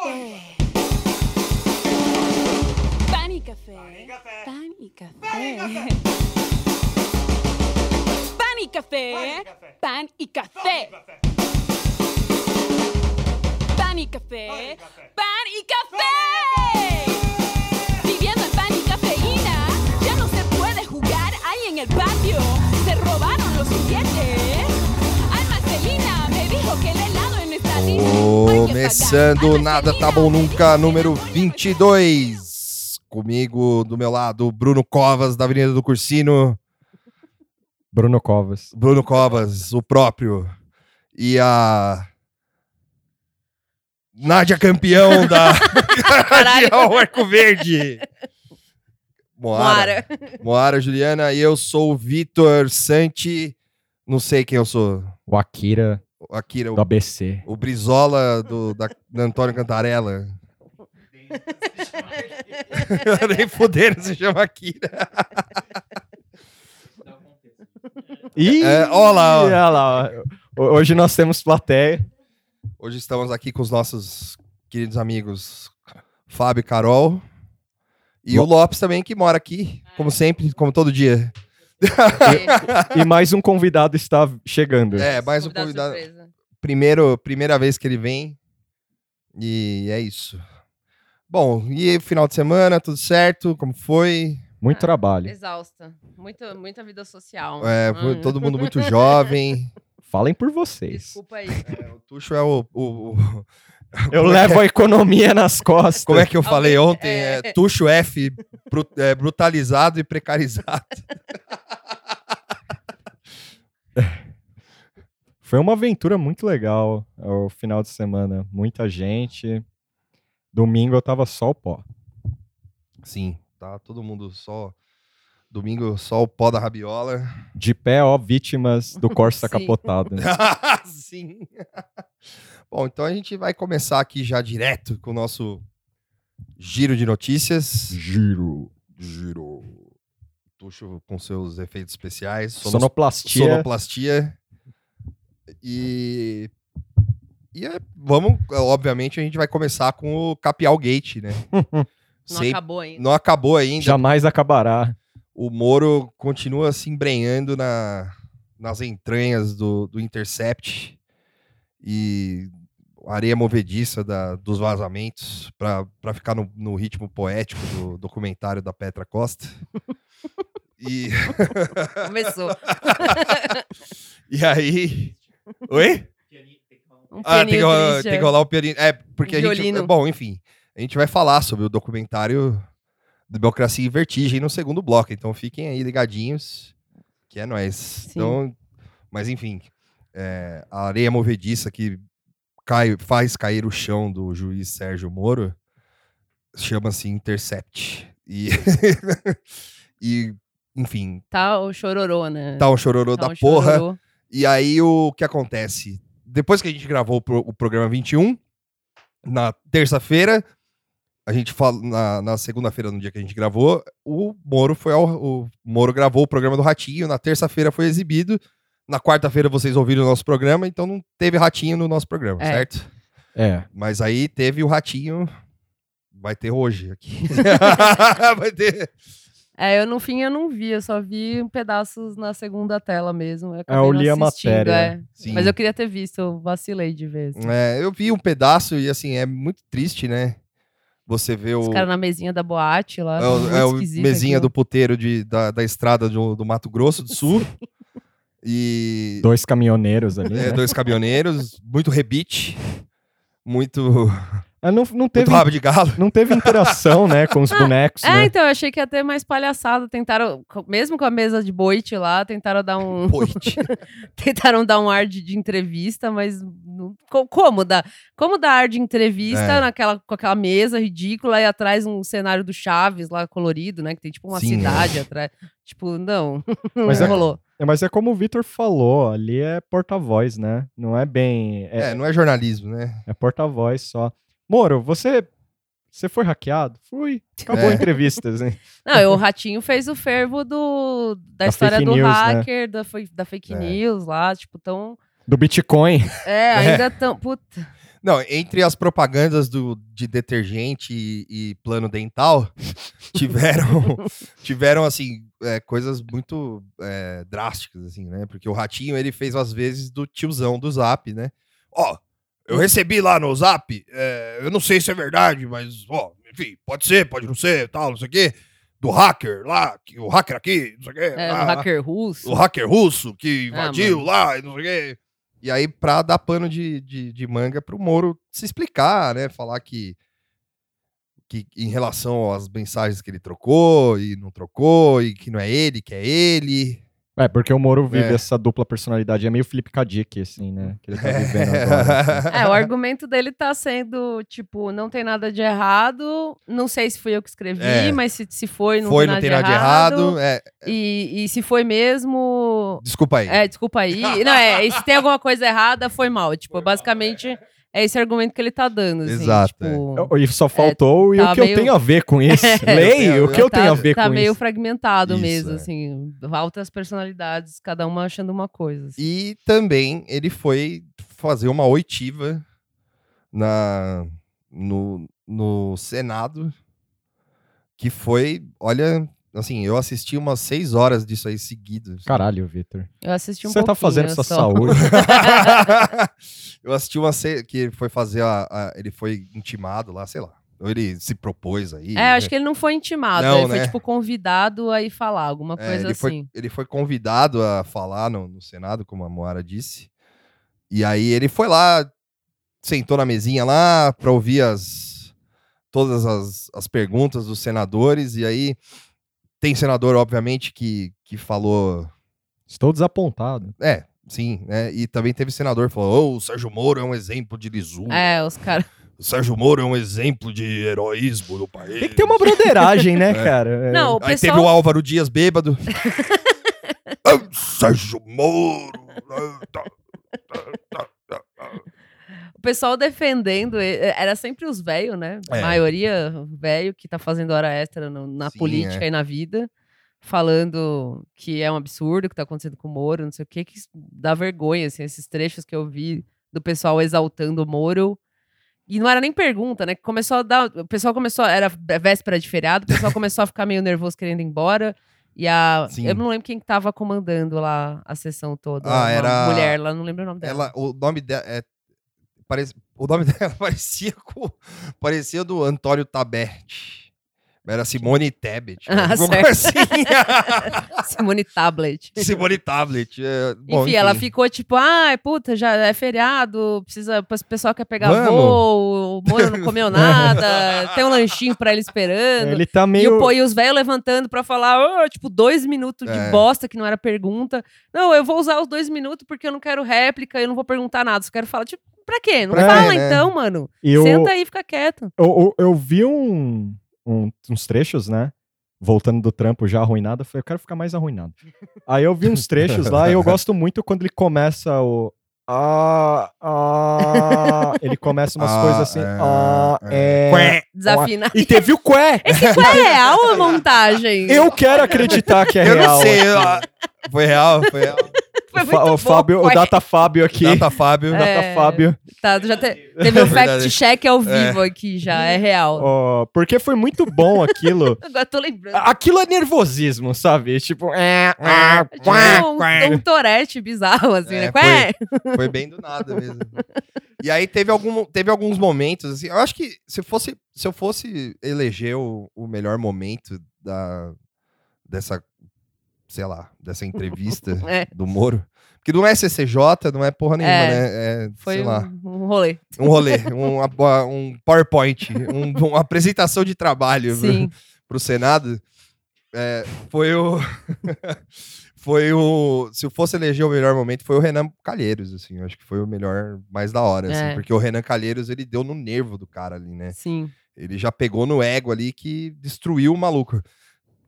café. Pan y café. Pan y café. Pan y café. Pan y café. Pan y café. Pan y café. Viviendo en pan y cafeína, ya no se puede jugar ahí en el patio. Se robaron los juguetes. Ay, Marcelina me dijo que el Começando Nada Tá Bom Nunca, número el helado- 22. Comigo, do meu lado, Bruno Covas, da Avenida do Cursino. Bruno Covas. Bruno Covas, o próprio. E a. Nádia campeão da Cardeal Arco Verde. Moara. Moara. Moara Juliana. E eu sou o Vitor Santi. Não sei quem eu sou. O Akira Akira, do o, ABC. o Brizola do, da, do Antônio Cantarella. Nem fuderam se chama Akira. Ih, É, ó lá, ó. olha lá, ó. Hoje nós temos plateia. Hoje estamos aqui com os nossos queridos amigos Fábio e Carol. E o Lopes também, que mora aqui, como sempre, como todo dia. E mais um convidado está chegando. É, mais um Convidado convidado. Primeiro, primeira vez que ele vem. E é isso. Bom, e aí, final de semana, tudo certo? Como foi? Muito Ah, trabalho. Exausta. Muita, muita vida social. É, Hum. todo mundo muito jovem. Falem por vocês. Desculpa aí. É, o Tuxo é o. o- o- Eu Como é levo a economia nas costas. Como é que eu falei ontem? É, é. Tuxo F, bru- é, brutalizado e precarizado. Foi uma aventura muito legal o final de semana. Muita gente. Domingo eu tava só o pó. Sim, tá todo mundo só. Domingo só o pó da rabiola. De pé, ó, vítimas do Corsa Sim. capotado. Sim. Bom, então a gente vai começar aqui já direto com o nosso giro de notícias. Giro. Giro. Tuxo com seus efeitos especiais. Sonoplastia. Sonoplastia. E. E é- vamos, obviamente, a gente vai começar com o Capial Gate, né? Não Sempre- acabou ainda. não acabou ainda. Jamais acabará. o Moro continua se embrenhando na, nas entranhas do, do Intercept e areia movediça da- dos vazamentos para ficar no, no ritmo poético do documentário da Petra Costa. e, Começou. e aí. Oi? Um Ah, tem que, rolar- tem que é. rolar o pianinho. É, porque Um a gente. violino. Bom, enfim. A gente vai falar sobre o documentário Democracia em Vertigem no segundo bloco. Então fiquem aí ligadinhos, que é nóis. Então, mas enfim. é, a areia movediça que cai, faz cair o chão do juiz Sérgio Moro chama-se Intercept. E, e, enfim, Tá o chororô, né? tá um chororô Tá da porra. chororô. E aí o que acontece? Depois que a gente gravou o, pro- o programa 21, na terça-feira, a gente fala na, na segunda-feira, no dia que a gente gravou, o Moro foi ao, o Moro gravou o programa do Ratinho, na terça-feira foi exibido, na quarta-feira vocês ouviram o nosso programa, então não teve Ratinho no nosso programa, É. certo? É. Mas aí teve o Ratinho, vai ter hoje aqui. vai ter. É, eu no fim eu não vi, eu só vi pedaços na segunda tela mesmo. Eu, É, eu li a assistindo, matéria. é. Sim. Mas eu queria ter visto, eu vacilei de vez. É, eu vi um pedaço e assim, é muito triste, né? Você vê o. Os caras na mesinha da boate lá. É é o mesinha aquilo. do puteiro de, da, da estrada do, do Mato Grosso do Sul. E Dois caminhoneiros ali. é, né? dois caminhoneiros, muito rebite, muito, não, não, teve, rabo de galo. não teve interação, né, com os bonecos, É, né? então, eu achei que ia ter mais palhaçada. Tentaram, mesmo com a mesa de boite lá, tentaram dar um, Poit. tentaram dar um ar de, de entrevista, mas não- co- como dar, como dar ar de entrevista É. naquela, com aquela mesa ridícula e atrás um cenário do Chaves lá colorido, né? Que tem tipo uma Sim. cidade atrás. Tipo, não, não Mas é- rolou. É, Mas é como o Vitor falou, ali é porta-voz, né? Não é bem. É, É, não é jornalismo, né? é porta-voz só. Moro, você. Você foi hackeado? Fui. Acabou É. a entrevista, né? Não, o Ratinho fez o fervo do, da, Da história do news, né? hacker, da, foi- da fake É. news lá, tipo, tão. Do Bitcoin. É, ainda tão. Puta. Não, entre as propagandas do, de detergente e, e plano dental, tiveram, tiveram assim, é, coisas muito é, drásticas, assim, né? Porque o Ratinho, ele fez às vezes do tiozão do Zap, né? Ó, eu recebi lá no Zap, é, eu não sei se é verdade, mas, ó, enfim, pode ser, pode não ser, tal, não sei o quê, do hacker lá, que, o hacker aqui, não sei o quê. É, lá, o hacker russo. o hacker russo que Ah, invadiu mano. lá e não sei o quê. E aí, pra dar pano de, de, de manga pro Moro se explicar, né? Falar que, que em relação às mensagens que ele trocou e não trocou, e que não é ele, que é ele. É, porque o Moro vive É. essa dupla personalidade. É meio Felipe Kadik, assim, né? Que ele tá vivendo agora. assim. É, o argumento dele tá sendo, tipo, não tem nada de errado. Não sei se fui eu que escrevi, É. mas se, se foi, não Foi, tem não nada, tem de, nada de errado. errado. É, E, e se foi mesmo. desculpa aí. É, desculpa aí. Não, é, e se tem alguma coisa errada, foi mal. Tipo, basicamente, é esse argumento que ele tá dando. Assim, Exato, tipo, E só faltou e tá o que eu meio- tenho a ver com isso. Leio, o que eu tá, tenho a ver tá com meio isso. fragmentado Isso, mesmo, é. assim. Altas personalidades, cada uma achando uma coisa. assim. E também ele foi fazer uma oitiva na, no, no Senado, que foi, olha, assim, eu assisti umas seis horas disso aí seguidas. Caralho, Vitor. Eu assisti um Você tá pouquinho fazendo sua só. saúde. eu assisti uma se- que ele foi fazer a, a- ele foi intimado lá, sei lá. Ou ele se propôs aí. É, acho que ele não foi intimado, Não, ele foi, né? tipo, convidado a ir falar alguma É, coisa ele, assim. foi, ele foi convidado a falar no, no Senado, como a Moara disse. E aí ele foi lá, sentou na mesinha lá para ouvir as, todas as, as perguntas dos senadores. E aí tem senador, obviamente, que, que falou. Estou desapontado. É, sim, né? E também teve senador que falou: "Ô, o Sérgio Moro é um exemplo de lisura. É, os caras. O Sérgio Moro é um exemplo de heroísmo do país. Tem que ter uma broderagem, né, cara? É. Não, o Aí pessoal. teve o Álvaro Dias bêbado. Sérgio Moro. tá, tá, tá, tá. O pessoal defendendo, eh, era sempre os velhos, né? A É. maioria velho que tá fazendo hora extra no- na Sim, política é. e na vida, falando que é um absurdo o que tá acontecendo com o Moro, não sei o que, que dá vergonha, assim, esses trechos que eu vi do pessoal exaltando o Moro. E não era nem pergunta, né? Começou a dar. O pessoal começou. Era véspera de feriado, o pessoal começou a ficar meio nervoso querendo ir embora. E a. Sim. Eu não lembro quem que tava comandando lá a sessão toda. Ah, era- mulher lá, não lembro o nome dela. Ela, o nome dela é, parece, o nome dela parecia com parecia do Antônio Tabet. Era Simone Tebet. Ah, assim. Simone Tablet. Simone Tablet. é, bom, enfim, ela ficou tipo, ai, puta, já é feriado, precisa, o pessoal quer pegar Vamos. voo, o Moro não comeu nada, tem um lanchinho pra ele esperando. Ele tá E, meio. o, pô, e os velhos levantando pra falar, "Ô, tipo, dois minutos de É. bosta que não era pergunta. Não, eu vou usar os dois minutos porque eu não quero réplica, eu não vou perguntar nada, só quero falar. Tipo, pra quê? Não Pra fala quê, né? então, mano. e o- Senta aí e fica quieto. Eu, eu, eu vi um, um- uns trechos, né? Voltando do trampo já arruinado, eu falei, eu quero ficar mais arruinado. Aí eu vi uns trechos lá e eu gosto muito quando ele começa o. Ah, ah, ele começa umas Ah, coisas assim. é, Ah, é. é. Desafina. E teve o Qué! Esse qual é real ou montagem? Eu quero acreditar que é Eu real. não sei. eu- foi real, foi real. Foi O, muito Fa- bom, o Fábio, o. Data Fábio aqui. Data Fábio. É. Data Fábio. Tá, já te- teve um fact-check ao vivo aqui já, é real. Ó, porque foi muito bom aquilo. Agora tô lembrando. Aquilo é nervosismo, sabe? Tipo, é, é, É tipo um, um torete bizarro, assim, É, né? Qué? Foi bem do nada mesmo. E aí teve, algum, teve alguns momentos, assim, eu acho que se, fosse, se eu fosse eleger o, o melhor momento da, dessa, sei lá, dessa entrevista É. do Moro, porque não é CCJ, não é porra nenhuma, É. né? É, Foi sei lá, um, um rolê. um rolê, um, um PowerPoint, um- uma apresentação de trabalho Sim. pro Senado, é, foi o. foi o. Se eu fosse eleger o melhor momento, foi o Renan Calheiros, assim. Eu acho que foi o melhor, mais da hora, assim. É. Porque o Renan Calheiros, ele deu no nervo do cara ali, né? Sim. Ele já pegou no ego ali que destruiu o maluco.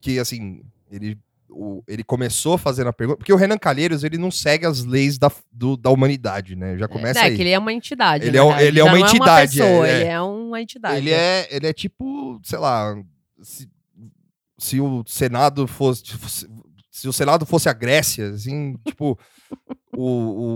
Que, assim, ele. O- ele começou fazendo a pergunta. Porque o Renan Calheiros, ele não segue as leis da, do- da humanidade, né? Já começa é, aí. que ele é uma entidade. Ele é um- ele é Já uma entidade, É uma pessoa, é, é. ele é uma entidade. Ele é, ele é tipo, sei lá, se, se o Senado fosse, se, se o Senado fosse a Grécia, assim, tipo, o,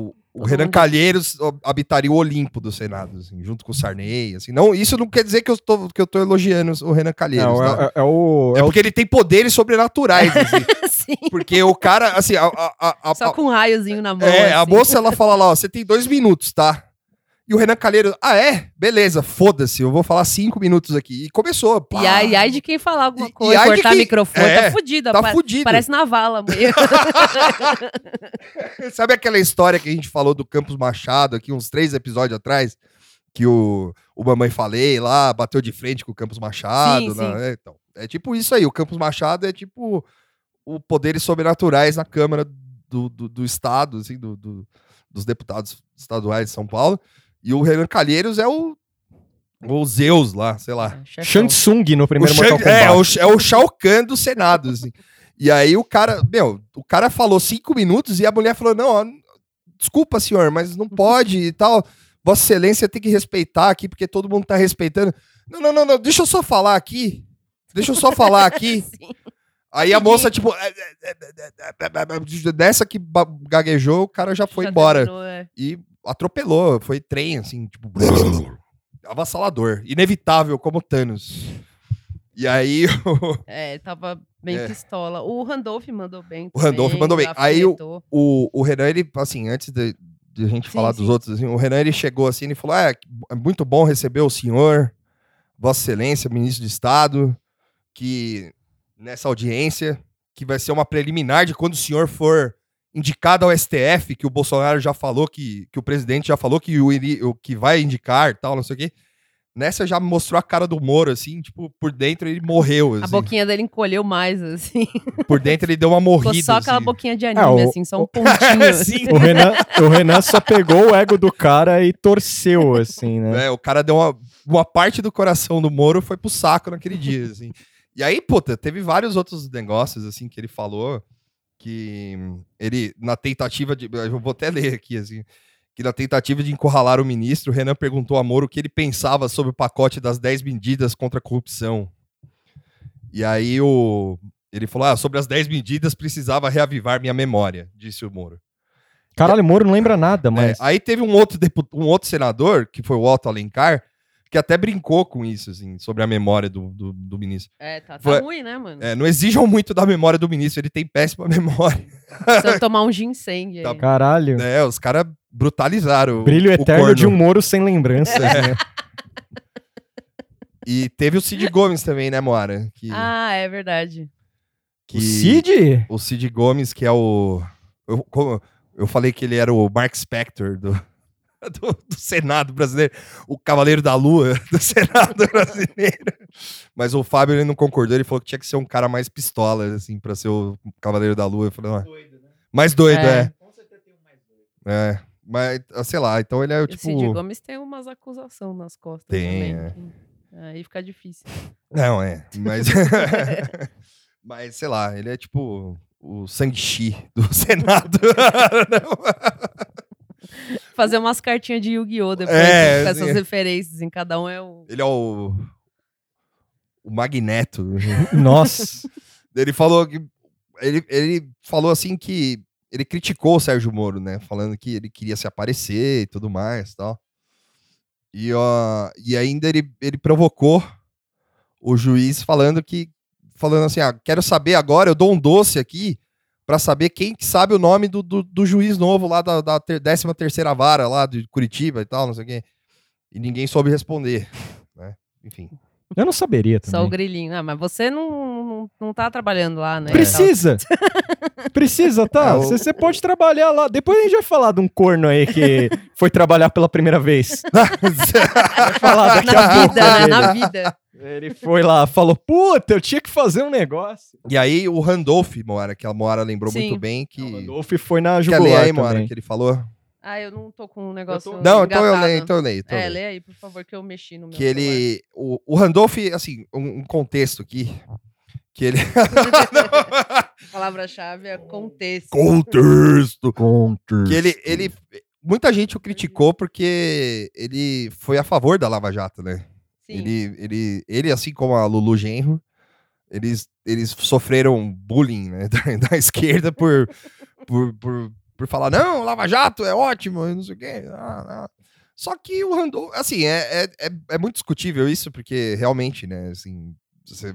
o, o Todo Renan mundo- Calheiros habitaria o Olimpo do Senado, assim, junto com o Sarney, assim. Não, isso não quer dizer que eu tô, que eu tô elogiando o Renan Calheiros, Não, tá? é, é- é o. É É o porque ele tem poderes sobrenaturais, assim. Sim. porque o cara, assim, a, a, a- a- Só com um raiozinho na mão. é, a assim. moça, ela fala lá, ó, você tem dois minutos, tá? E o Renan Calheiros, ah, é? Beleza, foda-se, eu vou falar cinco minutos aqui. E começou. pá. E aí, ai de quem falar alguma E- e coisa, ai de cortar quem- microfone, É, tá fudido. Tá pa- fudido. Parece na vala. Sabe aquela história que a gente falou do Campos Machado aqui uns três episódios atrás? Que o, o Mamãe Falei lá bateu de frente com o Campos Machado. Sim, né? sim. É, então, é tipo isso aí. O Campos Machado é tipo o poderes sobrenaturais na Câmara do, do, do Estado, assim, do, do- dos deputados estaduais de São Paulo. E o Renan Calheiros é o, o Zeus lá, sei lá. Chefão. Shang Tsung no primeiro O Mortal Shang- é, Kombat. o, é o Shao Kahn do Senado, assim. E aí o cara, meu, o cara falou cinco minutos e a mulher falou, não, ó, desculpa, senhor, mas não pode e tal. Vossa Excelência tem que respeitar aqui, porque todo mundo tá respeitando. Não, não, não, não, deixa eu só falar aqui. Deixa eu só falar aqui. Aí a moça, tipo, dessa que gaguejou, o cara já foi Já embora. terminou, é. E atropelou, foi trem, assim, tipo. avassalador. Inevitável, como Thanos. E aí. É, tava bem É. pistola. O Randolph mandou bem. O Randolph mandou bem. Aí o- o, o Renan, ele, assim, antes de, de a gente Sim, falar dos sim. outros, assim, o Renan, ele chegou assim e falou: ah, é muito bom receber o senhor, Vossa Excelência, ministro de Estado, que nessa audiência, que vai ser uma preliminar de quando o senhor for indicado ao STF, que o Bolsonaro já falou, que, que o presidente já falou que, o, o que vai indicar e tal, não sei o quê. Nessa já mostrou a cara do Moro, assim, tipo, por dentro ele morreu. A assim. boquinha dele encolheu mais, assim. Por dentro ele deu uma morrida. Ficou só aquela assim. boquinha de anime, É, o- assim, só um pontinho. Sim. O Renan, o Renan só pegou o ego do cara e torceu, assim, né? É, o cara deu uma, uma parte do coração do Moro foi pro saco naquele dia, assim. E aí, puta, teve vários outros negócios, assim, que ele falou que ele, na tentativa de. Eu vou até ler aqui, assim. Que na tentativa de encurralar o ministro, o Renan perguntou a Moro o que ele pensava sobre o pacote das 10 medidas contra a corrupção. E aí o. Ele falou: ah, sobre as 10 medidas precisava reavivar minha memória, disse o Moro. Caralho, o Moro não lembra nada, É, mas. aí teve um outro, um outro senador, que foi o Otto Alencar, que até brincou com isso, assim, sobre a memória do, do, do ministro. É, tá, tá Foi- ruim, né, mano? É, não exijam muito da memória do ministro, ele tem péssima memória. Eu tomar um ginseng aí. Tá Caralho. É, os caras brutalizaram. o- Brilho o eterno corno. de um Moro sem lembranças, É. né? E teve o Cid Gomes também, né, Moara? Que, Ah, é verdade. que- O Cid? O Cid Gomes, que é o. Eu, como- eu falei que ele era o Mark Spector do, do, do Senado brasileiro, o Cavaleiro da Lua do Senado brasileiro. Mas o Fábio ele não concordou, ele falou que tinha que ser um cara mais pistola, assim, pra ser o Cavaleiro da Lua. Eu falei, ah, mais doido, é. É. é. Mas, ah, sei lá, então ele é O tipo. Cid Gomes tem umas acusações nas costas Tem, também. é. Aí fica difícil. Não, é. Mas. mas, sei lá, ele é tipo o Shang-Chi do Senado. Fazer umas cartinhas de Yu-Gi-Oh! depois É, com assim, essas é. referências em cada um é o. ele é o. O Magneto. Nossa. Ele falou que. Ele, ele falou assim que. Ele criticou o Sérgio Moro, né? Falando que ele queria se aparecer e tudo mais tal. E, ó, e ainda ele, ele provocou o juiz falando que. Falando assim: ah, quero saber agora, eu dou um doce aqui pra saber quem que sabe o nome do, do, do juiz novo lá da, da ter, 13 terceira vara lá de Curitiba e tal, não sei o quê. E ninguém soube responder, né? Enfim. Eu não saberia Só o também. grilinho. Ah, mas você não, não, não tá trabalhando lá, né? Precisa! Precisa, tá? É, o- Você pode trabalhar lá. Depois a gente vai falar de um corno aí que foi trabalhar pela primeira vez. Vai falar daqui Na a pouco. vida, né? dele. Na vida. Ele foi lá, falou: Puta, eu tinha que fazer um negócio. E aí o Randolph, Moara, que a Moara lembrou Sim. muito bem que. O Randolph foi na Quer ler jugular aí, Moara, também. que ele falou? Ah, eu não tô com um negócio. Não, então eu leio, então eu leio. Então eu É, leio. lê aí, por favor, que eu mexi no meu Que ele. O, o Randolph, assim, um, um contexto aqui. Que ele. celular. Palavra-chave é contexto. contexto! Conter. Que ele, ele. Muita gente o criticou porque ele foi a favor da Lava Jato, né? Sim. Ele, ele, ele, assim como a Lulu Genro, eles, eles sofreram bullying né, da, da esquerda por, por, por por falar, não, Lava Jato é ótimo, não sei o quê. Ah, ah. Só que o Randolph, assim, é, é, é, é, muito discutível isso, porque realmente, né, assim, você...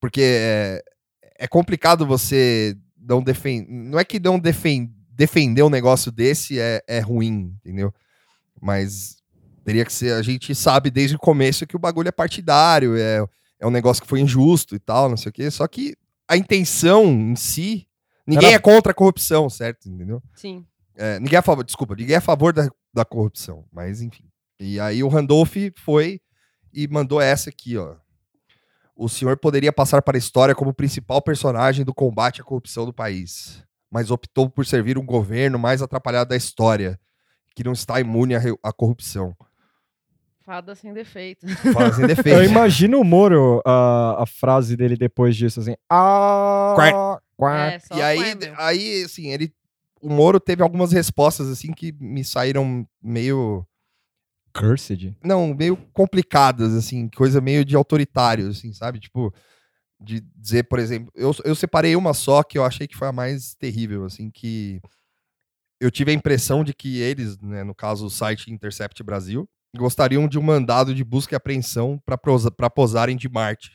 Porque é, é complicado você não defender. Não é que não defend, defender um negócio desse é, é ruim, entendeu? Mas teria que ser. A gente sabe desde o começo que o bagulho é partidário, é, é um negócio que foi injusto e tal, não sei o quê. Só que a intenção em si. Ninguém Era... é contra a corrupção, certo? Entendeu? Sim. É, ninguém é a favor, desculpa, ninguém é a favor da, da corrupção, mas enfim. E aí o Randolph foi e mandou essa aqui, ó o senhor poderia passar para a história como o principal personagem do combate à corrupção do país, mas optou por servir um governo mais atrapalhado da história, que não está imune à, à corrupção. Fada sem defeito. Fada sem defeito. Eu imagino o Moro, a, a frase dele depois disso, assim. Ah, É, e aí, aí, assim, ele. O Moro teve algumas respostas, assim, que me saíram meio Cursed? Não, meio complicadas, assim, coisa meio de autoritário, assim, sabe? Tipo, de dizer, por exemplo, eu, eu separei uma só que eu achei que foi a mais terrível, assim, que eu tive a impressão de que eles, né, no caso o site Intercept Brasil, gostariam de um mandado de busca e apreensão para posarem de Marte.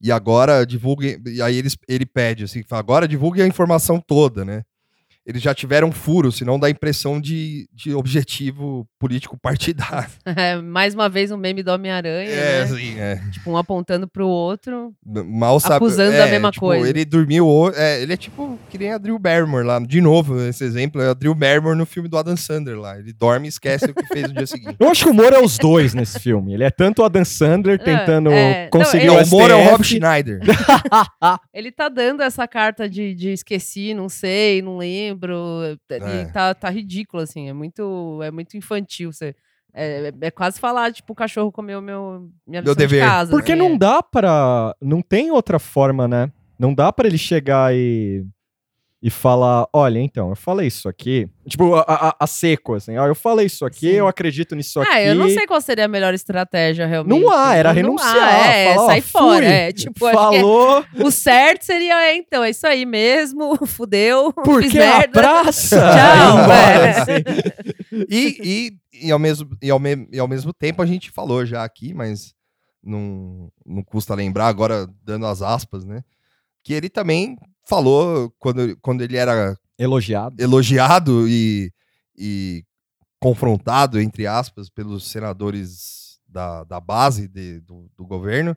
E agora divulguem, e aí eles, ele pede assim, agora divulgue a informação toda, né? Eles já tiveram furo, senão dá a impressão de, de objetivo político partidário. É, mais uma vez um meme do Homem-Aranha, é, né? Sim, é. Tipo, um apontando pro outro, Mal sabe, acusando é, a mesma tipo, coisa. Ele dormiu, é, ele é tipo que nem a Drew Barrymore lá, de novo, esse exemplo, é a Drew Barrymore no filme do Adam Sandler lá, ele dorme e esquece o que fez no dia seguinte. Eu acho que o humor é os dois nesse filme, ele é tanto o Adam Sandler é, tentando é, conseguir não, o humor é o Rob Schneider. ele tá dando essa carta de, de esqueci, não sei, não lembro, é. E tá, tá ridículo, assim. É muito, é muito infantil. Você, é, é quase falar, tipo, o cachorro comeu meu, minha meu dever. de casa. Porque assim, não é. dá pra... Não tem outra forma, né? Não dá para ele chegar e e falar: olha, então, eu falei isso aqui. Tipo, a, a, a seco, assim, ó, eu falei isso aqui, Sim. eu acredito nisso aqui. Ah, eu não sei qual seria a melhor estratégia, realmente. Não há, era não renunciar. Há, é, falar, sai fora. É, tipo, Falou. o certo seria, é, então, é isso aí mesmo, fudeu. Porque a praça. Tchau, embora, assim. e, e, e, ao mesmo, e, ao me, e ao mesmo tempo a gente falou já aqui, mas não, não custa lembrar, agora dando as aspas, né? Que ele também falou quando, quando ele era elogiado, elogiado e, e confrontado, entre aspas, pelos senadores da, da base de, do, do governo,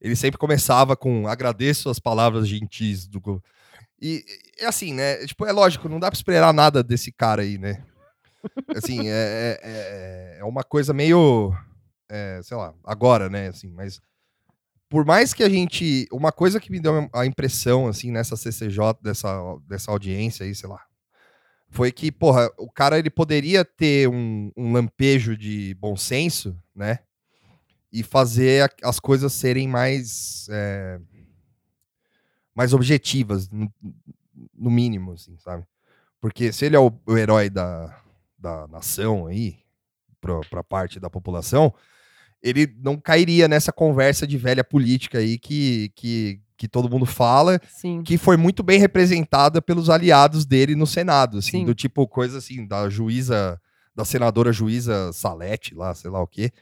ele sempre começava com agradeço as palavras gentis do e é assim, né? Tipo, é lógico, não dá pra esperar nada desse cara aí, né? Assim, é, é, é, é uma coisa meio. É, sei lá, agora, né? Assim, mas por mais que a gente. Uma coisa que me deu a impressão, assim, nessa CCJ, dessa, dessa audiência aí, sei lá, foi que, porra, o cara ele poderia ter um, um lampejo de bom senso, né? E fazer as coisas serem mais. É, mais objetivas, no, no, mínimo, assim, sabe? Porque se ele é o, o herói da, da nação aí, pra, pra parte da população, ele não cairia nessa conversa de velha política aí que, que, que todo mundo fala, Sim. que foi muito bem representada pelos aliados dele no Senado, assim, Sim. do tipo coisa assim, da juíza, da senadora juíza Salete lá, sei lá o quê,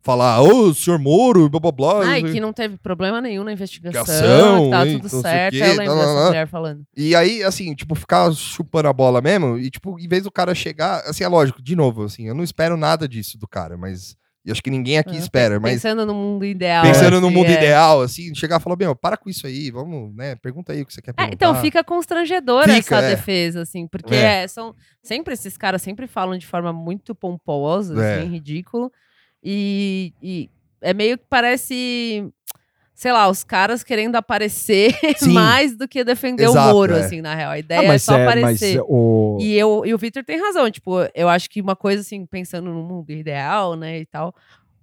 falar, ô, senhor Moro, blá blá blá. Ai, que não teve problema nenhum na investigação, que tá tudo certo, eu lembro dessa mulher falando. E aí, assim, tipo, ficar chupando a bola mesmo, e tipo, em vez do cara chegar, assim, é lógico, de novo, assim, eu não espero nada disso do cara, mas e acho que ninguém aqui é, espera, mas. Pensando no mundo ideal. Pensando assim, no mundo é. ideal, assim, chegar e falar, meu, para com isso aí, vamos, né? Pergunta aí o que você quer perguntar. É, então fica constrangedora fica, essa é. defesa, assim, porque é. são. Sempre esses caras sempre falam de forma muito pomposa, assim, ridículo. E, e é meio que parece sei lá, os caras querendo aparecer mais do que defender Exato, o Moro, é. assim, na real. A ideia ah, é só é, aparecer. O... E, eu, e o Victor tem razão, tipo, eu acho que uma coisa, assim, pensando no mundo ideal, né, e tal,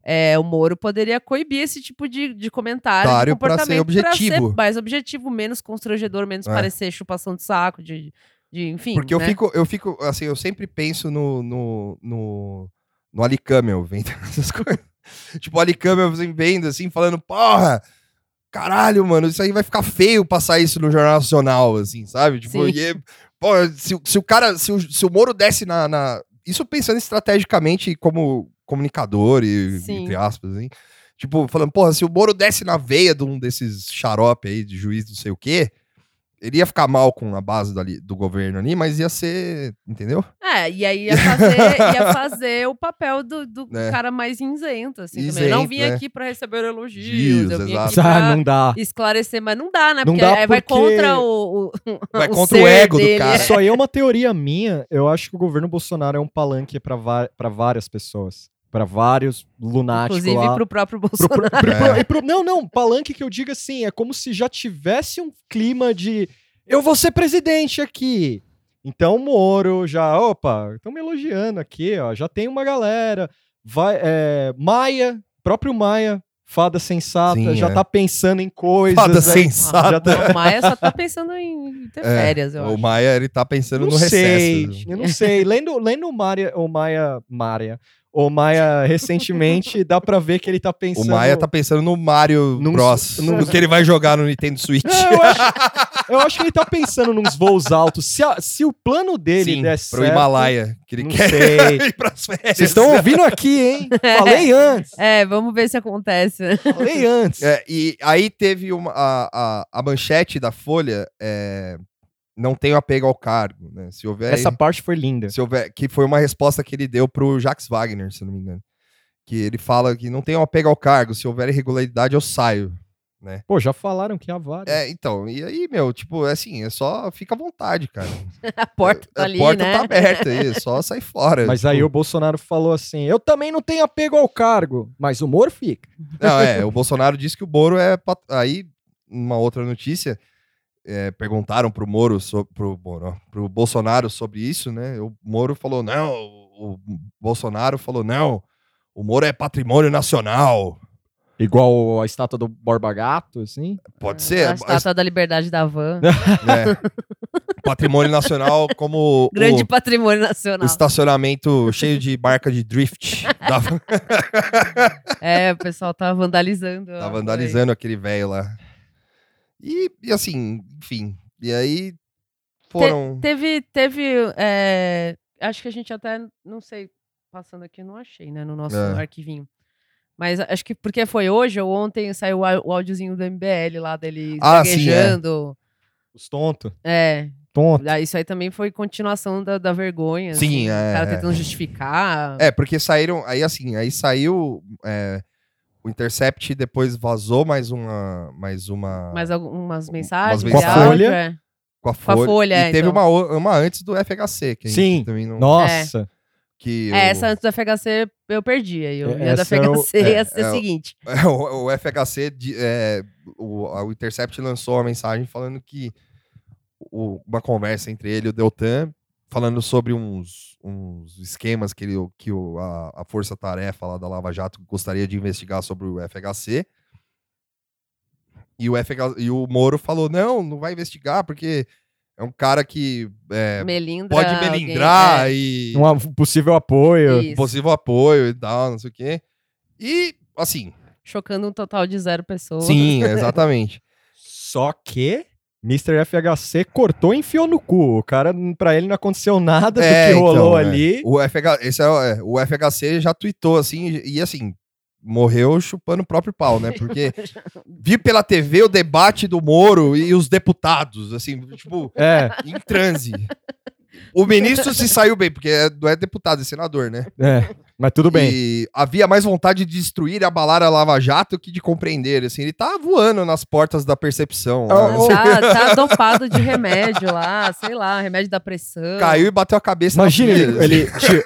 é, o Moro poderia coibir esse tipo de, de comentário, claro, de comportamento, pra ser objetivo. Ser mais objetivo, menos constrangedor, menos é. parecer chupação de saco, de, de enfim. Porque né? eu fico, eu fico, assim, eu sempre penso no, no, no, no Ali Camel vendo essas coisas. tipo, o Ali Camel vendo, assim, falando, porra, caralho, mano, isso aí vai ficar feio passar isso no Jornal Nacional, assim, sabe? Tipo, e, Pô, se, se o cara, se o, se o Moro desce na, na- Isso pensando estrategicamente como comunicador e, Sim. entre aspas, assim. Tipo, falando, porra, se o Moro desce na veia de um desses xarope aí, de juiz não sei o quê, ele ia ficar mal com a base dali- do governo ali, mas ia ser, entendeu? É, e aí ia fazer, ia fazer o papel do, do É. cara mais isento, assim, também. Eu não vim Isento, é. aqui pra receber elogios, Gios, eu vim exato. aqui Ah, pra não dá. esclarecer, mas não dá, né? Não Porque dá aí vai porque- contra o, o- Vai o contra o ego do dele, cara. é. Isso aí é uma teoria minha. Eu acho que o governo Bolsonaro é um palanque pra várias pessoas. Pra vários lunáticos Inclusive lá. pro próprio Bolsonaro. pro- pro- É. pro- pro- não, não, palanque que eu digo assim, é como se já tivesse um clima de eu vou ser presidente aqui. Então, Moro já, opa, estão me elogiando aqui, ó, já tem uma galera. Vai, é, Maia, próprio Maia, fada sensata, Sim, já é. tá pensando em coisas. Fada aí. sensata. Já tá- O Maia só tá pensando em ter É, férias, eu o acho. Maia, ele tá pensando não no sei, recesso. eu não sei. Lendo, lendo o Maia, o Maia, Maia, o Maia recentemente, dá pra ver que ele tá O pensando. Maia tá pensando no Mario Num- Bros. num- No que ele vai jogar no Nintendo Switch. Não, eu, acho, eu acho que ele tá pensando nos voos altos. Se, a- se o plano dele Sim, der pro certo, Himalaia. Que ele não quer sei. ir pras férias. Vocês estão ouvindo aqui, hein? Falei antes. É, vamos ver se acontece. Falei antes. É, e aí teve uma, a, a, a manchete da Folha, é, não tenho apego ao cargo, né? Se houver, Essa parte foi linda. se houver, que foi uma resposta que ele deu pro Jax Wagner, se não me engano. Que ele fala que não tenho apego ao cargo, se houver irregularidade eu saio. Pô, já falaram que há vários. É, então, e aí, meu, tipo, é assim, é só fica à vontade, cara. A porta tá a ali, porta né? tá aberta aí, é só sair fora. Mas tipo. aí o Bolsonaro falou assim: eu também não tenho apego ao cargo, mas o Moro fica. Não, é, o Bolsonaro disse que o Moro é. pat- Aí, uma outra notícia, é, perguntaram pro Moro, so, pro, Moro, pro Bolsonaro sobre isso, né? O Moro falou, não, o, o Bolsonaro falou, não, o Moro é patrimônio nacional. Igual a estátua do Borba Gato, assim. Pode ser, A estátua da liberdade da van. né, patrimônio nacional como Grande o, patrimônio o nacional. estacionamento cheio de marca de drift. da- É, o pessoal tá vandalizando. Tá vandalizando aquele velho lá. E, e assim, enfim. E aí foram. Teve, teve, é, acho que a gente até, não sei, passando aqui, não achei, né, no nosso É. arquivinho. Mas acho que porque foi hoje ou ontem saiu o áudiozinho do MBL lá dele Ah, é. Os tontos. É, Tonto. ah, isso aí também foi continuação da, da vergonha. Sim, assim, é, O cara é. tentando justificar. É, porque saíram. Aí assim, aí saiu. é, o Intercept depois vazou mais uma. Mais uma. Mais algumas mensagens. umas Com a de áudio, Folha. é. com a com a Folha. Folha, e é, teve então. uma, uma antes do FHC. Que a gente Sim. também não. Nossa. Que É, o- essa antes do FHC eu perdi. Aí eu É, ia da essa é o- FHC é, ia ser é a o- seguinte. o, o FHC, de- é, o, a- o Intercept lançou uma mensagem falando que o- uma conversa entre ele e o Deltan, falando sobre uns, uns esquemas que, ele, que o, a, a Força Tarefa lá da Lava Jato gostaria de investigar sobre o FHC. E o, FH, e o Moro falou: não, não vai investigar, porque é um cara que é, Melindra. pode alguém- melindrar é, e Um possível apoio. Isso. possível apoio e tal, não sei o quê. E, assim, Chocando um total de zero pessoas. sim, exatamente. Só que Mr. FHC cortou e enfiou no cu. O cara, pra ele não aconteceu nada É, do que rolou então, é. ali. O, FH, esse é, o- é, o FHC já tweetou assim, e assim, morreu chupando o próprio pau, né? Porque vi pela TV o debate do Moro e os deputados, assim, tipo, É, em transe. O ministro se saiu bem, porque é- não é deputado, é senador, né? é. Mas tudo bem. E havia mais vontade de destruir e abalar a Lava Jato que de compreender, assim. Ele tá voando nas portas da percepção. Ah, né? Tá, tá dopado de remédio lá, sei lá, remédio da pressão. Caiu e bateu a cabeça Imagina na ele, pia, ele,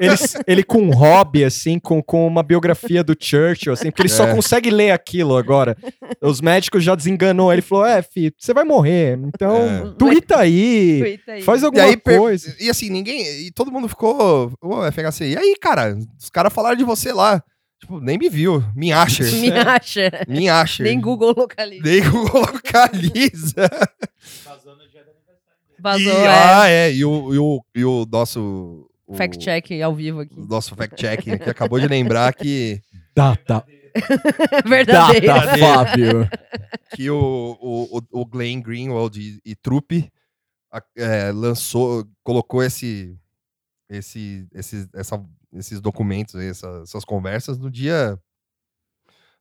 ele, ele com um hobby, assim, com, com uma biografia do Churchill, assim, porque ele só É. consegue ler aquilo agora. Os médicos já desenganou. Ele falou: É, filho, você vai morrer. Então, É. tuita aí. Tuita aí. Faz E alguma aí, per- coisa. e assim, ninguém. E todo mundo ficou. Ô, FHC, e aí, cara? Os caras falaram de você lá. Tipo, nem me viu. Me acha. Me acha. Me acha. Nem Google localiza. Nem Google localiza. Vazou, e, é. Ah, é. E o, e o, e o nosso. o- Fact-check ao vivo aqui. O nosso fact-checking que acabou de lembrar que, Data. Verdadeiro. Data, Fábio. que o, o, o- Glenn Greenwald e, e Trupe é, lançou, colocou esse, esse, esses, essa- esses documentos, aí, essa- essas conversas no dia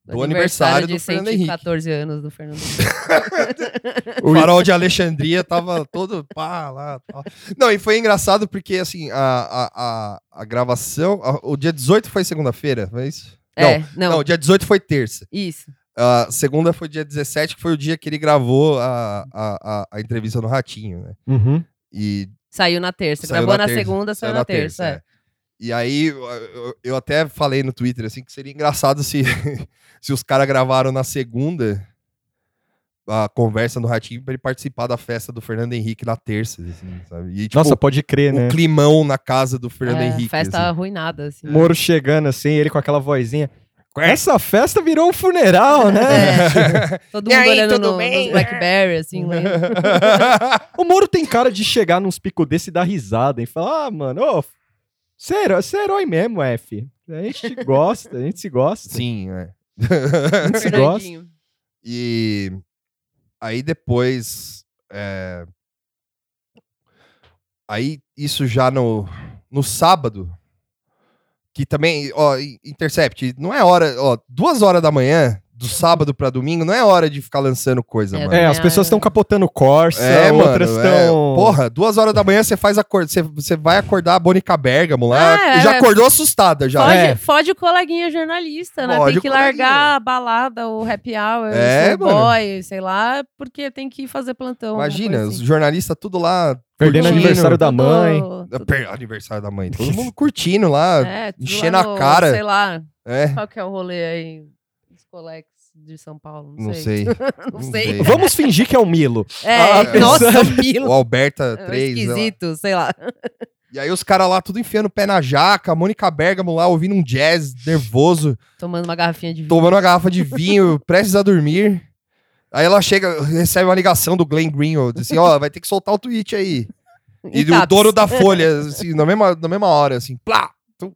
do aniversário do, de Fernando Henrique. 114 anos do Fernando O farol de Alexandria tava todo pá lá. Não, e foi engraçado porque, assim, a, a, a, a gravação. a- o dia 18 foi segunda-feira, foi isso? É, não, não, não, o dia 18 foi terça. isso. A segunda foi dia 17, que foi o dia que ele gravou a, a, a, a entrevista no Ratinho, né? Uhum. E Saiu na terça. Saiu Gravou na na, terça, segunda, saiu na, terça. é. E aí, eu, até falei no Twitter, assim, que seria engraçado se, se os caras gravaram na segunda a conversa no Ratinho pra ele participar da festa do Fernando Henrique na terça, assim, sabe? E, tipo, Nossa, pode crer, um né? climão na casa do Fernando É, Henrique. Festa assim. arruinada, assim. Moro chegando assim, ele com aquela vozinha. Essa festa virou um funeral, né? É. Todo E mundo aí, olhando tudo no, bem? nos Blackberry, assim. O Moro tem cara de chegar nos picos desse e dar risada e falar: ah, mano, ô, você é herói, você é herói mesmo, F. A gente gosta, a gente se gosta. Sim, é. A gente se gosta. E aí depois. é, Aí isso já no, no sábado. Que também, ó, In- Intercept, não é hora, ó, duas horas da manhã, do sábado pra domingo, não é hora de ficar lançando coisa, É, mano. É, as É, pessoas estão capotando Corsa, É, outras mano, é. estão. Porra, duas horas da manhã você faz acor... você, você vai acordar a Bonica Bergamo lá. Ah, é, já é. acordou assustada já. Fode, É. fode o coleguinha jornalista, né? Fode tem que largar a balada, o happy hour, É, o boy, sei lá, porque tem que fazer plantão. alguma Imagina, os assim. jornalistas tudo lá. Perdendo curtindo. aniversário da mãe. Tudo- Aniversário da mãe. Todo mundo curtindo lá. É, enchendo lá a no- cara. Sei lá, É, qual que é o rolê aí colex de São Paulo? Não, não sei. sei. não sei. sei. Vamos fingir que é o Milo. É, Ah, nossa, pensando- Milo. O Alberta É 3. esquisito, sei lá. E aí os caras lá tudo enfiando o pé na jaca, a Mônica Bergamo lá ouvindo um jazz nervoso, Tomando uma garrafinha de vinho. tomando uma garrafa de vinho, prestes a dormir. Aí ela chega, recebe uma ligação do Glenn Greenwald, assim, ó, vai ter que soltar o tweet aí. Em E o dono da Folha, assim, na mesma, na mesma hora, assim, plá! Tum.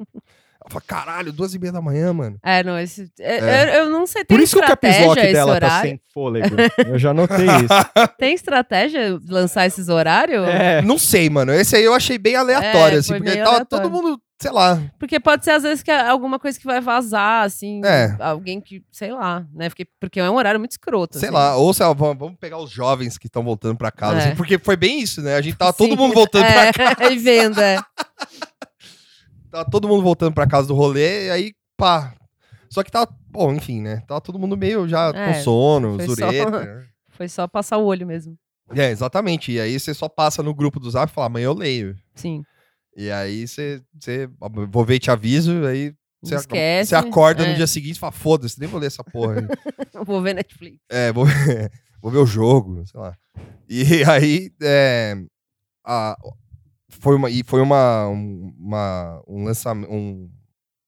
Ela fala, caralho, duas e meia da manhã, mano. É, não, esse. é- É. Eu, eu não sei, tem Por isso que o esse dela tá horário? sem fôlego. Eu já notei isso. Tem estratégia de lançar esses horários? É. Não sei, mano. Esse aí eu achei bem aleatório, É, assim, porque tava aleatório. todo mundo, sei lá. Porque pode ser, às vezes, que é alguma coisa que vai vazar, assim. É. Alguém que, sei lá, né? Porque, porque é um horário muito escroto. Sei assim. lá, ou sei lá, vamos, pegar os jovens que estão voltando pra casa, É. assim, porque foi bem isso, né? A gente tava Sim. todo mundo voltando pra casa. É, e vendo, é. Tava todo mundo voltando pra casa do rolê, e aí, pá. Só que tava, bom, enfim, né? Tava todo mundo meio já É, com sono, foi só- zureta. né? Foi só passar o olho mesmo. É, exatamente. E aí você só passa no grupo do Zap e fala, amanhã eu leio. Sim. E aí você, você vou ver e te aviso, aí você, esquece. você acorda é. no dia seguinte e fala, foda-se, nem vou ler essa porra. Vou ver Netflix. É, vou, vou ver o jogo, sei lá. E aí, é, a- foi uma, e foi uma, um- uma, um lançamento, um,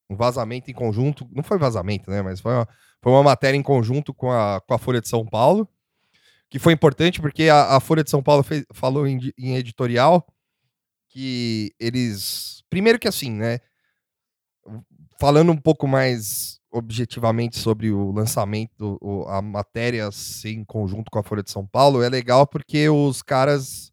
um vazamento em conjunto, não foi vazamento, né, mas foi uma, foi uma matéria em conjunto com a, com a Folha de São Paulo, que foi importante porque a, a Folha de São Paulo fez- falou em, em editorial que eles, primeiro que assim, né, falando um pouco mais objetivamente sobre o lançamento, o- a matéria ser em conjunto com a Folha de São Paulo, é legal porque os caras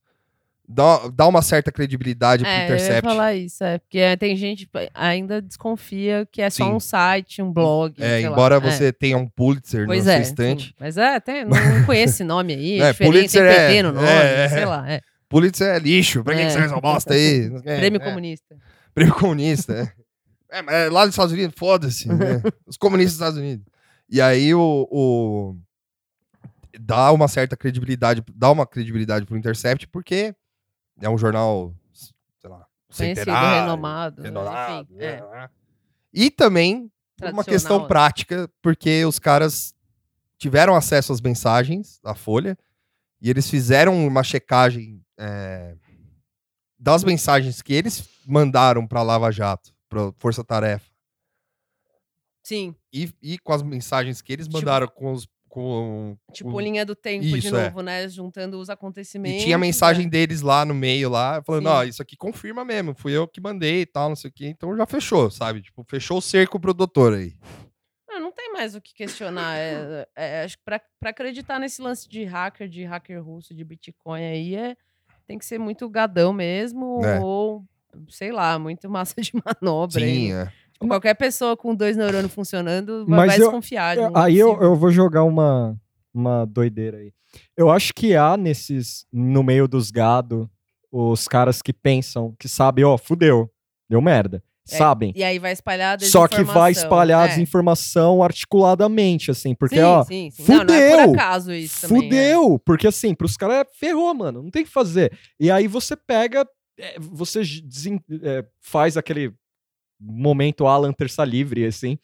dá, dá uma certa credibilidade pro É, eu ia Intercept. falar isso, é. Porque é, tem gente que ainda desconfia que é só Sim. um site, um blog. É, sei lá. embora É. você tenha um Pulitzer Pois na é, estante. sim. Mas é, tem, não conheço esse nome aí, é, É, Pulitzer tem é- no nome, é, é. sei lá. É. Pulitzer é lixo, pra que, É. que serve essa bosta aí? É, Prêmio é. comunista. Prêmio comunista, é. É, mas é lá nos Estados Unidos, foda-se. né? Os comunistas dos Estados Unidos. E aí o, o- Dá uma certa credibilidade, dá uma credibilidade pro Intercept, porque é um jornal, sei lá, centenário, renomado. né, renomado, enfim, é. né? E também uma questão prática, porque os caras tiveram acesso às mensagens da Folha e eles fizeram uma checagem é, das mensagens que eles mandaram para Lava Jato, para Força Tarefa, Sim, e, e com as mensagens que eles Tipo- mandaram com os. Com, tipo com- linha do tempo de Isso, é. novo, né? Juntando os acontecimentos. E tinha a mensagem né? deles lá no meio, lá, falando, ó, isso aqui confirma mesmo, fui eu que mandei e tal, não sei o quê. Então já fechou, sabe? Tipo, fechou o cerco pro doutor aí. Não, não tem mais o que questionar. é- é, acho que pra, pra acreditar nesse lance de hacker, de hacker russo, de Bitcoin aí, é, tem que ser muito gadão mesmo, É. ou, sei lá, muito massa de manobra. Sim, hein? é. Tipo, qualquer pessoa com dois neurônios funcionando vai, vai eu- desconfiar. É Aí eu, eu vou jogar uma, uma doideira aí. Eu acho que há nesses, no meio dos gado, os caras que pensam, que sabem, ó, fudeu, deu merda. É, Sabem. E aí vai espalhar a Só que vai espalhar a É. desinformação articuladamente, assim, porque, sim, ó, sim, sim. Não, não é fudeu! por acaso isso também. é. fudeu! Porque assim, pros caras é ferrou, mano, não tem o que fazer. E aí você pega, é, você é, faz aquele momento Alan terça livre, assim,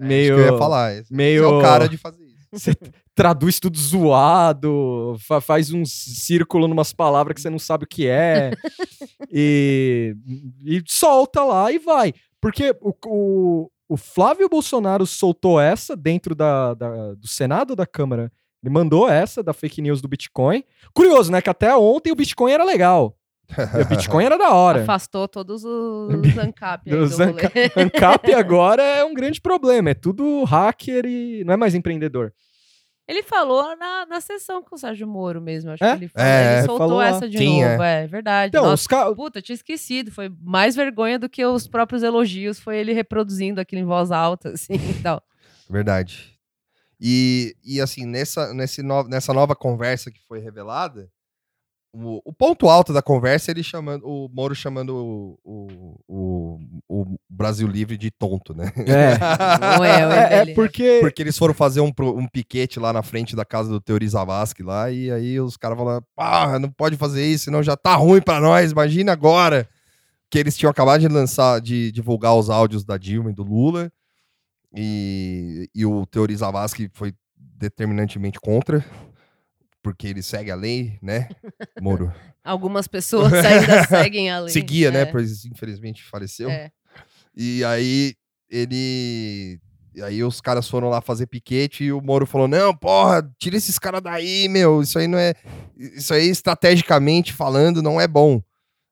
É meio... Eu ia falar. Esse, meio- é o cara de fazer isso. Você traduz tudo zoado, fa- faz um círculo numas palavras que você não sabe o que é. e, e solta lá e vai. Porque o, o, o Flávio Bolsonaro soltou essa dentro da, da- do Senado da Câmara. Ele mandou essa da fake news do Bitcoin. Curioso, né? Que até ontem o Bitcoin era legal. O Bitcoin era da hora. Afastou todos os ANCAP rolê. Anca- ANCAP agora é um grande problema. É tudo hacker e não é mais empreendedor. Ele falou na, na sessão com o Sérgio Moro mesmo. Acho É? que ele, falou, É, ele soltou falou essa de Sim, novo. É, verdade. Então, Nossa, os caras. Puta, tinha esquecido. Foi mais vergonha do que os próprios elogios. Foi ele reproduzindo aquilo em voz alta, assim e tal. Verdade. E, e assim, nessa, nesse no- nessa nova conversa que foi revelada, o, o ponto alto da conversa é ele chamando, o Moro chamando o, o, o, o Brasil Livre de tonto, né? É. Não é, É, é porque. Porque eles foram fazer um, um piquete lá na frente da casa do Teori Zavascki lá, e aí os caras falaram, pá, não pode fazer isso, senão já tá ruim pra nós, imagina agora. Que eles tinham acabado de lançar, de divulgar os áudios da Dilma e do Lula, e, e o Teori Zavascki foi determinantemente contra, porque ele segue a lei, né, Moro? Algumas pessoas ainda seguem a lei. Seguia, né, É, pois infelizmente faleceu. é. E aí ele. E aí os caras foram lá fazer piquete e o Moro falou: não, porra, tira esses caras daí, meu. Isso aí não é. Isso aí, estrategicamente falando, não é bom.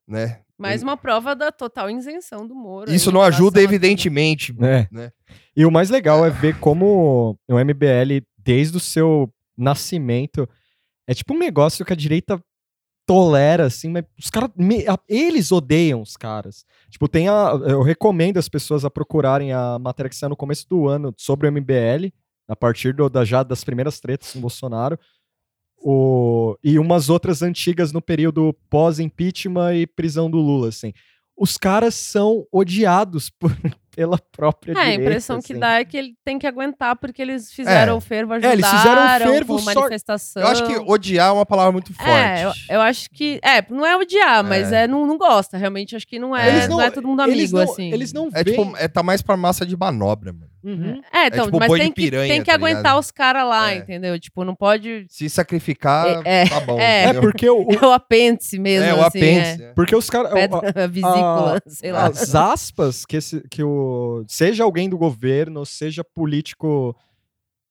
Né? Mais uma prova da total isenção do Moro. Isso não ajuda, evidentemente. É. Né? E o mais legal é ver como o MBL, desde o seu nascimento, é tipo um negócio que a direita tolera, assim, mas os caras. Eles odeiam os caras. Tipo, tem a. Eu recomendo as pessoas a procurarem a matéria que saiu no começo do ano sobre o MBL, a partir do- da, já das primeiras tretas com Bolsonaro. O, e umas outras antigas no período pós-impeachment e prisão do Lula, assim. Os caras são odiados por- pela própria É, direita. a impressão que assim. dá é que ele tem que aguentar porque eles fizeram É. o fervo, É, ajudaram eles fizeram o fervo só- manifestação. Eu acho que odiar é uma palavra muito forte. É, eu, eu acho que. É, não é odiar, mas É. é, não, não gosta. Realmente, acho que não é, Eles não, é todo mundo amigo, eles não, assim. Eles não É veem. tipo, é, tá mais pra massa de manobra, mano. Uhum. É, então, tipo mas tem que, piranha, tem que tá aguentar ligado? os caras lá, É. entendeu? Tipo, não pode. Se sacrificar, É, tá bom. é. É porque o, o- É o apêndice mesmo, É, o assim. apêndice. é. porque os caras. Pedra vesícula, a- sei lá. As aspas que, esse, que o. Seja alguém do governo, seja político,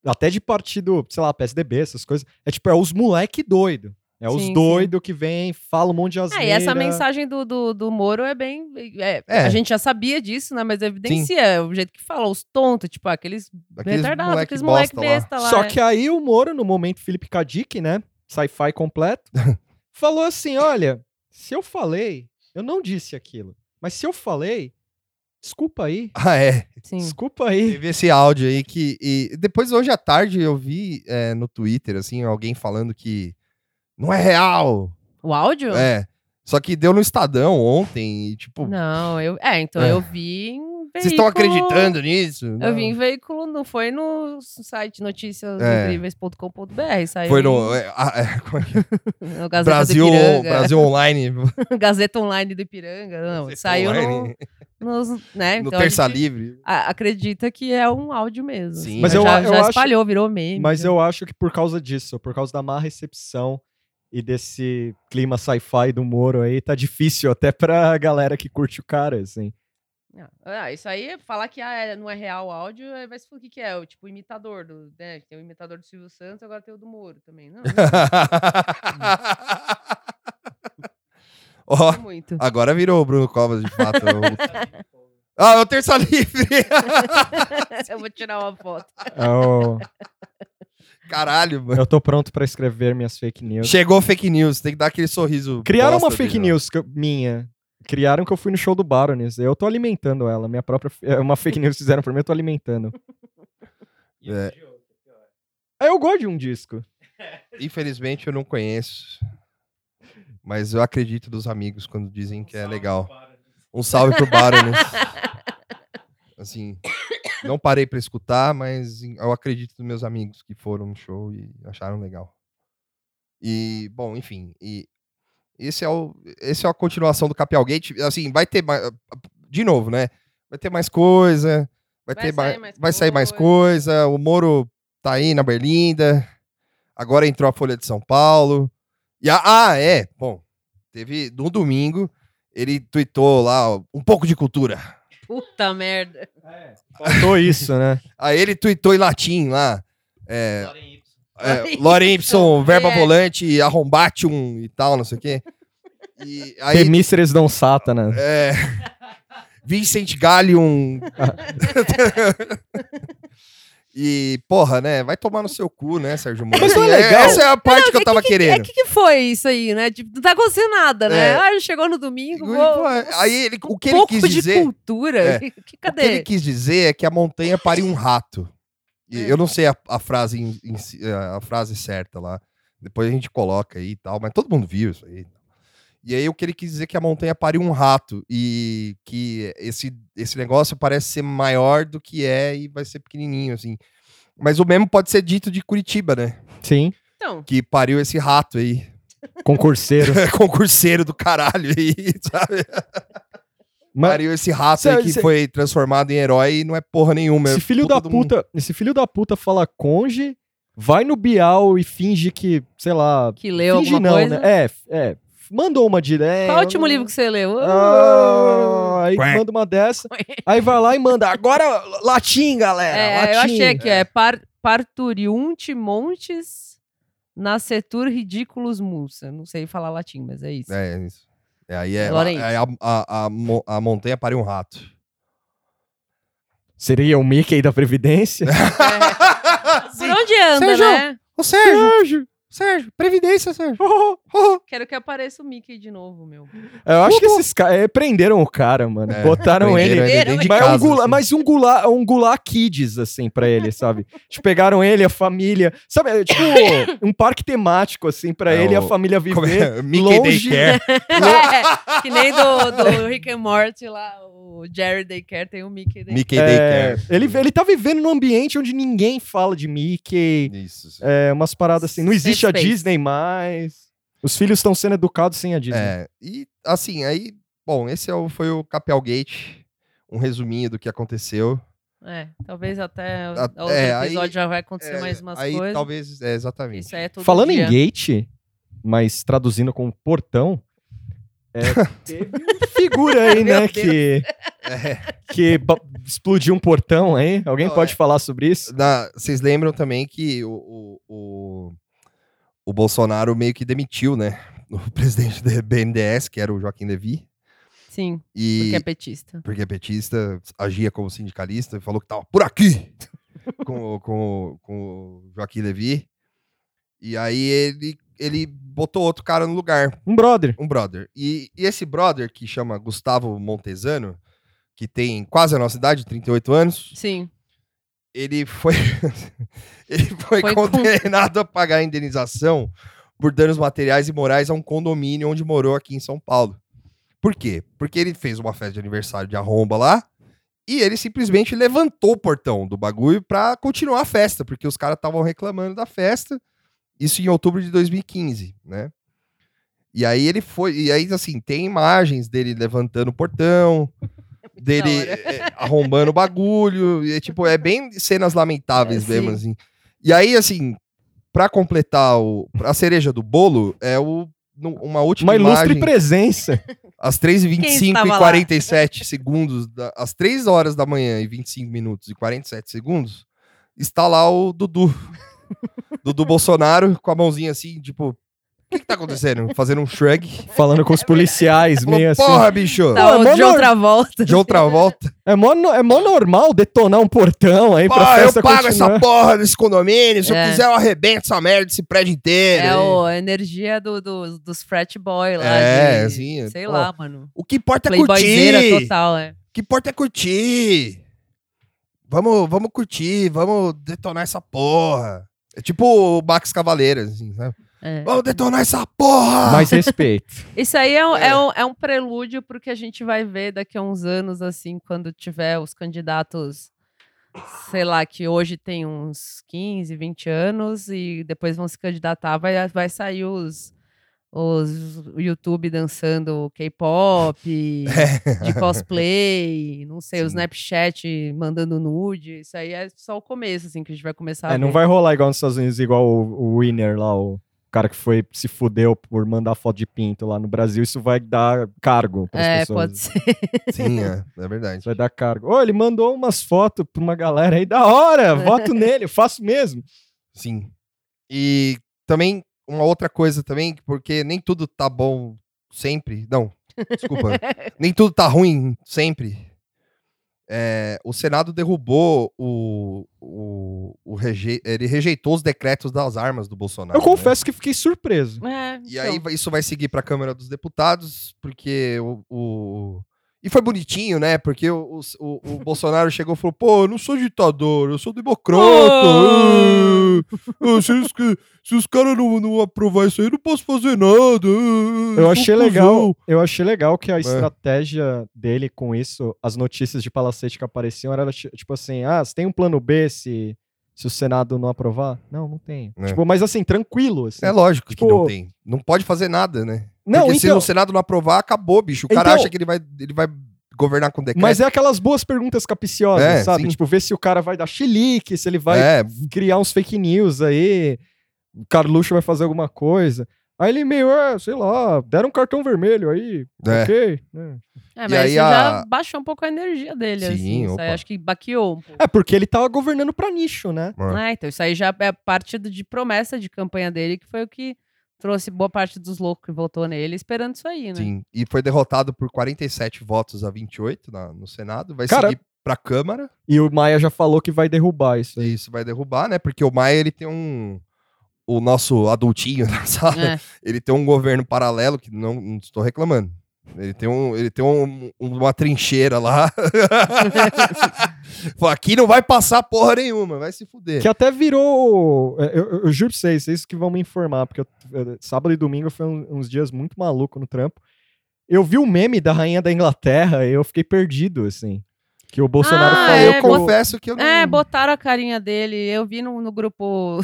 até de partido, sei lá, PSDB, essas coisas. É tipo, é os moleque doido. É os Sim, sim. doidos que vem, fala um monte de asneira. É, e essa mensagem do, do, do Moro é bem. é, É. A gente já sabia disso, né? Mas evidencia é o jeito que fala, os tontos, tipo, aqueles Aqueles retardados, moleque aqueles moleque bosta lá. besta lá. Só é. que aí o Moro, no momento Felipe Kadik, né? Sci-fi completo, falou assim: olha, se eu falei, eu não disse aquilo. Mas se eu falei, desculpa aí. Ah, é. Sim. Desculpa aí. Teve esse áudio aí que. E depois, hoje à tarde, eu vi é, no Twitter, assim, alguém falando que não é real. O áudio? É. Só que deu no Estadão ontem e, tipo, Não, eu. É, então É. eu vi em vocês estão veículo- acreditando nisso? Eu Não. vi em veículo, não foi no site É. noticiasincríveis.com.br, saiu Foi no. é, ah, é, como é que é? no Gazeta Brasil, do Ipiranga. Brasil Online. Gazeta Online do Ipiranga. Não, Gazeta saiu no, Online, nos, né? no então Terça gente Livre. a- acredita que é um áudio mesmo. Sim. assim, Mas eu- já, eu já acho- espalhou, virou meme. Mas eu acho que por causa disso, por causa da má recepção e desse clima sci-fi do Moro aí, tá difícil até pra galera que curte o cara, assim. Não. Ah, isso aí, falar que ah, é- não é real o áudio, vai se falar o que, que é, o tipo imitador do, né? Tem o imitador do Silvio Santos, agora tem o do Moro também. Não, não muito. agora virou o Bruno Covas de fato. O- ah, é o Terça Livre! eu vou tirar uma foto. É o- Caralho, mano. Eu tô pronto pra escrever minhas fake news. Chegou fake news, tem que dar aquele sorriso. Criaram uma fake dele, news eu- minha. Criaram que eu fui no show do Baroness. Eu tô alimentando ela. Minha própria. É uma fake news que fizeram pra mim, eu tô alimentando. É, eu gosto de um disco. infelizmente eu não conheço. Mas eu acredito dos amigos quando dizem que é legal. Um salve pro Baroness. Assim, não parei pra escutar, mas eu acredito nos meus amigos que foram no show e acharam legal. E, bom, enfim, e esse é o esse é a continuação do Capial Gate, assim, vai ter mais de novo, né? Vai ter mais coisa, vai, Vai ter sair mais, mais vai sair mais coisa. o Moro tá aí na Berlinda. Agora entrou a Folha de São Paulo. E a, ah, é, bom, teve no domingo ele tweetou lá um pouco de cultura. Puta merda. Faltou isso, né? Aí ele tweetou em latim lá. É, é, Lorem ipsum, verba É. volante, arrombatium e tal, não sei o quê. E aí, Temíceres Dom Sátana. é, Vincent Gallium. e, porra, né? Vai tomar no seu cu, né, Sérgio Moro? Mas não é Assim, legal? Essa é a parte que eu tava É querendo. que que foi isso aí, né? Tipo, não tá acontecendo nada, né? É. Ah, ele chegou no domingo, vou... Aí ele, o que ele pouco quis de dizer. cultura. É. Que, O que cadê? ele quis dizer é que a montanha pariu um rato. E É. Eu não sei a, a frase em- em a frase certa lá. Depois a gente coloca aí e tal, mas todo mundo viu isso aí. E aí o que ele quis dizer é que a montanha pariu um rato e que esse, esse negócio parece ser maior do que é e vai ser pequenininho assim. Mas o mesmo pode ser dito de Curitiba, né? Sim. Então, Que pariu esse rato aí. Concurseiro. Concurseiro do caralho aí, sabe? Mas Pariu esse rato Cê- aí que cê- foi transformado em herói e não é porra nenhuma. é esse filho puta da puta, esse filho da puta fala conge, vai no Bial e finge que, sei lá, que leu finge alguma não, coisa. né? É, é, mandou uma direita. Qual é o último livro que você leu? Ah, aí Quack. manda uma dessa, aí vai lá e manda, agora latim, galera, É, latim. eu achei aqui, é, par, Parturiunte Montes Nascetur Ridiculus Musa. Não sei falar latim, mas é isso. É, isso. É, aí é, Lorente. aí a, a, a, a montanha pariu um rato. Seria o Mickey da Previdência? Por onde anda, Sérgio! né? Ô, Sérgio! Sérgio! Sérgio! Previdência, Sérgio! Quero que apareça o Mickey de novo, meu. Eu acho que esses caras prenderam o cara, mano. É, Botaram ele. Mas, é um gula, assim. mas um gulá, um gulá kids, assim, pra ele, sabe? tipo, pegaram ele, a família. Sabe, é tipo, um parque temático, assim, pra É ele e a família viver. é? Mickey longe- Daycare. É, que nem do, do Rick and Morty lá, o Jerry Daycare tem o Mickey Daycare. Mickey É, Daycare. ele, ele tá vivendo num ambiente onde ninguém fala de Mickey. Isso. É, umas paradas assim. Não existe a Safe space. Disney mais. Os filhos estão sendo educados sem a Disney. É, e assim, aí, bom, esse é foi o Capel Gate, um resuminho do que aconteceu. É, talvez até o A- outro é, aí- episódio já vai acontecer É, mais umas aí coisas. talvez, é, exatamente. Isso aí é todo Falando dia. em gate, mas traduzindo com portão, é, teve uma figura aí, né, que, É, que explodiu um portão aí. Alguém Não, pode é. falar sobre isso? vocês lembram também que o, o, o, o Bolsonaro meio que demitiu, né? O presidente do BNDES, que era o Joaquim Levy. Sim, E, porque é petista. porque é petista, agia como sindicalista e falou que tava por aqui com, o- com, com o Joaquim Levy. E aí ele, ele botou outro cara no lugar, Um brother. um brother. E, e esse brother, que chama Gustavo Montesano, que tem quase a nossa idade, 38 anos, Sim. Ele foi, ele foi, Foi com- condenado a pagar a indenização por danos materiais e morais a um condomínio onde morou aqui em São Paulo. Por quê? Porque ele fez uma festa de aniversário de arromba lá e ele simplesmente levantou o portão do bagulho pra continuar a festa, porque os caras estavam reclamando da festa. Isso em outubro de 2015, né? E aí ele foi, e aí assim, tem imagens dele levantando o portão, dele é, arrombando o bagulho, e é, tipo, é bem cenas lamentáveis É, mesmo, sim. assim. E aí, assim, pra completar o, a cereja do bolo, é o, no- uma última Uma ilustre imagem, presença. às 3h25 Quem e estava lá? 47 segundos, da- às 3 horas da manhã e 25 minutos e 47 segundos, está lá o Dudu. Dudu Bolsonaro com a mãozinha assim, tipo, O que, que tá acontecendo? Fazendo um shrug. Falando com os policiais, meio assim. Porra, bicho! Tá, Pô, é de outra volta. De outra volta. É mó, é mó normal detonar um portão aí Pô, pra eu festa pago continuar. essa porra desse condomínio. Se É. eu quiser, eu arrebento essa merda desse prédio inteiro. É o, a energia do, do- dos frat boy lá. É, de- assim, Sei pô. lá, mano. O que importa é curtir. total, é. O que importa é curtir. Vamos, vamos curtir, vamos detonar essa porra. É tipo o Max Cavaleiras, assim, sabe? É. Vamos detonar essa porra! Mais respeito. Isso aí é um, É. é. um, é um prelúdio pro que a gente vai ver daqui a uns anos, assim, quando tiver os candidatos, sei lá, que hoje tem uns 15, 20 anos e depois vão se candidatar, vai, vai sair os, os o YouTube dançando K-pop, de cosplay, não sei, o Sim. Snapchat mandando nude. Isso aí é só o começo, assim, que a gente vai começar a É, não vai rolar igual nos Estados Unidos, igual o, o Winner lá, o cara que foi se fudeu por mandar foto de pinto lá no Brasil. Isso vai dar cargo pras É, pessoas. pode ser. Sim, é, é verdade. Vai dar cargo. Ô, ele mandou umas fotos pra uma galera aí, da hora, voto nele, eu faço mesmo. Sim. E também, uma outra coisa também, porque nem tudo tá bom sempre. Não, desculpa. nem tudo tá ruim sempre. É, o Senado derrubou o. o, o reje- ele rejeitou os decretos das armas do Bolsonaro. Eu né? confesso que fiquei surpreso. É, E aí então. vai- isso vai seguir para a Câmara dos Deputados, porque o, o- E foi bonitinho, né? Porque o, o, o- Bolsonaro chegou e falou: pô, eu não sou ditador, eu sou democrata. Oh! Se, os, se os caras não, não aprovar isso aí, não posso fazer nada. Eu achei cuzão." legal, eu achei legal que É. a estratégia dele com isso, as notícias de palacete que apareciam, era ti- tipo assim, ah, você tem um plano B se, se o Senado não aprovar? Não, não tem. É. Tipo, mas assim, tranquilo, assim. É lógico Tipo- que não tem. Não pode fazer nada, né? não, Porque se então, o Senado não aprovar, acabou, bicho. O cara Então- acha que ele vai, ele vai governar com decreto. mas é aquelas boas perguntas capciosas, É, sabe? sim. Tipo, ver se o cara vai dar chilique, se ele vai É, criar uns fake news aí, o Carluxo vai fazer alguma coisa. Aí ele meio, é, sei lá, deram um cartão vermelho aí, É. ok. né? É, E mas aí isso a- já baixou um pouco a energia dele, Sim, assim. Isso aí acho que baqueou um pouco. É, porque ele tava governando pra nicho, né? É. É, então isso aí já é parte de promessa de campanha dele, que foi o que trouxe boa parte dos loucos que votou nele esperando isso aí, né? Sim, e foi derrotado por 47 votos a 28 na- no Senado. Vai Cara- seguir pra Câmara. E o Maia já falou que vai derrubar isso E aí. isso vai derrubar, né? Porque o Maia, ele tem um... O nosso adultinho na sala, É. ele tem um governo paralelo, que não, não estou reclamando. Ele tem, um, ele tem um- uma trincheira lá. Aqui não vai passar porra nenhuma, vai se fuder. Que até virou. é, Eu, eu, eu juro pra vocês, vocês que vão me informar, porque eu- eu- sábado e domingo foi um- uns dias muito maluco no trampo. Eu vi o meme da rainha da Inglaterra e eu fiquei perdido, assim. Que o Bolsonaro Ah, falou eu é, com. confesso que eu não... É, botaram a carinha dele. Eu vi no, no grupo.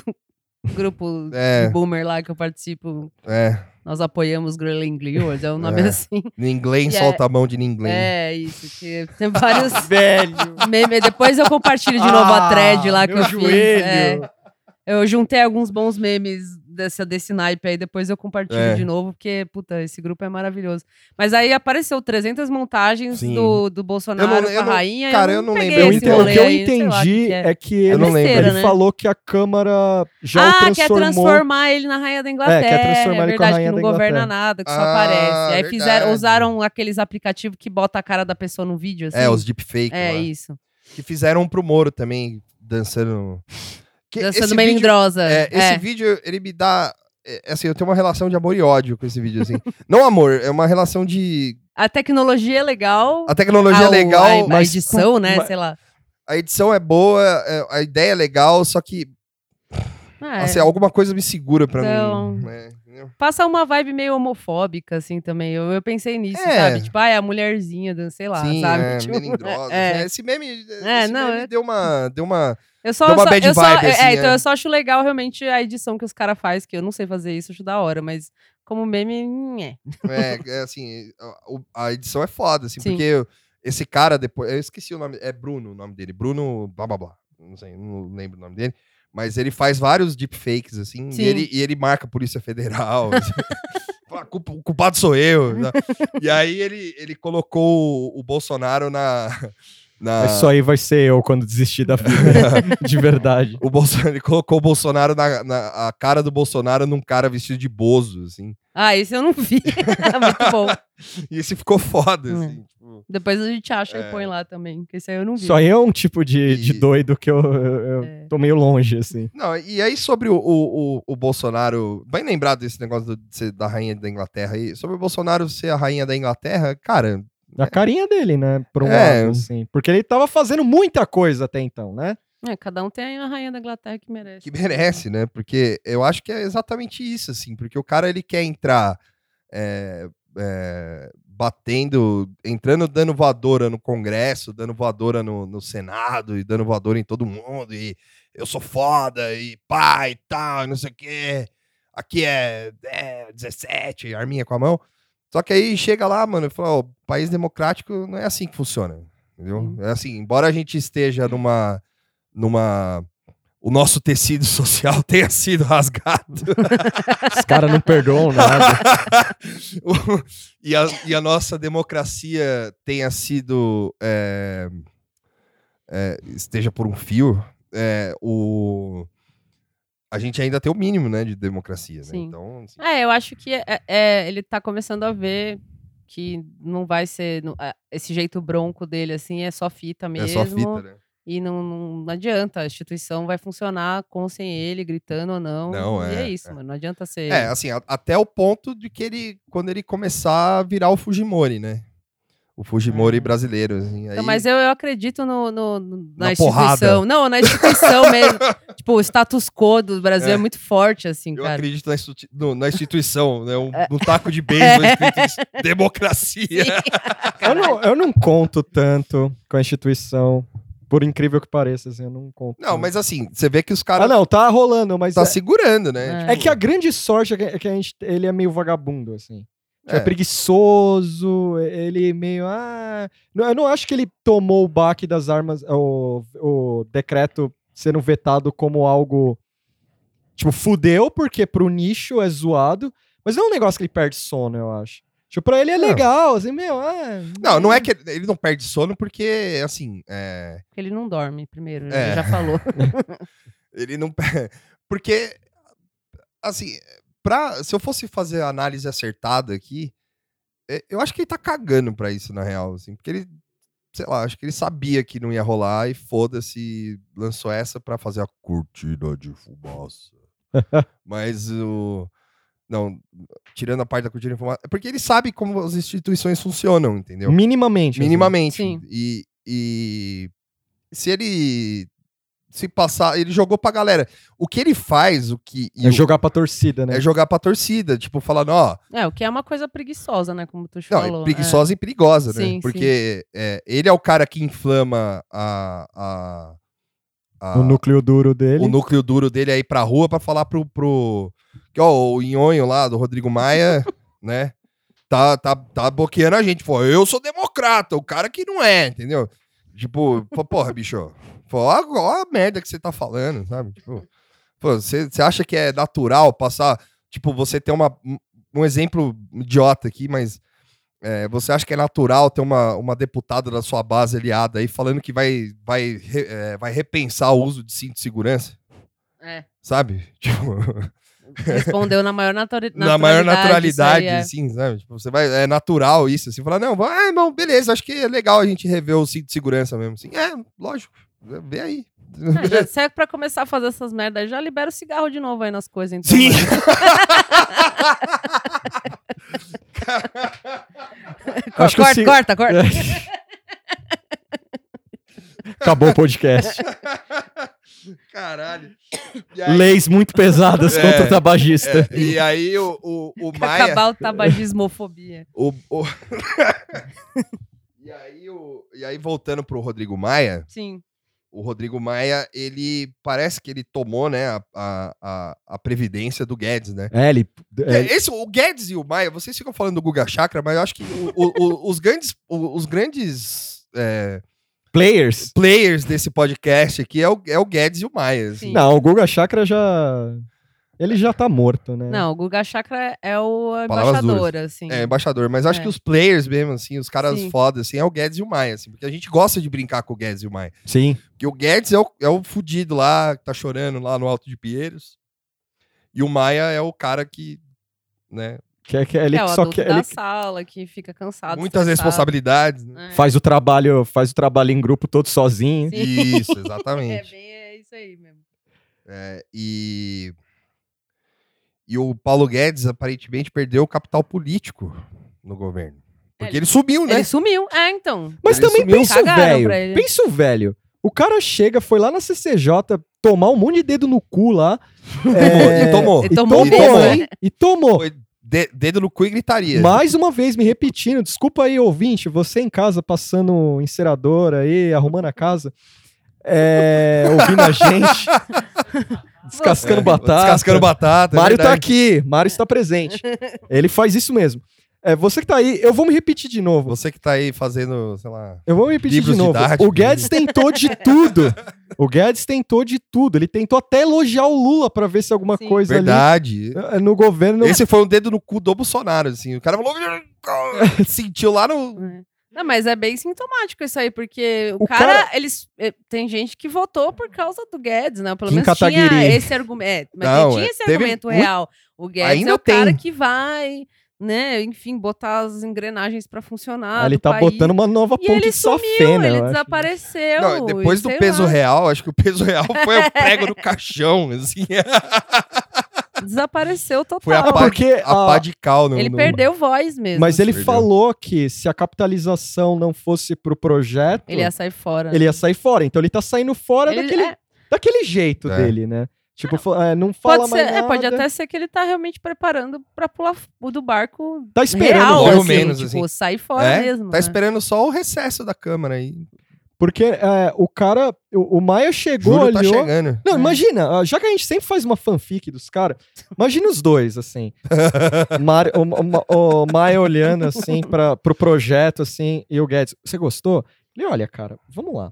Grupo É. de boomer lá que eu participo. É, Nós apoiamos Grelin Gleward, é um nome É. assim. ninguém é- solta a mão de ninguém. É, isso. Que tem vários Velho! memes. Depois eu compartilho de novo a thread lá que Ah, eu fiz. joelho. É. Eu juntei alguns bons memes dessa, desse naipe aí, depois eu compartilho É. de novo, porque, puta, esse grupo é maravilhoso. Mas aí apareceu 300 montagens Sim. do, do Bolsonaro Eu não- eu com a não- rainha. cara, eu não peguei lembro. Eu esse ente- o que eu o entendi é. é. que ele, não lembro. ele né? falou que a Câmara já o ah, quer transformou. transformar ele na rainha da Inglaterra. É, quer transformar é ele com a verdade rainha que não da governa Inglaterra. nada, que só Ah, aparece. Aí fizeram, verdade. usaram aqueles aplicativos que bota a cara da pessoa no vídeo, assim. É, os deepfake É, lá. isso. Que fizeram pro Moro também, dançando. Que Dançando esse melindrosa. vídeo, é, esse vídeo, ele me dá. é, assim, eu tenho uma relação de amor e ódio com esse vídeo, assim. Não amor, é uma relação de. A tecnologia é legal. A tecnologia a, é legal, a, a mas- edição, né? mas- Sei lá. a edição é boa, é, a ideia é legal, só que Ah, é. assim, alguma coisa me segura pra Então- não. né? Passa uma vibe meio homofóbica, assim, também. Eu, eu pensei nisso, É. sabe? Tipo, ah, é a mulherzinha, sei lá, Sim, sabe? é, Tipo, melindrosa. é. assim, Esse meme, É, esse não, meme é- deu uma. Deu uma. Eu só, uma bad eu só- vibe, é, assim, então é. eu só acho legal realmente a edição que os caras fazem, que eu não sei fazer isso, acho da hora, mas como meme. É, é assim, a, a edição é foda, assim, Sim. porque esse cara depois. Eu esqueci o nome. É Bruno o nome dele. Bruno. blá blá blá. Não sei, não lembro o nome dele. Mas ele faz vários deepfakes, assim, Sim. e ele, e ele marca a Polícia Federal. assim. Fala, "Culpa- o culpado sou eu. e aí ele, ele colocou o, o Bolsonaro na, Na... Isso aí vai ser eu quando desistir da vida. de verdade. O Bolsonaro ele colocou o Bolsonaro na, na- a cara do Bolsonaro num cara vestido de bozo, assim. Ah, esse eu não vi. Muito bom. E esse ficou foda, Hum. assim. tipo, Depois a gente acha É. e põe lá também. Que esse aí eu não vi. Isso aí é um tipo de, de E- doido que eu, eu, eu É. tô meio longe, assim. Não, e aí sobre o, o, o, o Bolsonaro, bem lembrado desse negócio do- de ser da rainha da Inglaterra aí, sobre o Bolsonaro ser a rainha da Inglaterra, cara, A carinha dele, né? Por um É. lado, assim. Porque ele tava fazendo muita coisa até então, né? É, cada um tem a rainha da Inglaterra que merece. que merece, né? Porque eu acho que é exatamente isso, assim, porque o cara ele quer entrar é, é, batendo, entrando dando voadora no Congresso, dando voadora no, no Senado e dando voadora em todo mundo, e eu sou foda, e pá, e tal, e não sei o quê. Aqui é, é 17, arminha com a mão. Só que aí chega lá, mano, e fala, ó, país democrático não é assim que funciona, entendeu? Sim. É assim, embora a gente esteja numa numa o nosso tecido social tenha sido rasgado Os caras não perdoam nada. E, a, e a nossa democracia tenha sido é, é, esteja por um fio, é, o a gente ainda tem o mínimo, né, de democracia, né? Sim. Então, assim, É, eu acho que é, é, ele tá começando a ver que não vai ser. não- é, esse jeito bronco dele, assim, é só fita mesmo. é só fita, né? E não, não, não adianta, a instituição vai funcionar com ou sem ele, gritando ou não. Não, e é, é isso, é. mano. Não adianta ser. É, assim, a- até o ponto de que ele quando ele começar a virar o Fujimori, né? O Fujimori É. brasileiro, assim, aí... Então, mas eu, eu acredito no, no- no- na, Na instituição. porrada. Não, na instituição mesmo. tipo, o status quo do Brasil é, É. muito forte, assim, Eu cara. acredito na, institui- no- na instituição, né? Um, É. um taco de beisebol escrito democracia. Eu não, eu não conto tanto com a instituição. Por incrível que pareça, assim, eu não conto. Não, mas assim, você vê que os Ah, caras não, tá rolando, mas tá é, segurando, né? É. é que a grande sorte é que, é que a gente, ele é meio vagabundo, assim. É. É. preguiçoso, ele meio. Ah, não, eu não acho que ele tomou o baque das armas, o, o decreto sendo vetado como algo. Tipo, fudeu, porque pro nicho é zoado, mas não é um negócio que ele perde sono, eu acho. Tipo, pra ele é Não. legal, assim, meu. Ah, Não, não é que ele não perde sono porque, assim, é, Porque ele não dorme, primeiro. É. Ele já falou. ele não. Porque, assim, pra, se eu fosse fazer a análise acertada aqui, é, eu acho que ele tá cagando pra isso, na real, assim, porque ele, sei lá, acho que ele sabia que não ia rolar e foda-se, lançou essa pra fazer a cortina de fumaça. Mas o. Não, tirando a parte da cortina de fumaça. É porque ele sabe como as instituições funcionam, entendeu? minimamente. Minimamente. Sim. E, e se ele se passar, ele jogou pra galera. O que ele faz, o que É o- jogar pra torcida, né? é jogar pra torcida, tipo falando, ó, É, o que é uma coisa preguiçosa, né? Como tu não, falou. é preguiçosa e perigosa, né? Sim, Porque é, ele é o cara que inflama a, a, a- O núcleo duro dele. o núcleo duro dele aí pra rua pra falar pro, pro que ó, o Nhonho lá do Rodrigo Maia, né? Tá, tá, tá bloqueando a gente. Pô, eu sou democrata, o cara que não é, entendeu? Tipo, porra, bicho. Pô, ó, a merda que você tá falando, sabe? Tipo, pô, você você acha que é natural passar. Tipo, você ter uma. um- exemplo idiota aqui, mas. é, você acha que é natural ter uma, uma deputada da sua base aliada aí falando que vai, vai, re- é, vai repensar o uso de cinto de segurança? É. Sabe? Tipo, Respondeu na maior natura- naturalidade. na maior naturalidade, é. assim, sabe? Tipo, você vai, é natural isso, assim, falar, não, ah, não, beleza, acho que é legal a gente rever o cinto de segurança mesmo, assim, é, lógico, vê aí. É, já, se é pra começar a fazer essas merdas, já libera o cigarro de novo aí nas coisas, então. Sim! né? Acho que o corta, ci- corta, corta. Acabou o podcast. Caralho. Aí, Leis muito pesadas É, contra o tabagista. é, e aí o, o, o Maia... Acabar o tabagismofobia. O, o- e, aí, o, e aí, voltando pro Rodrigo Maia, Sim. O Rodrigo Maia, ele parece que ele tomou, né, a, a, a, a previdência do Guedes, né? É, ele. É, é, esse, o Guedes e o Maia, vocês ficam falando do Guga Chakra, mas eu acho que o- o- os grandes, os grandes é, players. players desse podcast aqui é o, é o Guedes e o Maia. assim. Sim. Não, o Guga Chakra já. Ele já tá morto, né? Não, o Guga Chakra é o Palavras embaixador, assim. É, embaixador. Mas acho É. que os players mesmo, assim, os caras Sim. fodas, assim, é o Guedes e o Maia, assim. Porque a gente gosta de brincar com o Guedes e o Maia. Sim. Porque o Guedes é o, é o fudido lá, que tá chorando lá no Alto de Pinheiros. E o Maia é o cara que, né, Que, é- que ele é o só adulto quer. da Ele sala, que fica cansado. muitas estressado. responsabilidades. Né? É. faz o trabalho, faz o trabalho em grupo todo sozinho. Sim. Isso, É exatamente. bem é isso aí mesmo. É, e, e o Paulo Guedes aparentemente perdeu o capital político no governo. Porque É, ele subiu, né? Ele sumiu. É, então. Mas Ele também sumiu. pensa o velho. ele. Pensa o velho. O cara chega, foi lá na CCJ tomar um monte de dedo no cu lá. é, E tomou. Ele E tomou tomou, mesmo, hein? E tomou. Foi de- dedo no cu e gritaria. Mais uma vez, me repetindo, desculpa aí, ouvinte, você em casa passando encerador aí, arrumando a casa, é, ouvindo a gente, descascando É, batata. Descascando batata. é Mário tá verdade. aqui, Mário está presente. Ele faz isso mesmo. É, você que tá aí, eu vou me repetir de novo. Você que tá aí fazendo, sei lá. Eu vou me repetir de novo. didáticos. O Guedes tentou de tudo. O Guedes tentou de tudo. Ele tentou até elogiar o Lula pra ver se alguma Sim. coisa Verdade. ali eh, no governo. Esse foi um dedo no cu do Bolsonaro, assim. O cara falou. sentiu lá no. Não, mas é bem sintomático isso aí, porque o, O cara, cara- eles. eh, Tem gente que votou por causa do Guedes, né? Pelo Kim menos tinha Kataguiri. esse argumento. Mas Não, tinha é, esse argumento muito- real. O Guedes Ainda é o cara tem. que vai, né? Enfim, botar as engrenagens pra funcionar. Ah, ele do tá país. botando uma nova E ponte ele de sumiu, ele acho. desapareceu. Não, depois e do peso lá, real, acho que o peso real foi o prego no caixão, assim. Desapareceu total. Foi a, pá, porque a a- pá de cal no, Ele no- perdeu voz mesmo. Mas ele Perdeu. falou que se a capitalização não fosse pro projeto, Ele ia sair fora. ele ia sair fora. Então ele tá saindo fora Ele- daquele, é, daquele jeito É. dele, né? Tipo, fa- é, não fala pode, ser, mais é, nada. pode até ser que ele tá realmente preparando pra pular do barco Tá esperando, real, pelo assim, menos, tipo, assim. sair fora É, mesmo. Tá né? esperando só o recesso da Câmara aí. Porque é, o cara, o, o Maia chegou, tá olhou... chegando. Não, É. imagina, ah, já que a gente sempre faz uma fanfic dos caras, imagina os dois, assim. Mar- o, o- o Maia olhando, assim, pra, pro projeto, assim, e o Guedes, você gostou? Ele, olha, cara, vamos lá.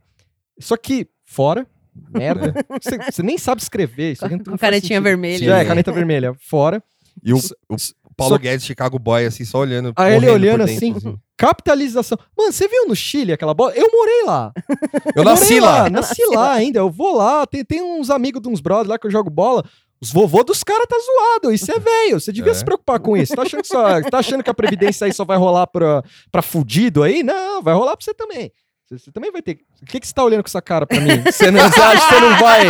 Isso aqui, fora, merda. Você, você nem sabe escrever. Isso aqui não Com faz canetinha sentido. vermelha. É, caneta vermelha, fora. E o, S- o Paulo só- Guedes, Chicago Boy, assim, só olhando. Aí ele olhando por dentro, assim, Capitalização. Mano, você viu no Chile aquela bola? Eu morei lá. Eu nasci morei lá. Nasci lá ainda. Eu vou lá. Tem, tem uns amigos de uns brothers lá que eu jogo bola. Os vovô dos caras tá zoado. Isso é velho. Você devia É. se preocupar com isso. Tá achando, que só, tá achando que a Previdência aí só vai rolar pra, pra fudido aí? Não, vai rolar pra você também. Você, você também vai ter. O que, que você tá olhando com essa cara pra mim? Você, não, você acha que você não vai.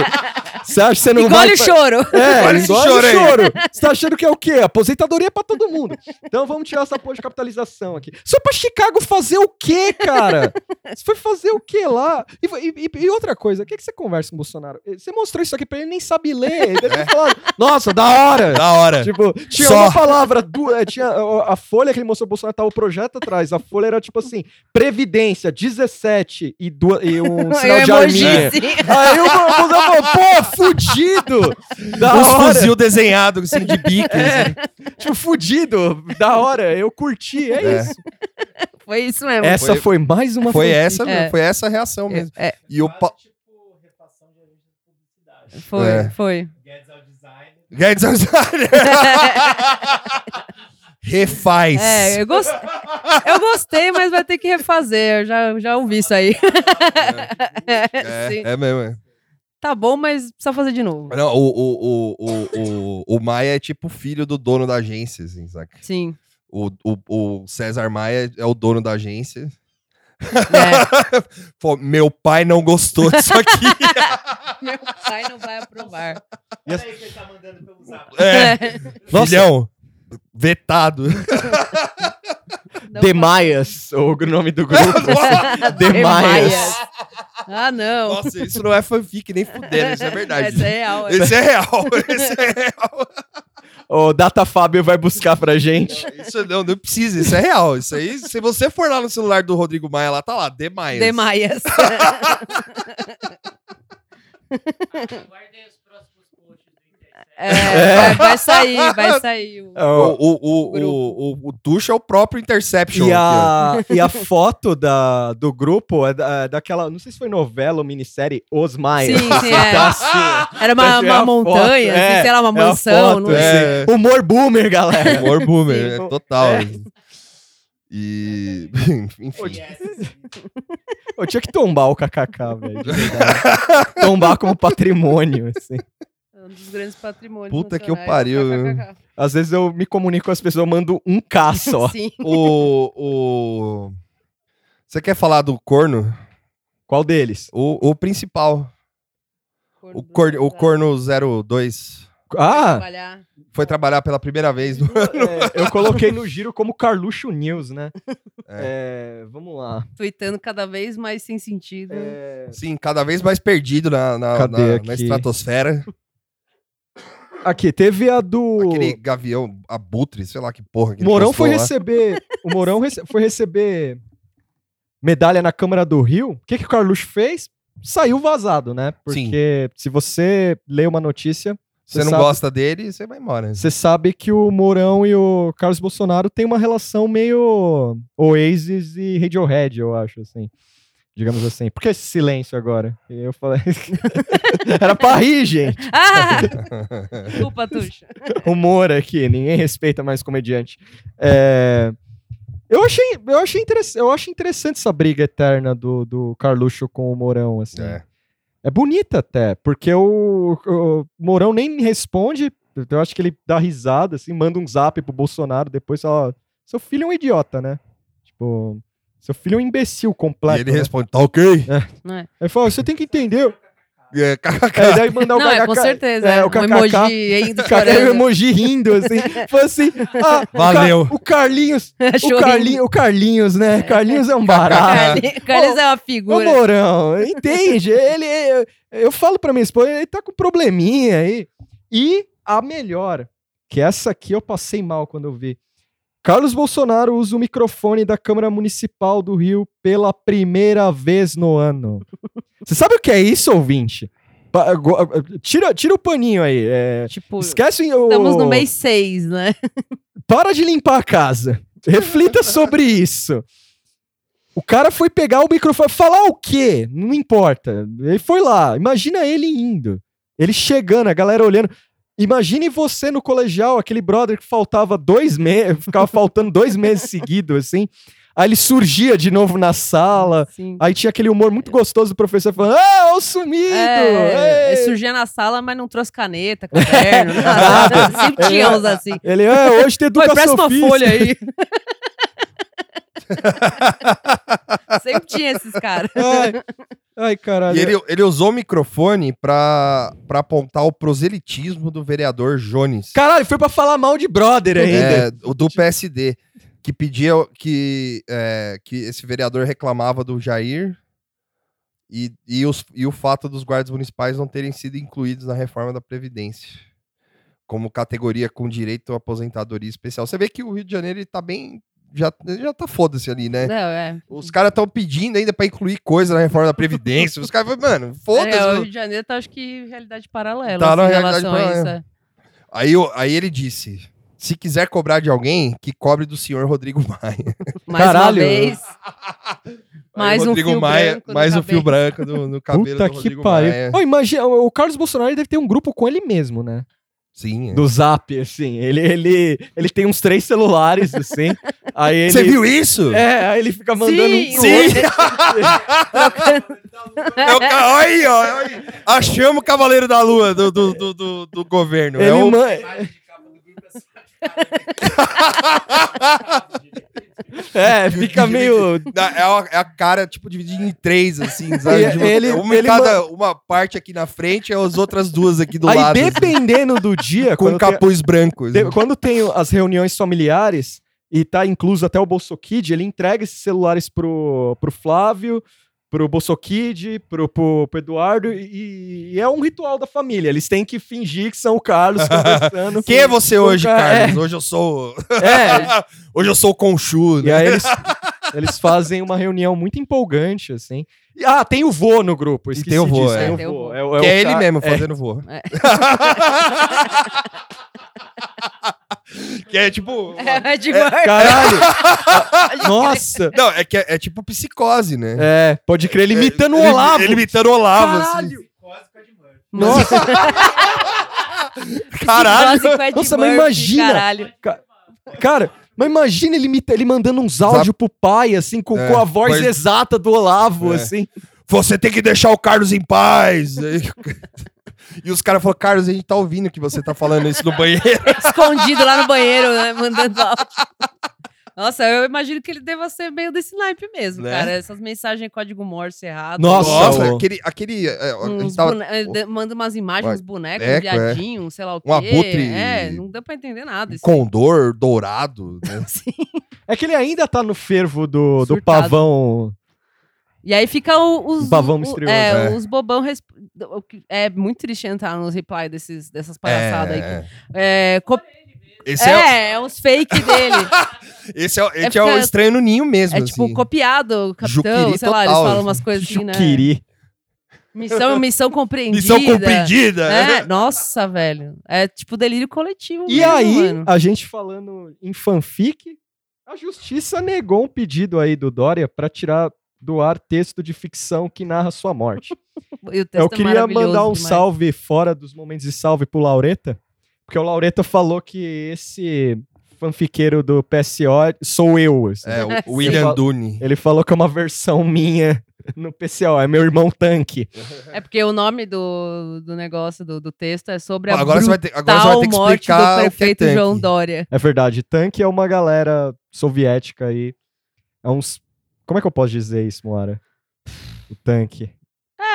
Você acha que você não vai. Engole o choro. É, engole choro o choro. Você tá achando que é o quê? Aposentadoria pra todo mundo. Então vamos tirar essa porra de capitalização aqui. Só pra Chicago fazer o quê, cara? Você foi fazer o quê lá? E, e- e outra coisa, o que, que você conversa com o Bolsonaro? Você mostrou isso aqui pra ele, nem sabe ler. Ele deve ter falado, nossa, da hora. Da hora. Tipo, tinha Só. uma palavra, du- é, tinha a, a folha que ele mostrou pro Bolsonaro, tava o projeto atrás. A folha era tipo assim, Previdência, 17 e, du- e um sinal de arminha. Aí o Bolsonaro falou, pô, fudido! Da Uns hora. fuzil desenhado, assim, de bico. É, assim. tipo, fudido, da hora, eu curti, é, É. isso. Foi isso mesmo. Essa Foi- foi, mais uma Foi essa, É. foi essa a reação mesmo. É, E o Pa- foi, É. foi. Guedes é o designer. Refaz. É, eu, gos- eu gostei, mas vai ter que refazer. Eu já, já ouvi isso aí. É, Sim. é mesmo. é. Tá bom, mas precisa fazer de novo. Não, o, o, o, o, o, o Maia é tipo filho do dono da agência, assim, saca? Sim. O, o, o César Maia é o dono da agência. É. Pô, meu pai não gostou disso aqui. Meu pai não vai aprovar. é, Nossa. filhão, vetado. Demaias, o nome do grupo. Demaias. Ah, não. Nossa, isso não é fanfic, nem fudendo, isso é verdade. Essa é real. é. Esse é real, esse é real. O Data Fábio vai buscar pra gente. Isso não, não precisa, isso é real. Isso aí, se você for lá no celular do Rodrigo Maia, lá tá lá, demais. Demaias. É, vai, vai sair, vai sair. o- É, O, o- o, o, Tuxo é o próprio Interception. E aqui, a, e a foto da, do grupo é, da- é daquela, não sei se foi novela ou minissérie, Os Maias. Sim, sim, é. Tá assim, Era uma, Essa é uma foto, montanha, é, assim, sei lá, uma é mansão. foto, não sei. é. assim. Humor boomer, galera. Humor boomer, Sim. é total. É. E. Enfim. Eu tinha que tombar o KKK, velho. tombar como patrimônio, assim. É um dos grandes patrimônios. Puta que o nacionais, pariu, KKK. Às vezes eu me comunico com as pessoas, eu mando um K só. Sim. O. o... Você quer falar do corno? Qual deles? O, o principal. O, cor, o corno 02. Ah, Trabalhar. Foi trabalhar pela primeira vez no é, eu coloquei no giro como Carluxo News, né? É, vamos lá. Tweetando cada vez mais sem sentido. É, Sim, cada vez mais perdido na, na, na- na estratosfera. Aqui, teve a do. Aquele gavião abutre, sei lá que porra. Que Mourão foi lá. receber. O Mourão rece- foi receber medalha na Câmara do Rio. O que, que o Carluxo fez? Saiu vazado, né? Porque se você lê uma notícia, Você não sabe- gosta dele, você vai embora. você sabe que o Mourão e o Carlos Bolsonaro têm uma relação meio Oasis e Radiohead, eu acho, assim. Digamos assim. Por que esse silêncio agora? E eu falei. Era pra rir, gente. Ah! Desculpa, Tuxa. humor aqui, ninguém respeita mais comediante. É, Eu achei, eu achei interessante, eu acho interessante essa briga eterna do, do Carluxo com o Mourão, assim. É. É. bonita até, porque o, o Mourão nem responde, eu acho que ele dá risada, assim, manda um zap pro Bolsonaro, depois fala, seu filho é um idiota, né? Tipo, seu filho é um imbecil E completo. ele né? responde, tá ok. Não é? Ele fala, você tem que entender. É, kkk. Aí daí mandar o Não, é, KKK com certeza. É, É, o um KKK. emoji indo Cadê o chorando. emoji rindo, assim? Foi assim. ah, o Valeu. Ca- O Carlinhos. O. Carlinhos o Carlinhos, né? Carlinhos é um barato. Carlinhos Carlinhos é uma Ô, figura. Mourão, entende? Ele. Eu, eu falo pra minha esposa, ele tá com probleminha aí. E a melhor, que essa aqui eu passei mal quando eu vi. Carlos Bolsonaro usa o microfone da Câmara Municipal do Rio pela primeira vez no ano. Você sabe o que é isso, ouvinte? Tira, tira o paninho aí. é, Tipo, esquece o. estamos no mês 6, né? Para de limpar a casa. Reflita sobre isso. O cara foi pegar o microfone, falar o quê? Não importa. Ele foi lá. Imagina ele indo. Ele chegando, a galera olhando. Imagine você no colegial, aquele brother que faltava dois meses, ficava faltando dois meses seguidos, assim. Aí ele surgia de novo na sala. Sim. Aí tinha aquele humor muito gostoso do professor falando: Ah, o sumido! É, Ei!" ele surgia na sala, mas não trouxe caneta, caderno, nada. Sempre tinha uns assim. Ele, ah, hoje tem educação presta uma física." folha aí. Sempre tinha esses caras. Ai, ai, caralho. E ele, ele usou o microfone pra, pra apontar o proselitismo do vereador Jones. Caralho, foi pra falar mal de brother ainda. É, o do PSD, que pedia que, é, que esse vereador reclamava do Jair e, e, os, e o fato dos guardas municipais não terem sido incluídos na reforma da Previdência. Como categoria com direito à aposentadoria especial. Você vê que o Rio de Janeiro ele tá bem. Já, já tá foda-se ali, né? Não, é. Os caras estão pedindo ainda pra incluir coisa na reforma da Previdência. Os caras falam, mano, É, o foda-se. Rio de Janeiro tá, acho que realidade paralela. Tá assim, na realidade relação a isso. paralela. é. Aí, aí ele disse: se quiser cobrar de alguém, que cobre do senhor Rodrigo Maia. Mais Caralho. uma vez. Mais Aí, um Rodrigo fio Maia, branco no mais um fio cabelo. branco no, no cabelo Puta do que Rodrigo pariu. Maia. Ô, imagina, o o Carlos Bolsonaro deve ter um grupo com ele mesmo, né? Sim. é. Do Zap, assim. Ele, ele, ele tem uns três celulares, assim. aí ele. Você viu isso? É, aí ele fica mandando Sim, um Sim. outro. É o ca... Olha aí, ó. Achamos o Cavaleiro da Lua do, do, do, do, do governo. Ele é o... man- É, fica meio. É a, é a cara, tipo, dividida em três, assim, sabe? E Tipo, ele- uma, ele cada, uma parte aqui na frente e as outras duas aqui do Aí, lado. assim, dependendo do dia, com quando tem, capuz branco. assim. de- quando tem as reuniões familiares e tá incluso até o BolsoKid, ele entrega esses celulares pro, pro Flávio, pro BolsoKid, pro, pro, pro Eduardo, e, e é um ritual da família. Eles têm que fingir que são o Carlos conversando. Quem é você hoje, cara- Carlos? Hoje eu sou. É, hoje eu sou o Conchu. E Né? aí eles, Eles fazem uma reunião muito empolgante, assim. E, ah, tem o vô no grupo. E Esqueci tem o vô, disso, é. tem É, o vô. vô. É, o- é que é ele mesmo é. fazendo voo. É. que é tipo. É, de Caralho! Nossa! Não, é que é, é tipo psicose, né? É, pode crer, ele imitando o Olavo. Ele imitando o Olavo. assim. Caralho! Nossa, Caralho! Nossa, mas imagina. Caralho. Cara, mas imagina ele, imita- ele mandando uns áudios pro pai, assim, com, É, com a voz mas- exata do Olavo, É. assim. Você tem que deixar o Carlos em paz. e os caras falaram, Carlos, a gente tá ouvindo que você tá falando isso no banheiro. Escondido lá no banheiro, né? Mandando áudio. Nossa, eu imagino que ele deva ser meio desse naipe mesmo, Né? cara. Essas mensagens em código Morse errado. Nossa, Nossa, aquele. aquele é, Uns tava- bone- eh, Manda umas imagens, uns bonecos, um boneco, é. viadinho, sei lá o quê. Um abutre- É, não deu pra entender nada. um isso condor dourado. Né? Sim. É que ele ainda tá no fervo do, do pavão. E aí fica o- os. Um pavão o- misterioso, É, é. os bobão. resp- É muito triste entrar nos reply desses, dessas palhaçadas aí. É, É, co- esse é, é, é uns fake dele. esse é, esse é, fica- o estranho no ninho mesmo. É tipo assim. copiado, capitão, Juquiri sei lá, eles total, falam umas coisas assim, né? Juquiri. Missão, missão compreendida. Missão compreendida. É, nossa, velho. É tipo delírio coletivo. E mesmo, aí, mano. a gente falando em fanfic, a justiça negou um pedido aí do Dória pra tirar do ar texto de ficção que narra sua morte. Eu é queria maravilhoso mandar um demais. salve fora dos momentos de salve pro Laureta, porque o Laureta falou que esse fanfiqueiro do PSO sou eu. assim. É, o William Ele Dune. Ele falou que é uma versão minha no PCO, é meu irmão tanque. É porque o nome do, do negócio, do, do texto, é sobre a Agora você vai ter, agora você brutal vai ter que morte explicar do o que é prefeito tanque. João Dória. É verdade, tanque é uma galera soviética aí. É uns. Como é que eu posso dizer isso, Moara? O tanque.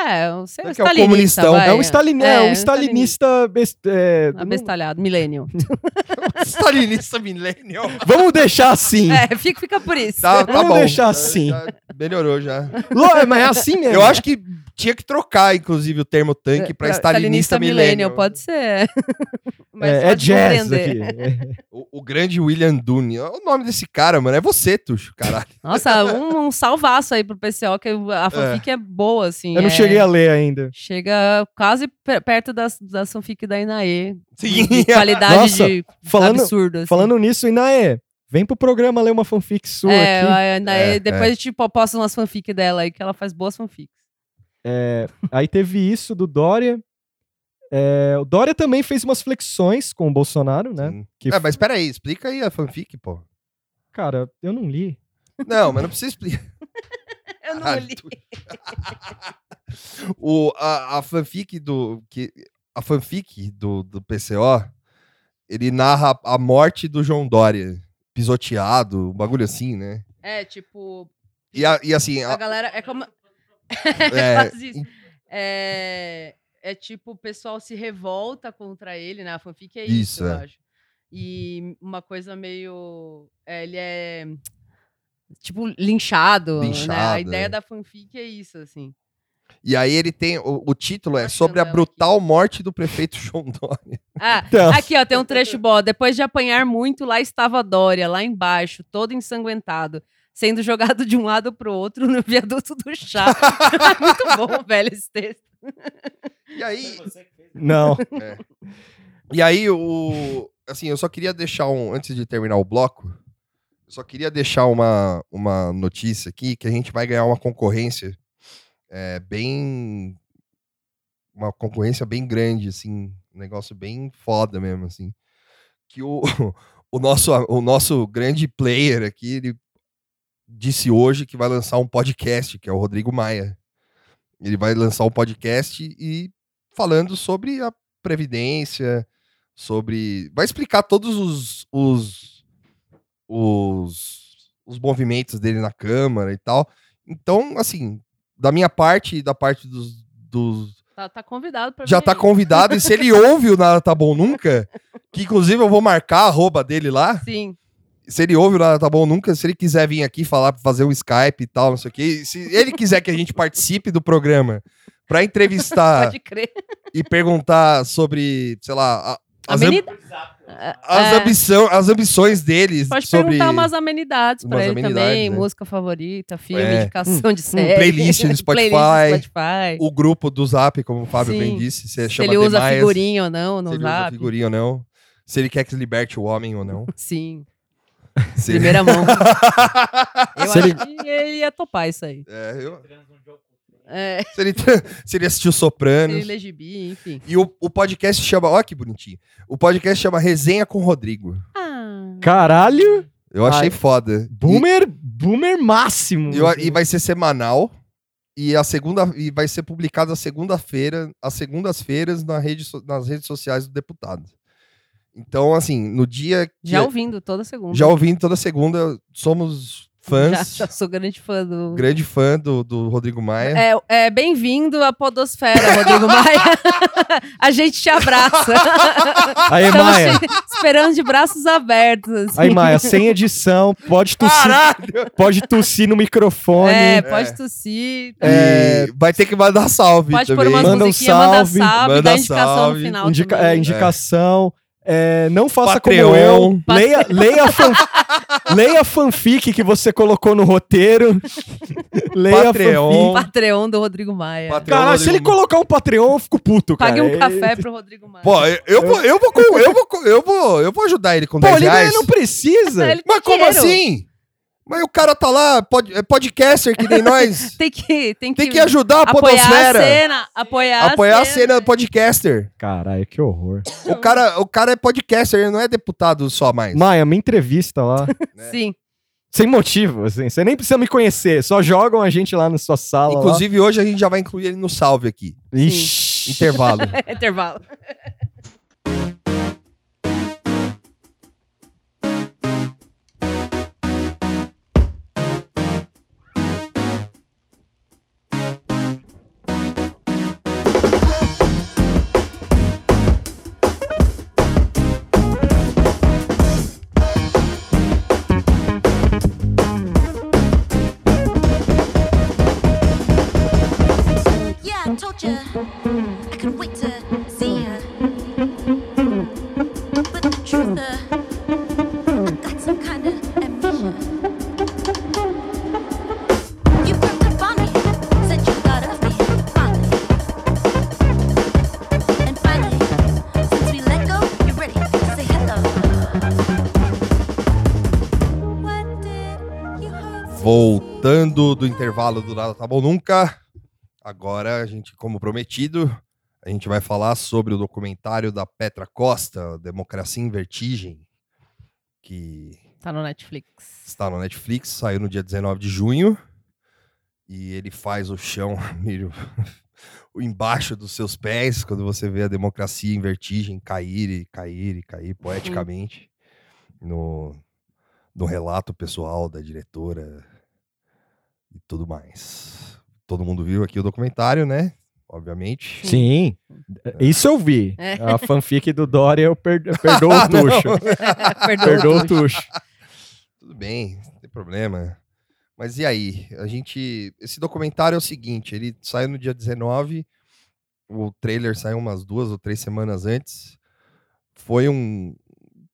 É, eu sei, um Que é o stalinista, comunistão. vai. É um, stalin... é, um stalinista. best- é, Abestalhado, millennial. Stalinista millennial. Vamos deixar assim. É, fica, fica por isso. Tá, tá Vamos bom. deixar assim. Já melhorou já. Lô, mas é assim mesmo. Eu acho que tinha que trocar, inclusive, o termo tanque pra stalinista millennial. pode ser. Mas É, é jazz aqui. O, o grande William Dune. O nome desse cara, mano, é você, Tuxo, caralho. Nossa, um, um salvaço aí pro PCO, que a fanfic é, boa, assim. Eu não é- cheguei a ler ainda. Chega quase per- perto da, da fanfic da Inaê. Sim. De qualidade Nossa, de falando- absurdo. Assim. Falando nisso, Inaê, vem pro programa ler uma fanfic sua é, aqui. a Inaê, É, depois a gente po- posta umas fanfic dela aí, que ela faz boas fanfics. Aí teve isso do Dória. É, o Dória também fez umas flexões com o Bolsonaro, né? Sim. Que, É, mas peraí, explica aí a fanfic, pô. Cara, eu não li. Não, mas não precisa explicar. Eu não li. tu- o, a, a fanfic do. Que, a fanfic do, do PCO, ele narra a morte do João Dória. Pisoteado, um bagulho assim, né? É, tipo, E, a- e assim, a a- galera. É como. é, isso. É, é tipo, o pessoal se revolta contra ele, né? A fanfic é isso, Isso, eu é. acho. E uma coisa meio. é, ele é. Tipo, linchado. né? A Linchado, ideia é. da fanfic é isso, assim. E aí ele tem. O, o título é sobre a brutal morte do prefeito João Dória. Ah, Então, aqui, ó, tem um trecho bom. Depois de apanhar muito, lá estava Dória, lá embaixo, todo ensanguentado, sendo jogado de um lado pro outro no viaduto do chá. muito bom, velho, esse texto. E aí. não. É. E aí, o. Assim, eu só queria deixar um. Antes de terminar o bloco, eu só queria deixar uma, uma notícia aqui que a gente vai ganhar uma concorrência é, bem. Uma concorrência bem grande, assim. Um negócio bem foda mesmo, assim. Que o, o, nosso, o nosso grande player aqui, ele disse hoje que vai lançar um podcast, que é o Rodrigo Maia. Ele vai lançar um podcast e falando sobre a Previdência, sobre. Vai explicar todos os, os, os, os movimentos dele na Câmara e tal. Então, assim, da minha parte e da parte dos. dos Tá, tá convidado pra já tá aí. convidado, e se ele ouve o Nada Tá Bom Nunca, que inclusive eu vou marcar a arroba dele lá. Sim. Se ele ouve o Nada Tá Bom Nunca, se ele quiser vir aqui falar, fazer um Skype e tal, não sei o quê. Se ele quiser que a gente participe do programa pra entrevistar Pode crer. e perguntar sobre, sei lá, a- as, am- Amenidade. As, É. ambição, as ambições deles Pode sobre perguntar umas amenidades pra umas ele amenidades, também. né? Música favorita, filme, É. indicação de série. playlist no Spotify. Spotify. o grupo do Zap, como o Fábio Sim. bem disse. Se chama ele usa Demaias, figurinha ou não no se ele usa zap. figurinha ou não. Se ele quer que liberte o homem ou não. Sim, Se- primeira mão. Eu Se acho ele- que ele ia topar isso aí. É, eu- É, se, ele, se ele assistiu se Sopranos. ele ler gibi, enfim. E o, o podcast chama. Olha que bonitinho. O podcast chama Resenha com Rodrigo. Ah, Caralho! Eu achei Ai. foda. Boomer, boomer máximo. E, eu- e vai ser semanal. E a segunda e vai ser publicado a segunda-feira, às segundas-feiras na rede, nas redes sociais do deputado. Então, assim, no dia que já ouvindo toda segunda. já ouvindo toda segunda, somos fãs, já sou grande fã do. grande fã do, do Rodrigo Maia. É, é bem-vindo à Podosfera, Rodrigo Maia. A gente te abraça. Aí, Estamos Maia. te esperando de braços abertos. assim. Aí, Maia, sem edição, pode tossir, Caralho! pode tossir no microfone. É, pode tossir. É, vai ter que mandar salve Pode pôr também. umas Manda um musiquinhas, manda salve, salve, manda dá indicação salve. no final Indica- também. é, indicação. É, não faça Patreon. como eu. Leia, leia, a fan, leia fanfic que você colocou no roteiro. leia Patreon. fanfic. Patreon do Rodrigo Maia. Patreon. Cara, se ele colocar um Patreon, eu fico puto, cara. Pague um É- café pro Rodrigo Maia. Pô, eu, eu vou, eu, vou, com- eu, vou, eu, vou, eu vou ajudar ele com Pô, 10 ele reais. não precisa. Ele Mas como dinheiro. assim? Mas o cara tá lá, pod, é podcaster que nem nós. Tem que, tem que, Tem que ajudar a apoiar a podosfera. cena. Apoiar, Apoiar a cena podcaster. Caralho, que horror. O cara, o cara é podcaster, ele não é deputado só mais. Maia, me entrevista lá. Sim. Sem motivo, assim. Você nem precisa me conhecer. Só jogam a gente lá na sua sala. lá. Inclusive, hoje a gente já vai incluir ele no salve aqui. Ixi. Intervalo. Intervalo. Voltando do intervalo do Nada Tá Bom Nunca. Agora, a gente, como prometido, a gente vai falar sobre o documentário da Petra Costa, Democracia em Vertigem, que Tá no Netflix. está no Netflix, saiu no dia 19 de junho. E ele faz o chão meio embaixo dos seus pés quando você vê a democracia em vertigem cair e cair e cair poeticamente no, no relato pessoal da diretora e tudo mais. Todo mundo viu aqui o documentário, né? Obviamente. Sim. Isso eu vi. É. A fanfic do Dória eu per perdoo Ah, o tucho. Perdoa. Perdoou o tucho. Tudo bem, não tem problema. Mas e aí? A gente. Esse documentário é o seguinte: ele saiu no dia 19, o trailer saiu umas duas ou três semanas antes. Foi um.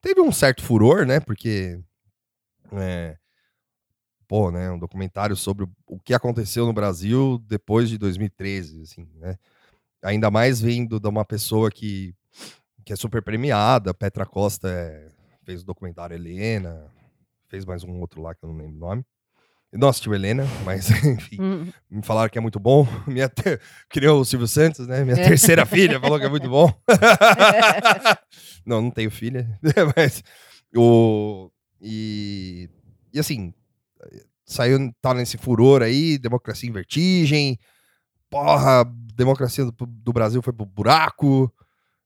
Teve um certo furor, né? Porque. É, né? Um documentário sobre o- que aconteceu no Brasil depois de 2013, assim, né? Ainda mais vindo de uma pessoa que, que é super premiada, Petra Costa é- fez o documentário Helena, fez mais um outro lá que eu não lembro o nome. Não assisti o Helena, mas enfim, Hum, me falaram que é muito bom. Minha te... Que nem o Silvio Santos, né? Minha É. terceira filha falou que é muito bom. não, não tenho filha, mas o e e assim, saiu tá nesse furor aí, democracia em vertigem. Porra, democracia do, do Brasil foi pro buraco.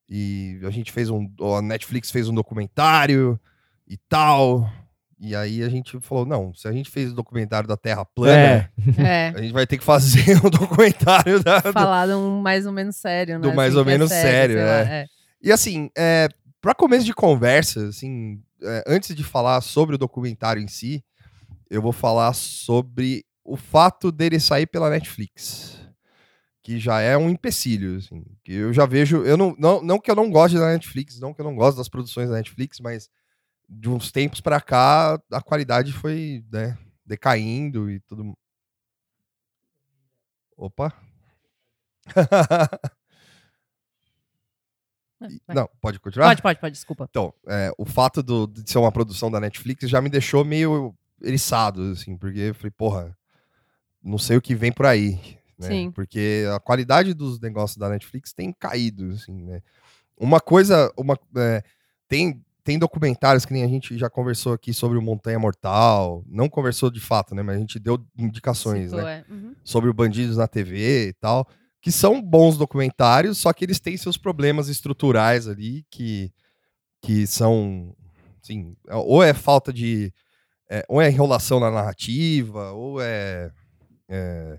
E a gente fez um, a Netflix fez um documentário e tal. E aí a gente falou, não, se a gente fez o documentário da Terra plana, É. É. a gente vai ter que fazer um documentário da. do- Falar de um mais ou menos sério, né? Do mais assim, ou é menos sério, sei lá, é. E assim, é, para começo de conversa, assim, é, antes de falar sobre o documentário em si, eu vou falar sobre o fato dele sair pela Netflix. que já é um empecilho, assim. Que eu já vejo. Eu não, não, não que eu não goste da Netflix, não que eu não gosto das produções da Netflix, mas de uns tempos pra cá a qualidade foi né, decaindo e tudo. Opa! Vai. não, pode continuar? Pode, pode, pode, desculpa. Então, é, o fato do- de ser uma produção da Netflix já me deixou meio eriçado, assim, porque eu falei, porra, não sei o que vem por aí. Né? Sim. Porque a qualidade dos negócios da Netflix tem caído, assim, né? Uma coisa, uma, é, tem, tem documentários que nem a gente já conversou aqui sobre o Montanha Mortal, não conversou de fato, né? Mas a gente deu indicações, Citou, né? é. Uhum. sobre o Bandidos na TV e tal, que são bons documentários, só que eles têm seus problemas estruturais ali, que, que são, assim, ou é falta de, é, ou é enrolação na narrativa, ou é, é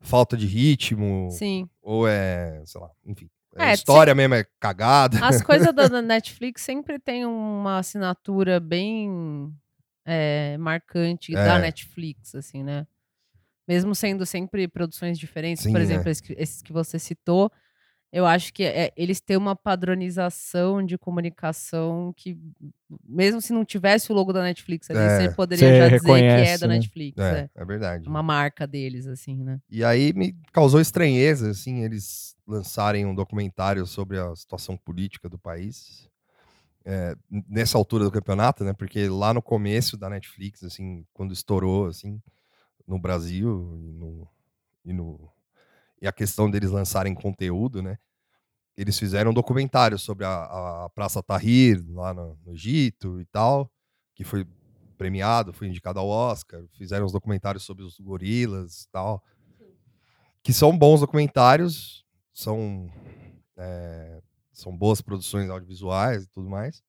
falta de ritmo, Sim. ou é, sei lá, enfim. A É, história mesmo é cagada. As coisas da da Netflix sempre tem uma assinatura bem é, marcante da É. Netflix, assim, né? Mesmo sendo sempre produções diferentes, Sim, por é. exemplo, que- esses que você citou, eu acho que é- eles têm uma padronização de comunicação que, mesmo se não tivesse o logo da Netflix ali, É. você poderia Você já dizer que é da né? Netflix. É, É. é verdade. Uma marca deles, assim, né? E aí me causou estranheza, assim, eles lançarem um documentário sobre a situação política do país. é, nessa altura do campeonato, né? Porque lá no começo da Netflix, assim, quando estourou, assim, no Brasil e no, e no e a questão deles lançarem conteúdo, né? Eles fizeram um documentário sobre a, a Praça Tahrir lá no, no Egito e tal, que foi premiado, foi indicado ao Oscar. Fizeram os documentários sobre os gorilas e tal que são bons documentários, são, é, são boas produções audiovisuais e tudo mais.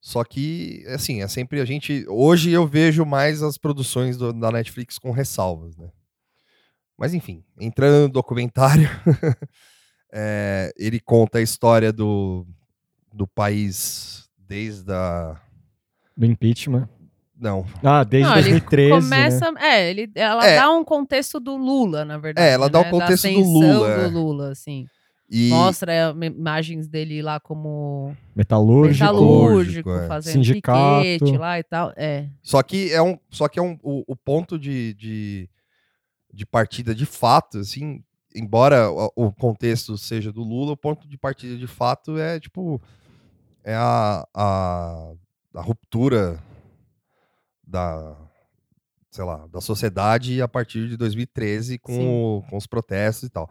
Só que, assim, é sempre a gente. Hoje eu vejo mais as produções do- da Netflix com ressalvas, né? Mas enfim, entrando no documentário, é, ele conta a história do, do país desde a. Do impeachment. Não. Ah, desde Não, ele 2013. né? Começa, é, ele, ela É. dá um contexto do Lula, na verdade. É, ela dá o né? contexto do Lula, é. do Lula, assim. E, Mostra é, imagens dele lá como Metalúrgico. metalúrgico, é. fazendo Sindicato. piquete lá e tal. É, Só que é um, só que é um, o, o ponto de, de, de partida de fato, assim, embora o, contexto seja do Lula, o ponto de partida de fato é tipo é a, a, a ruptura da sei lá, da sociedade a partir de 2013 com, o- com os protestos e tal.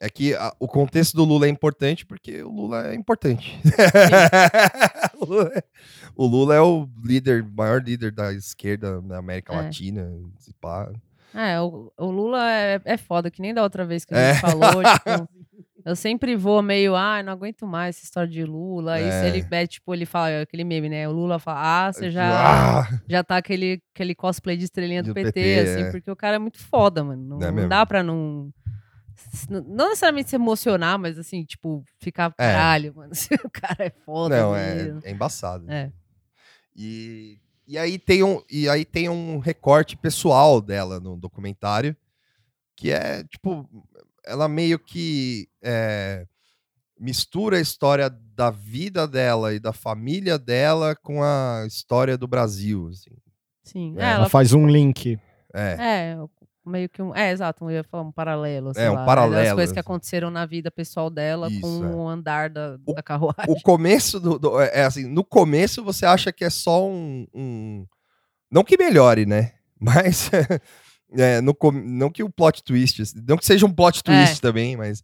É que a- o contexto do Lula é importante porque o Lula é importante. o, Lula é, o Lula é o líder, maior líder da esquerda na América É. Latina. se pá. É o, o Lula é, é foda, que nem da outra vez que a É. gente falou. tipo, eu sempre vou meio, ah, não aguento mais essa história de Lula. Aí se É. ele, é, tipo, ele fala, aquele meme, né? O Lula fala, ah, você já, Ah, já tá aquele, aquele cosplay de estrelinha do, Do PT, PT, assim, é. porque o cara é muito foda, mano. Não, É não dá pra não. Não necessariamente se emocionar, mas assim, tipo, ficar É. caralho, mano. O cara é foda. não, é, mesmo. é embaçado. É. E, e, aí tem um, e aí tem um recorte pessoal dela no documentário, que é, tipo, ela meio que é, mistura a história da vida dela e da família dela com a história do Brasil, assim. Sim. É, É, Ela ela faz um link. É, É, meio que um. É, exato, eu ia falar um paralelo. É, um lá, né, paralelo, Das coisas que aconteceram na vida pessoal dela Isso, com é. o andar da, O- da carruagem. o começo do, do- é é assim, no começo você acha que é só um, um- não que melhore, né? Mas é, no, não que o plot twist, assim, não que seja um plot É. twist também, mas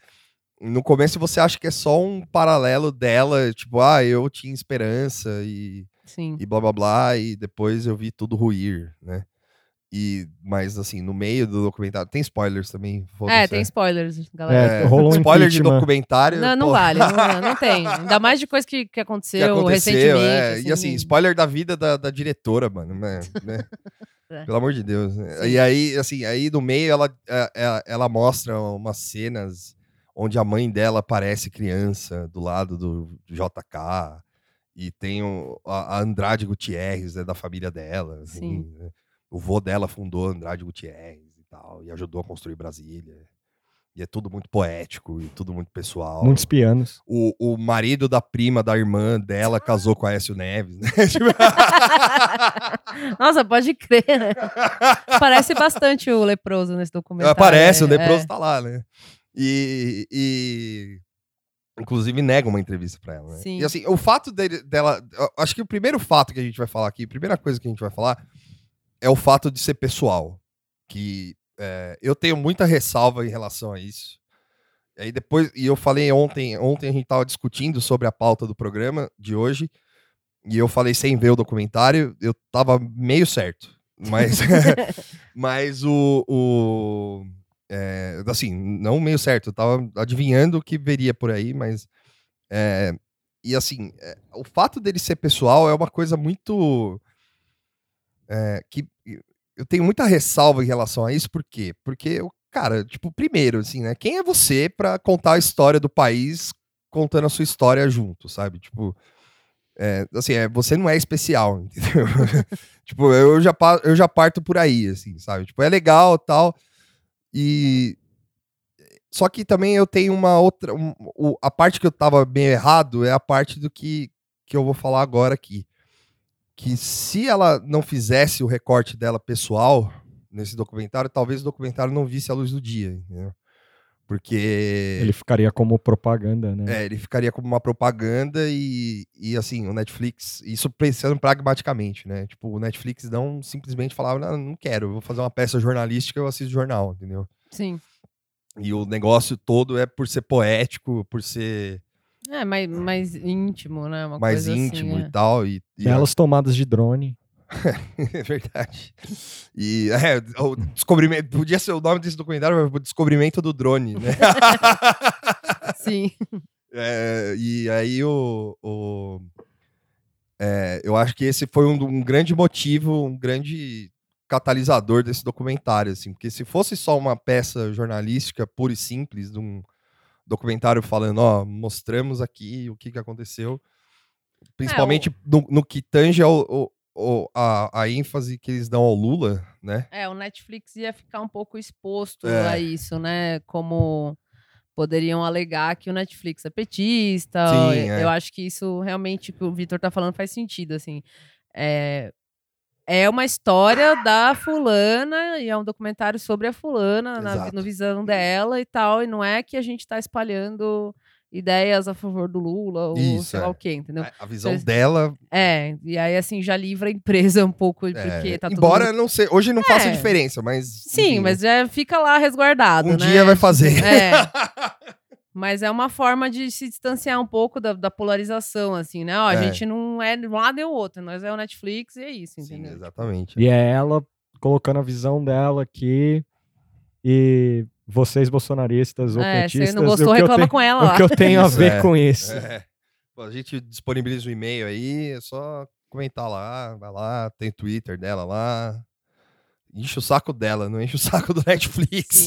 no começo você acha que é só um paralelo dela, tipo, ah, eu tinha esperança e, Sim. e blá blá blá, e depois eu vi tudo ruir, né? E, mas assim, no meio do documentário, tem spoilers também. É, tem né? spoilers, galera. É, rolou um spoiler de documentário. Não, não pô, vale, não, não tem. Ainda mais de coisa que, que aconteceu, que aconteceu, recentemente. é. E assim, spoiler da vida da, da diretora, mano, né? né? É. Pelo amor de Deus. né? Sim. E aí, assim, aí no meio ela, é- é- ela mostra umas cenas onde a mãe dela parece criança do lado do JK. E tem o, a, a Andrade Gutierrez, né, da família dela. assim, Sim. né? O vô dela fundou Andrade Gutierrez e tal, e ajudou a construir Brasília. E é tudo muito poético e tudo muito pessoal. Muitos pianos. O, o marido da prima da irmã dela casou com a Aécio Neves, né? Tipo, Nossa, pode crer, né? Parece bastante o leproso nesse documentário. Aparece, o né? leproso É. tá lá, né? E, e- inclusive nega uma entrevista pra ela, né? Sim. E assim, o fato dele- dela, acho que o primeiro fato que a gente vai falar aqui, a primeira coisa que a gente vai falar é o fato de ser pessoal, que é, eu tenho muita ressalva em relação a isso. E aí depois, e eu falei ontem, ontem a gente tava discutindo sobre a pauta do programa de hoje, e eu falei sem ver o documentário, eu tava meio certo. Mas, mas o, o é, assim, não meio certo, eu tava adivinhando o que veria por aí, mas é, e assim, é, o fato dele ser pessoal é uma coisa muito é, que eu tenho muita ressalva em relação a isso, por quê? Porque, cara, tipo, primeiro, assim, né? Quem é você pra contar a história do país contando a sua história junto, sabe? Tipo, é, assim, é, você não é especial, entendeu? tipo, eu já, eu já parto por aí, assim, sabe? Tipo, é legal tal. E. Só que também eu tenho uma outra. um- a parte que eu tava meio errado é a parte do que, que eu vou falar agora aqui. Que se ela não fizesse o recorte dela pessoal nesse documentário, talvez o documentário não visse a luz do dia, entendeu? Porque. Ele ficaria como propaganda, né? É, ele ficaria como uma propaganda e, e assim, o Netflix, isso pensando pragmaticamente, né? Tipo, o Netflix não simplesmente falava, não, não quero, eu vou fazer uma peça jornalística, eu assisto jornal, entendeu? Sim. E o negócio todo é por ser poético, por ser É, mais, mais íntimo, né? Uma mais coisa assim, íntimo é. e tal. E, e Belas tomadas de drone. é verdade. E é, o descobrimento, podia ser o nome desse documentário, mas o descobrimento do drone, né? Sim. É, e aí o, o- é, eu acho que esse foi um, um grande motivo, um grande catalisador desse documentário, assim, porque se fosse só uma peça jornalística pura e simples, de um documentário falando, ó, mostramos aqui o que, que aconteceu, principalmente no, no que tange ao, ao- ao- a, a ênfase que eles dão ao Lula, né? É, o Netflix ia ficar um pouco exposto É. a isso, né? Como poderiam alegar que o Netflix é petista. Sim, eu, é. eu acho que isso realmente que o Vitor tá falando faz sentido, assim. É, é uma história da fulana e é um documentário sobre a fulana, na, no visão dela e tal, e não é que a gente tá espalhando ideias a favor do Lula ou Isso, sei lá é. o quê, entendeu? A visão Vocês- dela, É, e aí assim já livra a empresa um pouco, é, porque tá embora mundo- não sei, hoje não faça É. diferença, mas Sim, enfim, mas já fica lá resguardado, um né? dia vai fazer. É. Mas é uma forma de se distanciar um pouco da, da polarização, assim, né? Ó, a É. gente não é de um lado nem o outro, nós é o Netflix e é isso, Sim, entendeu? exatamente. E é ela colocando a visão dela aqui. E vocês, bolsonaristas ou é, petistas. você não gostou, o reclama tenho- com ela O lá. que eu tenho a ver é. com isso? É. Pô, a gente disponibiliza o e-mail aí, é só comentar lá, vai lá, tem Twitter dela lá. Enche o saco dela, não enche o saco do Netflix.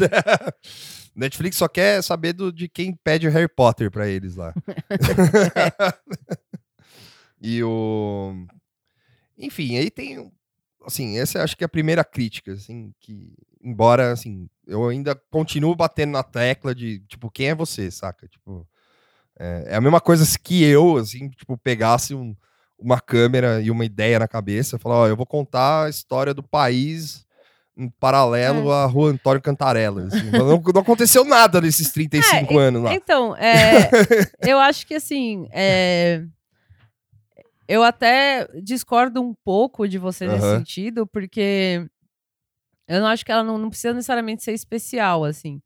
Netflix só quer saber do, de quem pede Harry Potter pra eles lá. e o. Enfim, aí tem. Assim, essa acho que é a primeira crítica, assim, que. Embora, assim, eu ainda continuo batendo na tecla de, tipo, quem é você, saca? Tipo. É, é a mesma coisa que eu, assim, tipo, pegasse um- uma câmera e uma ideia na cabeça e falar, ó, eu vou contar a história do país em paralelo à rua Antônio Cantarella. assim. não, não aconteceu nada nesses 35 anos lá. Então, é, eu acho que assim, é, eu até discordo um pouco de você nesse sentido, porque eu não acho que ela não, não precisa necessariamente ser especial, assim.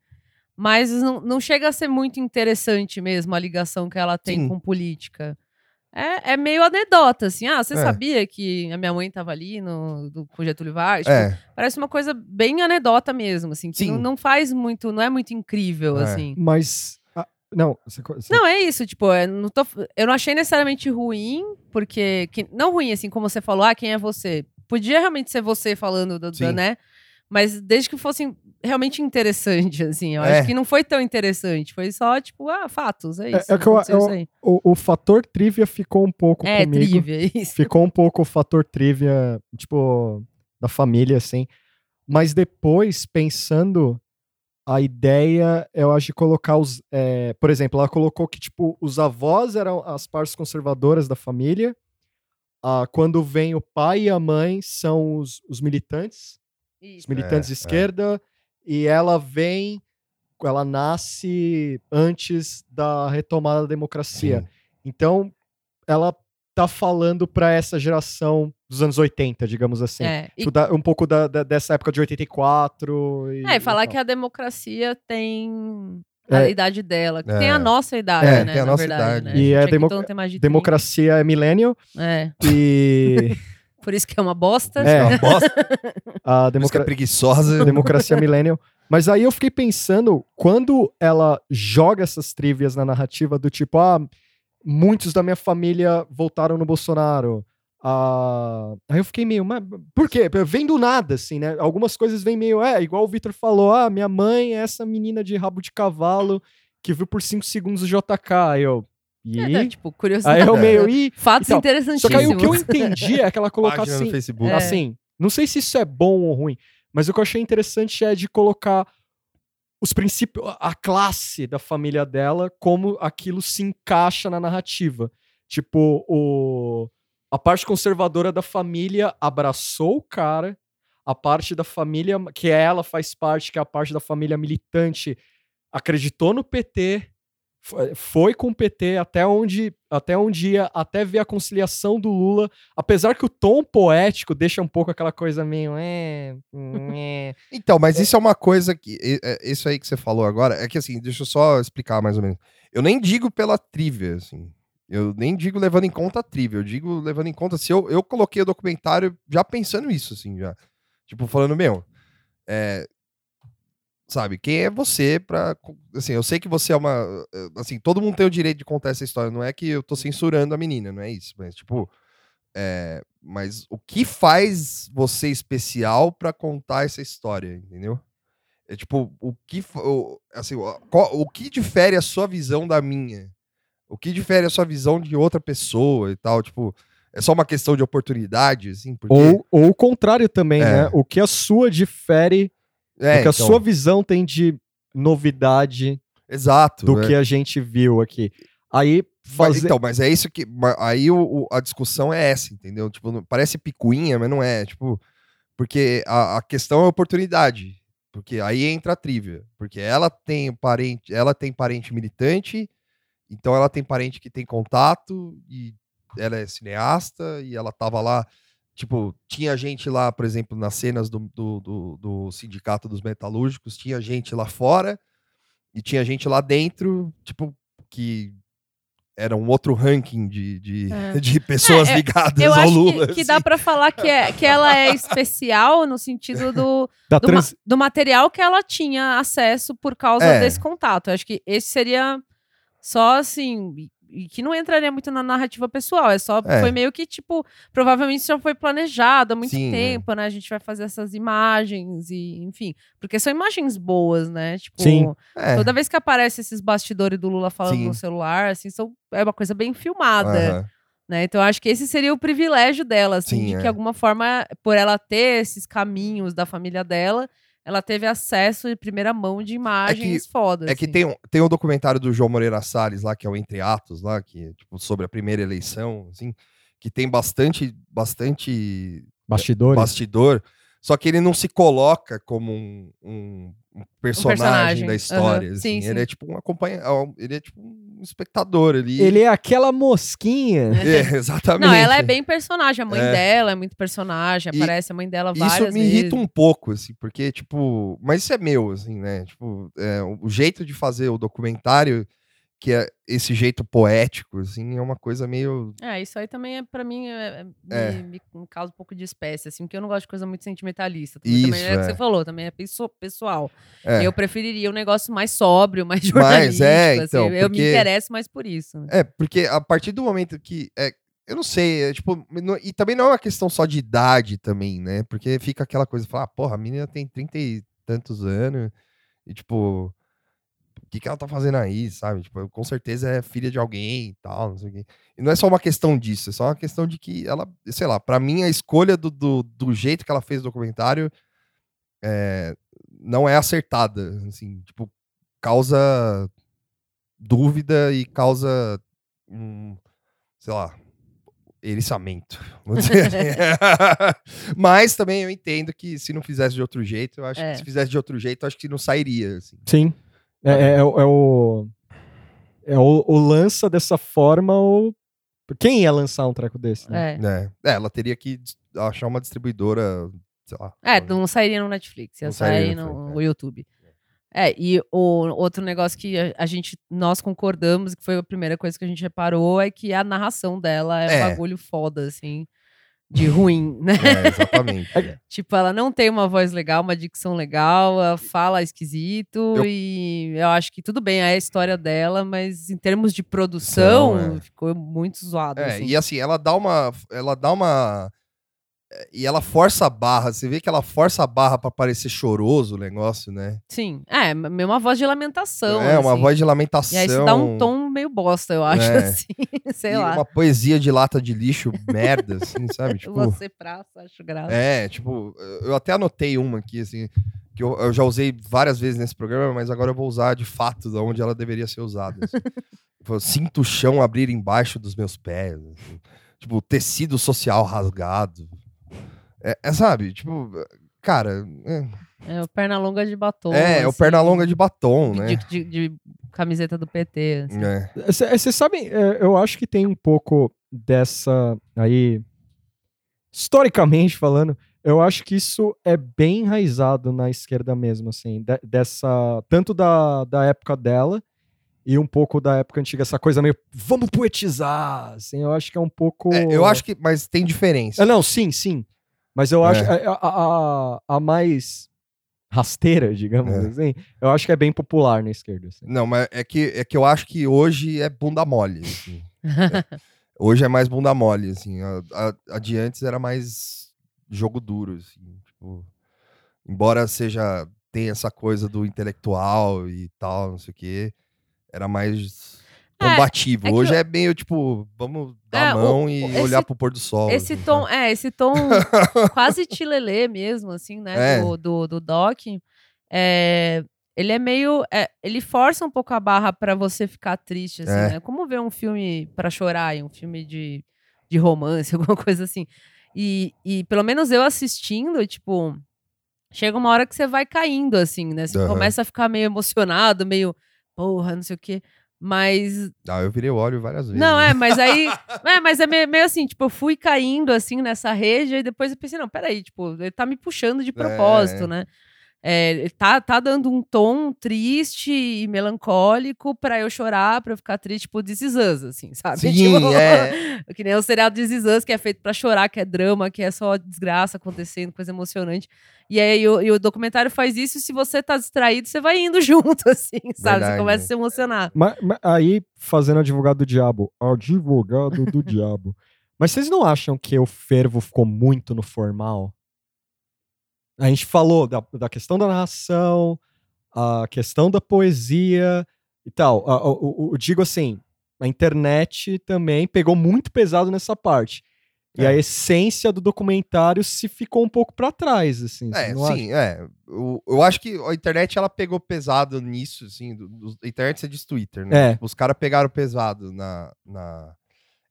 Mas não, não chega a ser muito interessante mesmo a ligação que ela tem Sim. com política. É, é meio anedota, assim. Ah, você É. sabia que a minha mãe estava ali no, do, com Getúlio Vargas? Tipo, É, Parece uma coisa bem anedota mesmo, assim. Que Sim. não, não faz muito, não é muito incrível, É. assim. Mas. ah, não, você, você- Não, é isso, tipo, é, não tô- eu não achei necessariamente ruim, porque. que- não ruim, assim, como você falou, ah, quem é você? Podia realmente ser você falando, do, do- né? Mas desde que fosse realmente interessante, assim. Eu É. acho que não foi tão interessante. Foi só, tipo, ah, fatos, é É- isso. é que eu- eu- o, o fator trivia ficou um pouco É, comigo. trivia, isso. Ficou um pouco o fator trivia, tipo, da família, assim. Mas depois, pensando a ideia, eu acho, de colocar os. é, por exemplo, ela colocou que, tipo, os avós eram as partes conservadoras da família. Ah, quando vem o pai e a mãe, são os, os militantes, os Isso. militantes É, de esquerda, e ela vem. Ela nasce antes da retomada da democracia. Sim. Então, ela tá falando para essa geração dos anos 80, digamos assim. É, e, um pouco da- da- dessa época de 84. E, é, e falar e que a democracia tem a É. idade dela, que É. tem a nossa idade, É, né? tem a na nossa verdade, idade. né? E Gente é aqui democ- todo mundo tem mais de 30. Democracia é millennial É, e por isso que é uma bosta. Que é uma bosta, a que é preguiçosa. democracia millennial. Mas aí eu fiquei pensando, quando ela joga essas trivias na narrativa do tipo, ah, muitos da minha família votaram no Bolsonaro. Ah, aí eu fiquei meio, mas por quê? Vem do nada, assim, né? Algumas coisas vêm meio, é, igual o Victor falou, ah, minha mãe é essa menina de rabo de cavalo que viu por 5 segundos o JK. Aí eu, e? É, tá, tipo, curiosidade. aí eu meio, e? Fatos Então, interessantíssimos. Só que aí o que eu entendi é que ela coloca Página assim, no Facebook. É. assim, não sei se isso é bom ou ruim, mas o que eu achei interessante é de colocar os princípios, a classe da família dela, como aquilo se encaixa na narrativa. Tipo, o, a parte conservadora da família abraçou o cara, a parte da família, que ela faz parte, que é a parte da família militante, acreditou no PT, foi com o PT até onde, até onde ia, até ver a conciliação do Lula, apesar que o tom poético deixa um pouco aquela coisa meio. É, é. Então, mas isso é uma coisa que. é, Isso aí que você falou agora, é que assim, deixa eu só explicar mais ou menos. Eu nem digo pela trivia, assim. Eu nem digo levando em conta a trivia, eu digo levando em conta se eu, eu coloquei o documentário já pensando isso, assim, já. Tipo, falando, meu, é, sabe, quem é você pra. co- Assim, eu sei que você é uma. eh, Assim, todo mundo tem o direito de contar essa história, não é que eu tô censurando a menina, não é isso, mas, tipo. é, mas o que faz você especial pra contar essa história, entendeu? É tipo, o que, o, assim, o, o que difere a sua visão da minha? O que difere a sua visão de outra pessoa e tal? Tipo, é só uma questão de oportunidade, assim? Porque, Ou, ou o contrário também, É. né? O que a sua difere, é, que a então, sua visão tem de novidade Exato. do é. que a gente viu aqui. Aí Mas, fazer. então, mas é isso que. Aí o, o- a discussão é essa, entendeu? Tipo, não- parece picuinha, mas não é. Tipo, porque a, a questão é oportunidade. Porque aí entra a trivia. Porque ela tem parente, ela tem parente militante, então ela tem parente que tem contato, e ela é cineasta, e ela tava lá. Tipo, tinha gente lá, por exemplo, nas cenas do, do, do- do Sindicato dos Metalúrgicos, tinha gente lá fora, e tinha gente lá dentro, tipo, que era um outro ranking de, de, É. de pessoas É, é, ligadas Eu ao acho Lula. que, que assim. dá pra falar que, é, que ela é especial no sentido do, do, ma- trans- do material que ela tinha acesso por causa É. desse contato. Eu acho que esse seria só assim. E- que não entraria muito na narrativa pessoal. É só. É. Foi meio que, tipo, provavelmente isso já foi planejado há muito Sim, é. tempo, né? A gente vai fazer essas imagens e, enfim. Porque são imagens boas, né? Tipo, Sim. É, toda vez que aparece esses bastidores do Lula falando Sim. no celular, assim, são, é uma coisa bem filmada. aham. Né? Então, eu acho que esse seria o privilégio dela, assim, Sim, de que, é. alguma forma, por ela ter esses caminhos da família dela, ela teve acesso em primeira mão de imagens fodas. É que assim. tem, um- tem um documentário do João Moreira Salles lá, que é o Entre Atos, lá, que é tipo, sobre a primeira eleição, assim, que tem bastante, bastante Bastidores. bastidor, só que ele não se coloca como um, um- um personagem, personagem, da história. aham, assim. sim, Ele sim. é tipo um acompanha, ele é tipo um espectador ali. Ele é aquela mosquinha. É, exatamente. Não, ela é bem personagem. A mãe É. dela é muito personagem. E Aparece a mãe dela várias Isso me vezes. irrita um pouco, assim, porque, tipo, mas isso é meu, assim, né? Tipo, é, o jeito de fazer o documentário, que é esse jeito poético, assim, é uma coisa meio. É, isso aí também é, pra mim, é, é- É. Me, me- me causa um pouco de espécie, assim, porque eu não gosto de coisa muito sentimentalista. Também, também Isso, é o que é. você falou, também é pesso- pessoal. É, Eu preferiria um negócio mais sóbrio, mais jornalístico. é, então, assim. Eu me porque- interesso mais por isso. né? é, porque a partir do momento que. É, eu não sei, é, tipo, não- e também não é uma questão só de idade também, né? Porque fica aquela coisa, falar, ah, porra, a menina tem trinta e tantos anos, e tipo. O que, que ela tá fazendo aí, sabe? Tipo, com certeza é filha de alguém e tal, não sei o quê. E não é só uma questão disso, é só uma questão de que ela, sei lá, pra mim a escolha do, do, do jeito que ela fez o documentário é, não é acertada, assim, tipo, causa dúvida e causa um, sei lá, eriçamento. assim. Mas também eu entendo que se não fizesse de outro jeito, eu acho É. que se fizesse de outro jeito, eu acho que não sairia, assim. Sim. É, é- é o- é o. É o, o lança dessa forma ou. Quem ia lançar um treco desse? Né? É. né? É, ela teria que achar uma distribuidora, sei lá. É, não sairia no Netflix, ia Não sairia sair no no, Netflix, YouTube. É, e o outro negócio que a, a gente, nós concordamos, que foi a primeira coisa que a gente reparou, é que a narração dela é, É. um bagulho foda, assim, de ruim, né? É, exatamente. Tipo, ela não tem uma voz legal, uma dicção legal, ela fala esquisito Eu- e eu acho que tudo bem, é a história dela, mas em termos de produção, é. ficou muito zoado. É, assim. e assim, ela dá uma. Ela dá uma. É, E ela força a barra. Você vê que ela força a barra pra parecer choroso o negócio, né? Sim, é, meio uma voz de lamentação. é, uma assim. voz de lamentação. E aí isso dá um tom meio bosta, eu acho, É. assim. Sei e lá. uma poesia de lata de lixo merda, assim, sabe? Tipo, Você praça, acho graça. é, tipo, eu até anotei uma aqui, assim, que eu, eu já usei várias vezes nesse programa, mas agora eu vou usar de fato da onde ela deveria ser usada. assim. Tipo, sinto o chão abrir embaixo dos meus pés. assim. Tipo, tecido social rasgado. É, é, sabe? Tipo, cara. É, É o perna longa de batom. é, é o assim, perna longa de batom, de, né? de- de- de camiseta do PT. assim. É. Vocês sabem, é, eu acho que tem um pouco dessa aí. Historicamente falando, eu acho que isso é bem enraizado na esquerda mesmo, assim, de- dessa. Tanto da, da época dela e um pouco da época antiga, essa coisa meio. Vamos poetizar! Assim, eu acho que é um pouco. É, eu acho que. Mas tem diferença. Ah, não, sim, sim. Mas eu acho É. a, a, a- a mais rasteira, digamos É. assim, eu acho que é bem popular na esquerda. assim. Não, mas é que, é que eu acho que hoje é bunda mole. assim. É. Hoje é mais bunda mole, assim. A, a- a de antes era mais jogo duro, assim. Tipo, embora seja tenha essa coisa do intelectual e tal, não sei o quê, era mais combativo. é que Hoje o- é meio tipo, vamos dar É, a o- mão e esse- olhar pro pôr do sol. Esse assim, tom, sabe? é, esse tom quase tilelê mesmo, assim, né? É. Do, do, do Doc. É, ele é meio. é, ele força um pouco a barra pra você ficar triste, assim, É. né? Como ver um filme pra chorar, um filme de, de romance, alguma coisa assim. E, e pelo menos eu assistindo, tipo. Chega uma hora que você vai caindo, assim, né? Você Aham. começa a ficar meio emocionado, meio. Porra, não sei o quê. Mas Ah, eu virei o óleo várias vezes. não, né? é, mas aí. é, mas é meio, meio assim, tipo, eu fui caindo assim nessa rede, e depois eu pensei, não, peraí, tipo, ele tá me puxando de propósito, É. né? É, tá, tá dando um tom triste e melancólico pra eu chorar, pra eu ficar triste, tipo, This Is Us, assim, sabe? Sim, Tipo, é. que nem o serial This Is Us, que é feito pra chorar, que é drama, que é só desgraça acontecendo, coisa emocionante. E aí o, e o documentário faz isso, e se você tá distraído, você vai indo junto, assim, sabe? Verdade, você começa a se emocionar. Mas, mas aí, fazendo advogado do diabo. Advogado do diabo. Mas vocês não acham que o fervo ficou muito no formal? A gente falou da, da questão da narração, a questão da poesia e tal. O- digo assim, a internet também pegou muito pesado nessa parte. E É. a essência do documentário se ficou um pouco pra trás, assim. É, não acha? sim, é. Eu, eu acho que a internet ela pegou pesado nisso, assim. Do, do- a internet você diz Twitter, né? É. Tipo, os caras pegaram pesado na, na.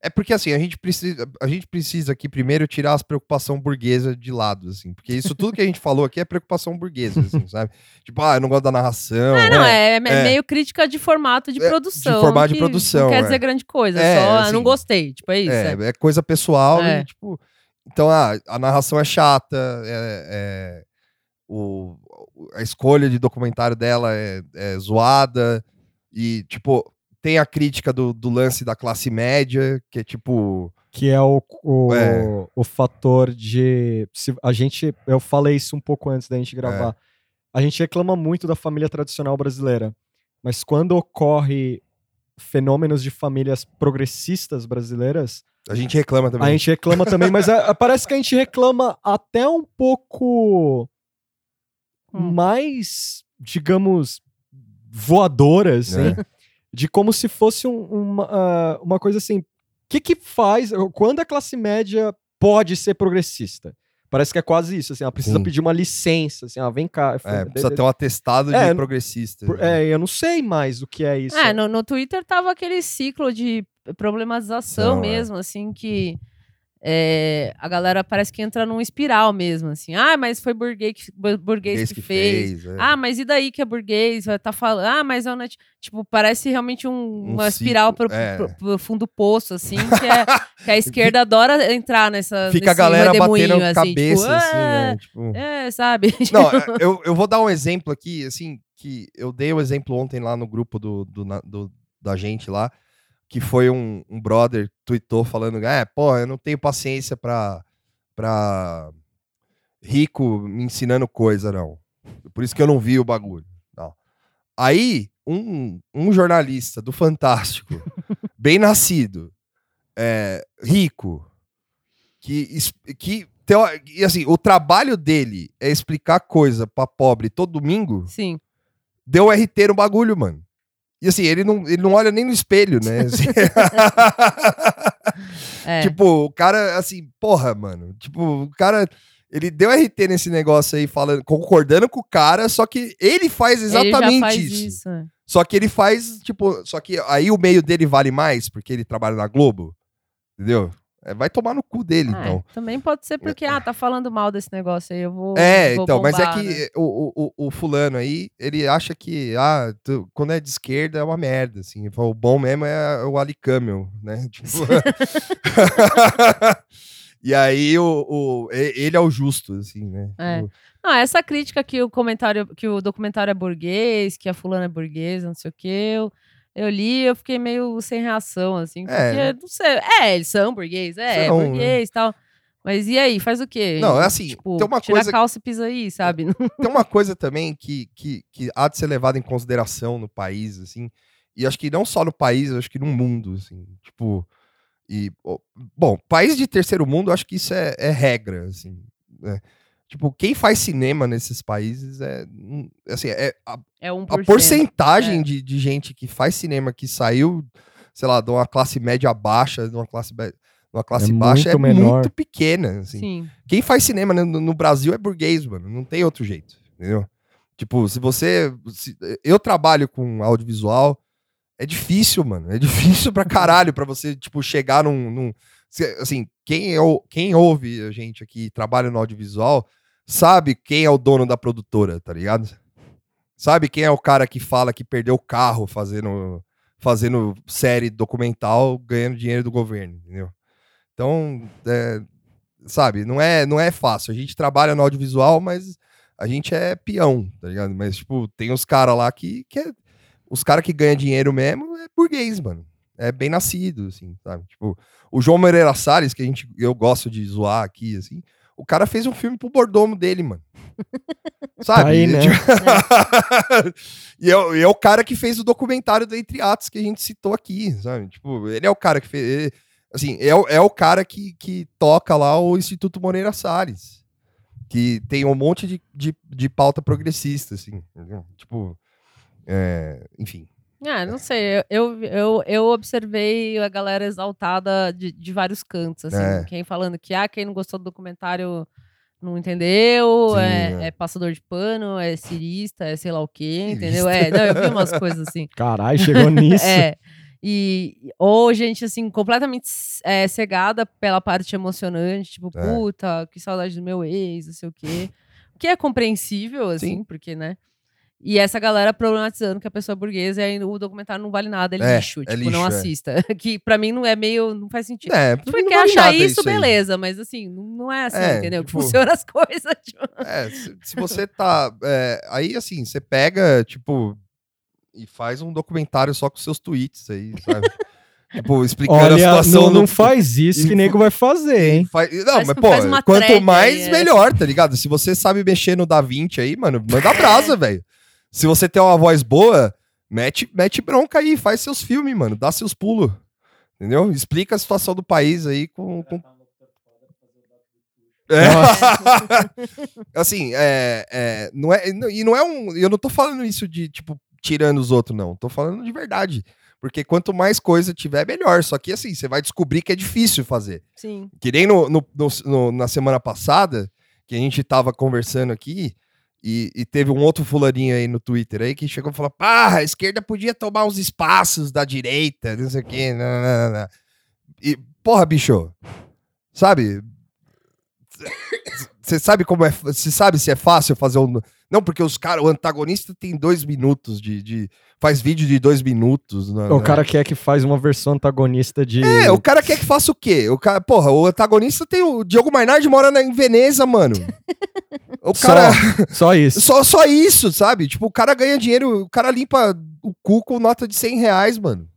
É porque assim, a gente precisa, a gente precisa aqui primeiro tirar as preocupação burguesa de lado, assim. Porque isso tudo que a gente falou aqui é preocupação burguesa, assim, sabe? Tipo, ah, eu não gosto da narração. É, não, é, é é. meio crítica de formato de É, de produção. formato de produção, Não quer é. dizer grande coisa, É, só ah, assim, não gostei. Tipo, é isso. É, coisa pessoal e, tipo. Então, ah, a narração é chata, é, o, a escolha de documentário dela é, é zoada, e, tipo, tem a crítica do, do lance da classe média, que é tipo. que é o, o, É. o fator de. Se a gente. Eu falei isso um pouco antes da gente gravar. É. A gente reclama muito da família tradicional brasileira. Mas quando ocorre fenômenos de famílias progressistas brasileiras, A gente reclama também. a gente reclama também, mas é- parece que a gente reclama até um pouco Hum. mais, digamos, voadora, assim, É. de como se fosse um- uma, ah, uma coisa assim. O que, que faz. Quando a classe média pode ser progressista? Parece que é quase isso, assim, ela precisa Sim. pedir uma licença, assim, ó, vem cá. É, precisa ter um atestado É, de progressista. Por- né? É, eu não sei mais o que é isso. É, no, no Twitter tava aquele ciclo de problematização Não, é. mesmo, assim, que é, a galera parece que entra num espiral mesmo, assim. Ah, mas foi burguês que, bu- burguês Esse que, fez. é. Ah, mas e daí que é burguês? Tá falando. Ah, mas é net... Tipo, parece realmente um- uma ciclo, espiral pro, é. pro- pro fundo do poço, assim, que, é- que a esquerda adora entrar nessa. Fica a galera batendo assim, cabeça, tipo, assim, né? "Ah, Tipo... É, sabe? Não, eu, eu vou dar um exemplo aqui, assim, que eu dei o exemplo ontem lá no grupo do, do, do- da gente lá, que foi um, um brother tweetou falando, é, pô, eu não tenho paciência pra, pra rico me ensinando coisa, não. Por isso que eu não vi o bagulho. Não. Aí, um, um jornalista do Fantástico, bem nascido, é, rico, que, que e assim, o trabalho dele é explicar coisa pra pobre todo domingo, Sim. deu RT no bagulho, mano. E assim, ele não, ele não olha nem no espelho, né? Assim, É. Tipo, o cara, assim, porra, mano. Tipo, o cara. Ele deu RT nesse negócio aí, falando, concordando com o cara, só que ele faz exatamente Ele faz isso. isso. é. Só que ele faz, tipo, só que aí o meio dele vale mais, porque ele trabalha na Globo. Entendeu? É, vai tomar no cu dele, Ah, então. Também pode ser porque, ah, tá falando mal desse negócio aí, eu vou. É, vou então, mas é bombar, que né? o, o, o- fulano aí, ele acha que, ah, tu- quando é de esquerda é uma merda, assim. O bom mesmo é o Ali Camel, né? Tipo... e aí, o, o- ele é o justo, assim, né? É. Não, essa crítica que o comentário, que o documentário é burguês, que a fulana é burguesa, não sei o quê, eu, eu li eu fiquei meio sem reação, assim, porque, É. não sei, é, eles são burguês, é, São, é burguês e tal, mas e aí, faz o quê? Não, é assim, tipo, tem uma tira coisa- a calça e pisa aí, sabe? Tem uma coisa também que, que, que há de ser levada em consideração no país, assim, e acho que não só no país, acho que no mundo, assim, tipo, e, bom, país de terceiro mundo, acho que isso é, é regra, assim, né? Tipo, quem faz cinema nesses países é, assim, é a, É um a porcentagem é. de, de gente que faz cinema que saiu, sei lá, de uma classe média baixa, de uma classe, uma classe É baixa é muito menor. muito pequena, assim. Sim, Quem faz cinema no, no Brasil é burguês, mano. Não tem outro jeito, entendeu? Tipo, se você. se- eu trabalho com audiovisual, é difícil, mano. É difícil pra caralho pra você, tipo, chegar num. num- assim, quem, ou- quem ouve a gente aqui trabalha no audiovisual sabe quem é o dono da produtora, tá ligado? Sabe quem é o cara que fala que perdeu o carro fazendo, fazendo série documental, ganhando dinheiro do governo, entendeu? Então, é, sabe, não é, não é fácil. A gente trabalha no audiovisual, mas a gente é peão, tá ligado? Mas, tipo, tem os caras lá que, que é- os caras que ganham dinheiro mesmo é burguês, mano. É bem nascido, assim, sabe? Tipo, o João Moreira Salles, que a gente, eu gosto de zoar aqui, assim, o cara fez um filme pro bordomo dele, mano. Sabe? Aí, né? Tipo- e, é, o- e é o cara que fez o documentário do Entre Atos que a gente citou aqui, sabe? Tipo, ele é o cara que fez. ele- assim, é, o- é o cara que, que toca lá o Instituto Moreira Salles. Que tem um monte de, de, de pauta progressista, assim. entendeu? Tipo. é, enfim. Ah, não sei, eu, eu, eu observei a galera exaltada de, de vários cantos, assim, É. quem falando que, ah, quem não gostou do documentário não entendeu, Sim, é, é. é passador de pano, é cirista, é sei lá o quê, Cirista. entendeu? É, não, eu vi umas coisas assim. Caralho, chegou nisso. É. E, ou gente, assim, completamente é, cegada pela parte emocionante, tipo, É. puta, que saudade do meu ex, não sei o quê. O que é compreensível, assim, Sim. porque, né? E essa galera problematizando que a pessoa é burguesa e aí o documentário não vale nada, ele é É, lixo. é tipo, não lixo, é. assista. que pra mim não é meio. Não faz sentido. É, não quer vale achar nada isso, aí. beleza, mas assim, não não é assim, É, entendeu? Que tipo- funciona as coisas. tipo. É, se, se você tá. é, aí, assim, você pega, tipo, e faz um documentário só com seus tweets aí, sabe? tipo, explicando a Olha, situação. não, não faz isso que nego vai fazer, hein? Faz- não, Faz- mas, pô, quanto mais, aí, é. melhor, tá ligado? Se você sabe mexer no Da Vinci aí, mano, manda brasa, velho. Se você tem uma voz boa, mete, mete bronca aí, faz seus filmes, mano, dá seus pulos. Entendeu? Explica a situação do país aí com. com... É. assim, é, é, não é, e não é um. Eu não tô falando isso de, tipo, tirando os outros, não. Tô falando de verdade. Porque quanto mais coisa tiver, melhor. Só que assim, você vai descobrir que é difícil fazer. Sim. Que nem no, no- no- no- na semana passada, que a gente tava conversando aqui, e, e teve um outro fulaninho aí no Twitter aí que chegou e falou: pá, a esquerda podia tomar uns espaços da direita, não sei o quê. Não, não, não." E, porra, bicho, sabe? Você sabe como é. Você sabe se é fácil fazer um. Não, porque os caras, o antagonista tem dois minutos de. de- faz vídeo de dois minutos. né, O né? cara quer que faz uma versão antagonista de. É, o cara quer que faça o quê? O cara, porra, o antagonista tem o Diogo Mainardi mora na, em Veneza, mano. O cara Só isso. só só isso, sabe? Tipo, o cara ganha dinheiro, o cara limpa o cu com nota de 100 reais, mano.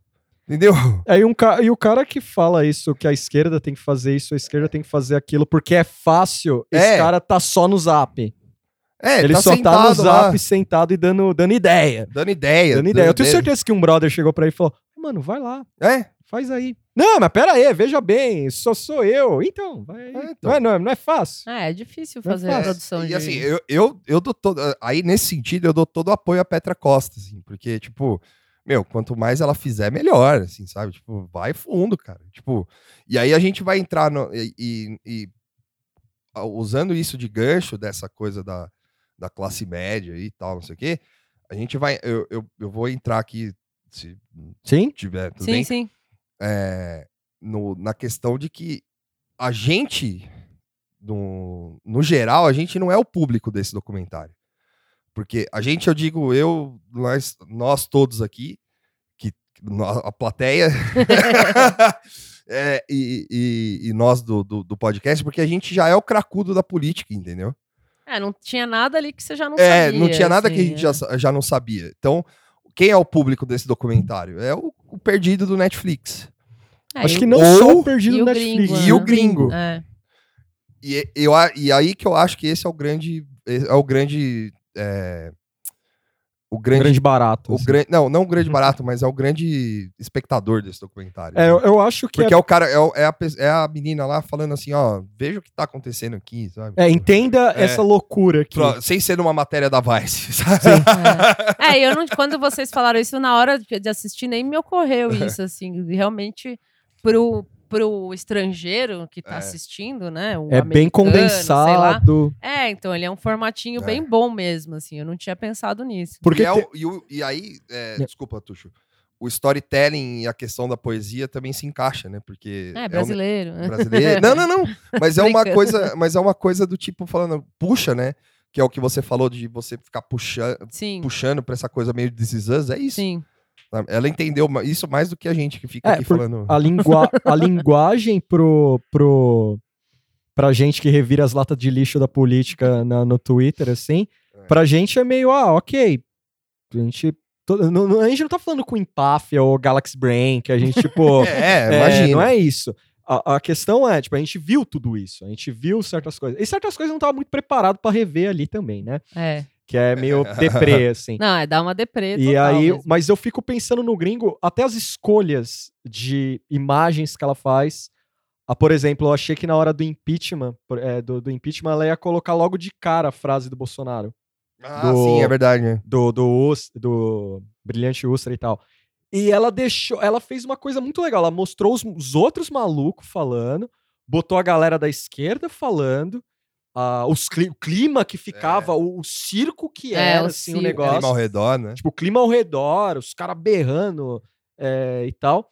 Entendeu? Aí um ca... E o cara que fala isso, que a esquerda tem que fazer isso, a esquerda tem que fazer aquilo, porque é fácil, esse É. cara tá só no zap. É, Ele tá só tá no sentado lá, zap sentado e dando, dando ideia. dando ideia. Dando ideia. Eu tenho certeza que um brother chegou pra ele e falou: Mano, vai lá, É, faz aí. Não, mas pera aí, veja bem, só sou eu. Então, vai. É, então. Não, é, não, é, não é fácil. É, é difícil é fazer a fácil. produção E de... assim, eu, eu, eu dou todo. Aí, nesse sentido, eu dou todo o apoio à Petra Costa, assim, porque, tipo, meu, quanto mais ela fizer, melhor, assim, sabe? Tipo, vai fundo, cara. Tipo, e aí a gente vai entrar no. E, e- e, usando isso de gancho, dessa coisa da, da classe média e tal, não sei o quê, a gente vai. Eu, eu, eu vou entrar aqui, se Sim? tiver tudo Sim, bem, sim. é, no- na questão de que a gente, no, no geral, a gente não é o público desse documentário. Porque a gente, eu digo, eu, nós, nós todos aqui, que a plateia, é, e, e- e nós do, do, do podcast, porque a gente já é o cracudo da política, entendeu? É, não tinha nada ali que você já não é, sabia. não tinha nada que a assim, gente é. já, já não sabia. Então, quem é o público desse documentário? É o, o perdido do Netflix. É, Acho que não Ou- só o perdido e no o Netflix. gringo, E o né? gringo. É. E, eu, a- e aí que eu acho que esse é o grande. É o grande. é, o grande. grande barato. o assim. gran- não, não o grande barato, mas é o grande espectador desse documentário. É, eu, eu acho que Porque é, é o cara, é, é a, é a menina lá falando assim, ó, veja o que tá acontecendo aqui, sabe? é, entenda É. essa loucura aqui. Pra- sem ser numa matéria da Vice, sabe? É, É, eu não, quando vocês falaram isso na hora de de assistir, nem me ocorreu isso, assim, realmente pro, pro estrangeiro que tá É. assistindo, né? o é bem condensado. É, então ele é um formatinho É. bem bom mesmo, assim, eu não tinha pensado nisso. Porque e, é o- e o- e aí, é, É. desculpa, Tuxo, o storytelling e a questão da poesia também se encaixa, né? Porque É, um- brasileiro. né? brasileiro. Não, não, não. Mas é uma coisa, mas é uma coisa do tipo falando, puxa, né? Que é o que você falou de você ficar puxando, Sim, puxando pra essa coisa meio de This Is Us, é isso. sim. Ela entendeu isso mais do que a gente que fica É, aqui falando. a, lingua a linguagem pro, pro, pra gente que revira as latas de lixo da política na- no Twitter, assim, É. pra gente é meio, ah, ok. A gente, não- a gente não tá falando com Empáfia ou Galaxy Brain, que a gente, tipo. É, é, imagina. não é isso. A, a questão é, tipo, a gente viu tudo isso. A gente viu certas coisas. E certas coisas não tava muito preparado pra rever ali também, né? É. Que é meio deprê, assim. Não, é dar uma deprê E aí, mesmo. mas eu fico pensando no gringo, até as escolhas de imagens que ela faz. Ah, por exemplo, eu achei que na hora do impeachment, é, do, do impeachment, ela ia colocar logo de cara a frase do Bolsonaro. Ah, do- sim, é verdade, né? Do, do, Us- do Brilhante Ustra e tal. E ela deixou, ela fez uma coisa muito legal. Ela mostrou os, os outros malucos falando, botou a galera da esquerda falando, ah, os cli- o clima que ficava, o, o circo que É, era, o assim, o circo. negócio. Clima ao redor, né? Tipo, o clima ao redor, os caras berrando é, e tal.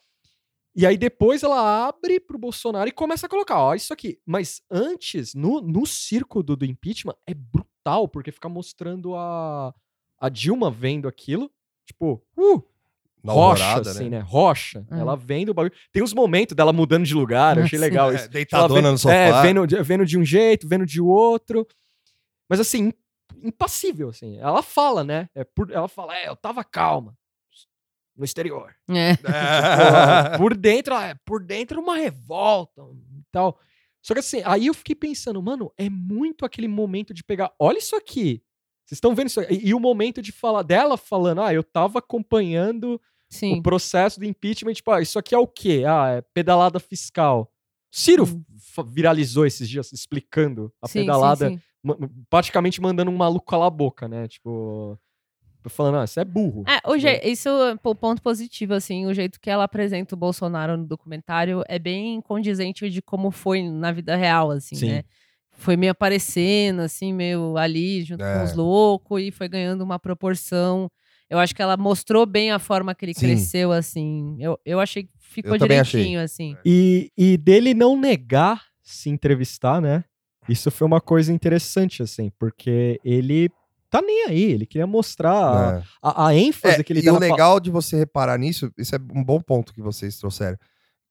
E aí depois ela abre pro Bolsonaro e começa a colocar, ó, isso aqui. Mas antes, no, no circo do, do impeachment, é brutal, porque fica mostrando a, a Dilma vendo aquilo. Tipo, uh, Na rocha, alvorada, assim, né? né? Rocha. Hum. Ela vendo o bagulho. Tem uns momentos dela mudando de lugar, achei legal É, isso. Ela deitadona vendo- no sofá. É, vendo, de- vendo de um jeito, vendo de outro. Mas assim, impassível, assim. Ela fala, né? É por, ela fala, é, eu tava calma. No exterior. É. Porra, por dentro, é, por dentro uma revolta e tal. Só que assim, aí eu fiquei pensando, mano, é muito aquele momento de pegar, olha isso aqui. Vocês estão vendo isso? E, e o momento de falar dela falando, ah, eu tava acompanhando Sim. o processo do impeachment, tipo, ah, isso aqui é o quê? Ah, é pedalada fiscal. Ciro Hum. viralizou esses dias explicando a sim, pedalada, sim, sim. praticamente mandando um maluco calar a boca, né? Tipo, falando, ah, você é burro. É, o je- isso é o ponto positivo, assim, o jeito que ela apresenta o Bolsonaro no documentário é bem condizente de como foi na vida real, assim, Sim. né? Foi meio aparecendo, assim, meio ali, junto É. com os loucos, e foi ganhando uma proporção. Eu acho que ela mostrou bem a forma que ele Sim. cresceu, assim. Eu, eu achei que ficou Eu direitinho, assim. E, e dele não negar se entrevistar, né? Isso foi uma coisa interessante, assim, porque ele tá nem aí, ele queria mostrar É. a, a ênfase É, que ele e o legal de você reparar nisso, isso é um bom ponto que vocês trouxeram.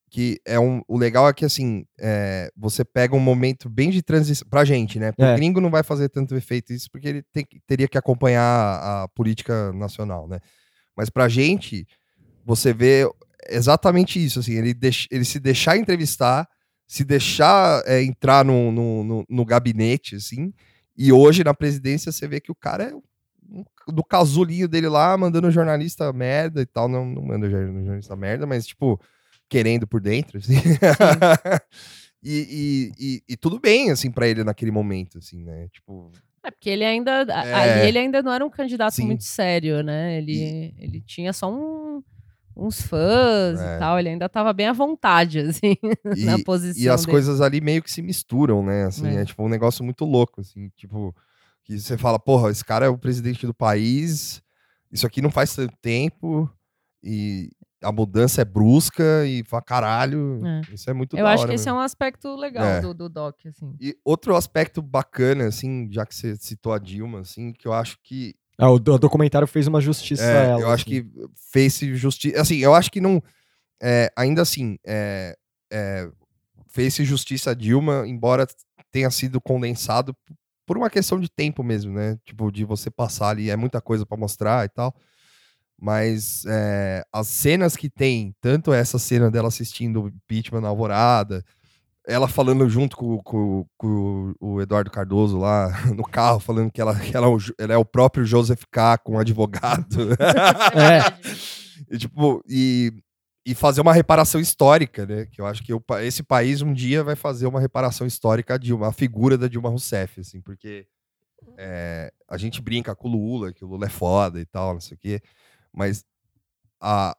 Que é um, o legal é que, assim, é, você pega um momento bem de transição. Pra gente, né? Pro É. gringo não vai fazer tanto efeito isso, porque ele tem teria que acompanhar a, a política nacional, né? Mas pra gente, você vê exatamente isso, assim, ele, deix- ele se deixar entrevistar, se deixar é, entrar no, no, no- no gabinete, assim, e hoje na presidência você vê que o cara é um- do casulinho dele lá, mandando o jornalista merda e tal, não, não manda o jor- o jornalista merda, mas tipo, querendo por dentro, assim. e, e, e, e tudo bem, assim, pra ele naquele momento, assim, né, tipo... É, porque ele ainda. É. Ali ele ainda não era um candidato Sim. muito sério, né? Ele, ele tinha só um- uns fãs É. e tal. Ele ainda tava bem à vontade, assim, na E- posição. E as dele. coisas ali meio que se misturam, né? Assim, é. É. tipo um negócio muito louco, assim, tipo, que você fala, porra, esse cara é o presidente do país, isso aqui não faz tanto tempo, e a mudança é brusca, e fala, caralho, É. isso é muito Eu da acho hora que esse é mesmo. um aspecto legal É. do, do Doc, assim. E outro aspecto bacana, assim, já que você citou a Dilma, assim, que eu acho que Ah, o, do- o documentário fez uma justiça a É, ela. eu acho assim. que fez justiça. Assim, eu acho que não. é, ainda assim, é, é, fez justiça a Dilma, embora tenha sido condensado por uma questão de tempo mesmo, né? Tipo, de você passar ali, é muita coisa pra mostrar e tal. Mas é, as cenas que tem, tanto essa cena dela assistindo o impeachment na alvorada, ela falando junto com, com- com o Eduardo Cardoso lá no carro, falando que ela, que ela, é ela é o próprio Joseph K. com um advogado. É. E, tipo, e, e fazer uma reparação histórica, né? Que eu acho que pa- esse país um dia vai fazer uma reparação histórica a Dilma, a figura da Dilma Rousseff, assim, porque é, a gente brinca com o Lula, que o Lula é foda e tal, não sei o quê, mas a,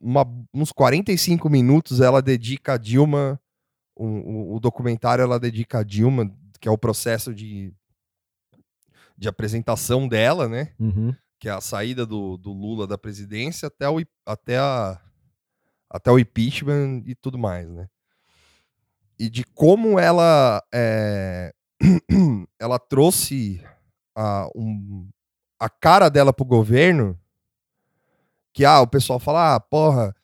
uma- uns 45 minutos ela dedica a Dilma, o, o- o documentário ela dedica a Dilma, que é o processo de, de apresentação dela, né? Uhum. que é a saída do, do Lula da presidência até o, até, a, até o impeachment e tudo mais, né? E de como ela é, ela trouxe a, um, a cara dela pro governo, que ah, o pessoal fala, ah, porra,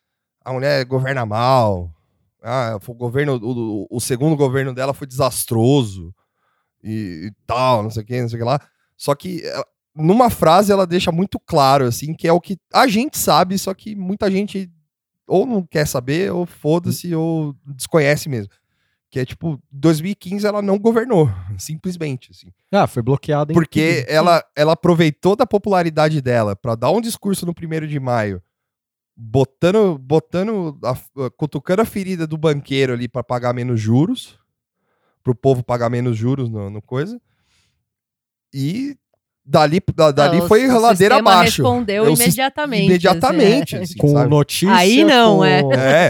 a mulher governa mal, ah, o governo, o, o- segundo governo dela foi desastroso e, e tal, não sei o que, não sei o que lá. Só que ela- numa frase ela deixa muito claro, assim, que é o que a gente sabe, só que muita gente ou não quer saber, ou foda-se, ou desconhece mesmo. Que é tipo, 2015 ela não governou, simplesmente, assim. Ah, foi bloqueada em Porque ela, ela aproveitou da popularidade dela pra dar um discurso no primeiro de maio, botando, botando a- cutucando a ferida do banqueiro ali pra pagar menos juros, pro povo pagar menos juros no, no coisa. E dali, da- dali Ah, o- foi o ladeira abaixo. respondeu É, o sis- imediatamente. Imediatamente, assim, assim, Com sabe? notícia. Aí não, com- é.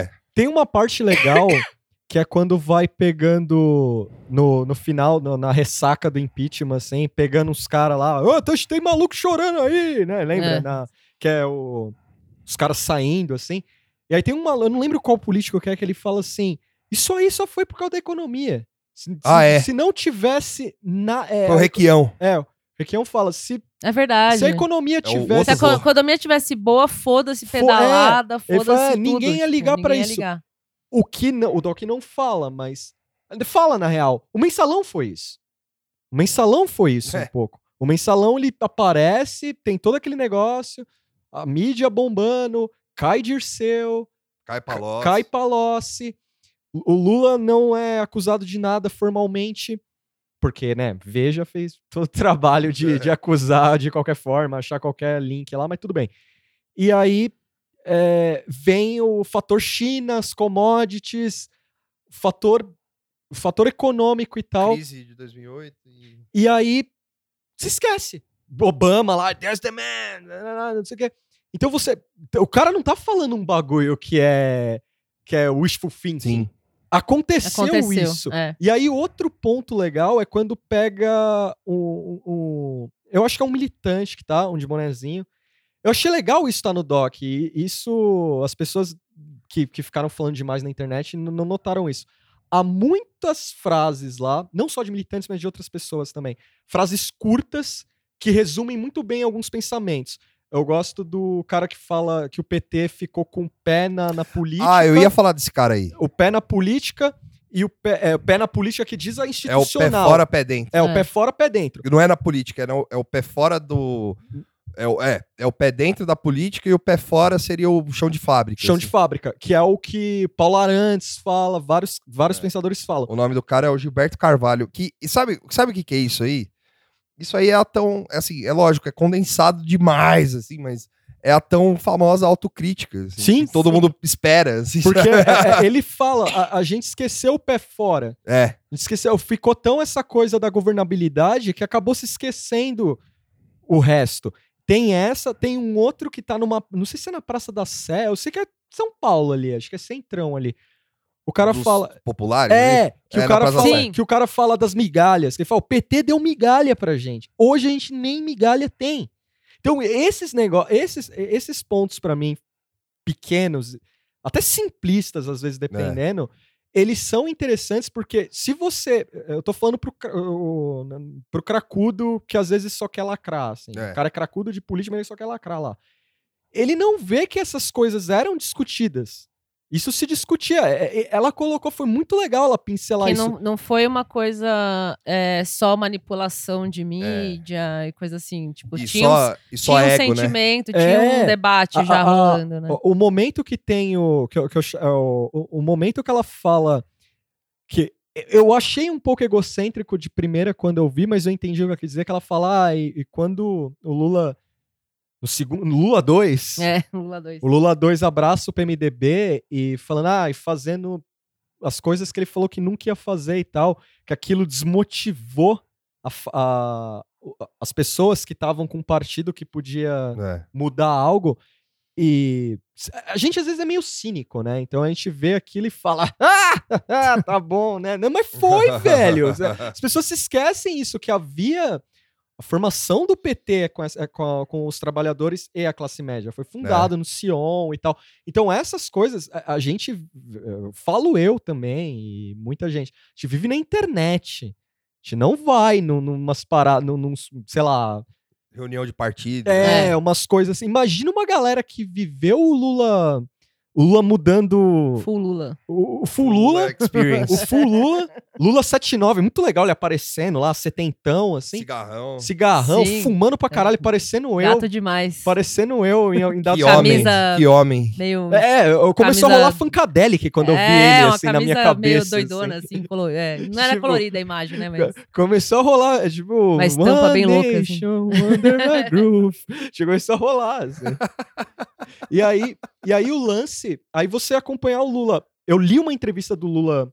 É, Tem uma parte legal que é quando vai pegando no, no final, no- na ressaca do impeachment, assim, pegando uns caras lá. Ô, tá- tem maluco chorando aí, né? Lembra? É. Na- que é o, os caras saindo, assim. E aí tem um maluco, eu não lembro qual político que é, que ele fala assim: Isso aí só foi por causa da economia. Se, se- Ah, é? se não tivesse. Na, é, foi o Requião. é, o Requião fala: se, É verdade. se a economia É tivesse. Se a economia tivesse boa, foda-se Fo- é, pedalada, foda-se é, tudo. ninguém ia ligar pra ninguém ia isso. ligar. O que não, o Doc não fala, mas. Fala na real. O mensalão foi isso. O mensalão foi isso É. um pouco. O mensalão ele aparece, tem todo aquele negócio, a mídia bombando, cai Dirceu, Cai ca- Palocci. cai Palocci. O o Lula não é acusado de nada formalmente, porque, né, Veja fez todo o trabalho de, de acusar de qualquer forma, achar qualquer link lá, mas tudo bem. E aí é, vem o fator China, as commodities, o fator, o fator econômico e tal. Crise de 2008. E... E aí se esquece. Obama lá, there's the man, não sei o quê. Então você. O cara não tá falando um bagulho que é. que é wishful thinking. Sim. Aconteceu, Aconteceu. isso. É. E aí, outro ponto legal é quando pega um, um- Eu acho que é um militante que tá, um de bonezinho. Eu achei legal isso tá no doc. E isso. As pessoas que, que ficaram falando demais na internet não notaram isso. Há muitas frases lá, não só de militantes, mas de outras pessoas também. Frases curtas que resumem muito bem alguns pensamentos. Eu gosto do cara que fala que o PT ficou com o pé na, na política. Ah, eu ia falar desse cara aí. O pé na política e o pé, é, o pé na política que diz a É o pé institucional. fora, pé dentro. É, o É. pé fora, pé dentro. Não é na política, é, no- é o pé fora do. É o, é, é o pé dentro da política e o pé fora seria o chão de fábrica. Chão de assim. fábrica, que é o que Paulo Arantes fala, vários, vários É. pensadores falam. O nome do cara é o Gilberto Carvalho. Que, e sabe, sabe o que, que é isso aí? Isso aí é a tão. é Assim, é lógico, é condensado demais, assim, mas é a tão famosa autocrítica. assim, Sim, todo sim. mundo espera. Assim, Porque é, é, ele fala, a, a gente esqueceu o pé fora. É, A gente esqueceu, ficou tão essa coisa da governabilidade que acabou se esquecendo o resto. Tem essa, tem um outro que tá numa. Não sei se é na Praça da Sé, eu sei que é São Paulo ali, acho que é Centrão ali. O cara dos fala. populares. né? É, que, É, o cara fala, que o cara fala das migalhas. Que ele fala, o PT deu migalha pra gente. Hoje a gente nem migalha tem. Então, esses negócios, esses, esses pontos pra mim, pequenos, até simplistas, às vezes, dependendo, eles são interessantes porque se você. Eu tô falando pro, pro cracudo que às vezes só quer lacrar. Assim. É. O cara é cracudo de política, mas ele só quer lacrar lá. Ele não vê que essas coisas eram discutidas. Isso se discutia. É- é- Ela colocou, foi muito legal ela pincelar Que isso. não, não foi uma coisa é, só manipulação de mídia e coisa assim. Tipo, E tinha, só, e um, só tinha um ego, né? sentimento, tinha É. um debate A- já a- rolando, né? O, o momento que tem o. Que, eu- que eu é o- o momento que ela fala que. Eu achei um pouco egocêntrico de primeira quando eu vi, mas eu entendi o que ela quis dizer, que ela fala, ah, e, e quando o Lula. No segundo. no Lula 2. É, Lula 2. O Lula 2 abraça o PMDB e falando, ah, e fazendo as coisas que ele falou que nunca ia fazer e tal, que aquilo desmotivou a a- as pessoas que estavam com um partido que podia É. mudar algo. E a gente às vezes é meio cínico, né? Então a gente vê aquilo e fala, ah, tá bom, né? Não, mas foi, velho. As pessoas se esquecem isso, que havia. A formação do PT é com, é com, com os trabalhadores e a classe média. Foi fundado no Sion e tal. Então, essas coisas, a, a gente. eh, Falo eu também, e muita gente. A gente vive na internet. A gente não vai num, numas paradas, num, num, sei lá, Reunião de partido. é, É. umas coisas assim. Imagina uma galera que viveu o Lula. O Lula mudando. Full Lula. O, o full Lula. Experience. O full Lula. Lula 79. Muito legal ele aparecendo lá, setentão, assim. Cigarrão. Cigarrão, Sim. fumando pra caralho, parecendo eu. Gato demais. Parecendo eu em, em dado Que homem. Camisa- Que homem. Meio. É, eu começou Camisa- a rolar Funkadelic quando eu vi é, ele, uma assim, na camisa minha cabeça. meio doidona, assim. assim. colo- é, Não era Tipo, colorida a imagem, né? Mas. Começou a rolar, é, tipo, Uma estampa One bem louca, assim. Nation Under my groove. Chegou isso a rolar, assim. e, aí, e aí o lance, aí você acompanhar o Lula. Eu li uma entrevista do Lula,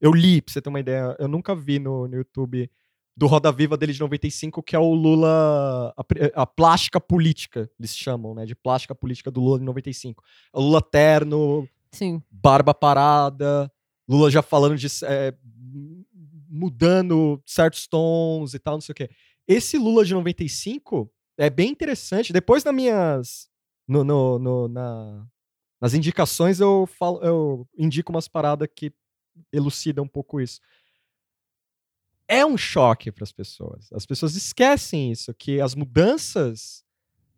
eu li, pra você ter uma ideia, eu nunca vi no, no YouTube, do Roda Viva dele de 95, que é o Lula, a, a plástica política, eles chamam, né, de plástica política do Lula de 95. É o Lula terno, Sim. barba parada, Lula já falando de é, mudando certos tons e tal, não sei o quê. Esse Lula de 95 é bem interessante. Depois nas minhas no, no- no- na- nas indicações eu falo, eu indico umas paradas que elucidam um pouco isso. É um choque para as pessoas. As pessoas esquecem isso, que as mudanças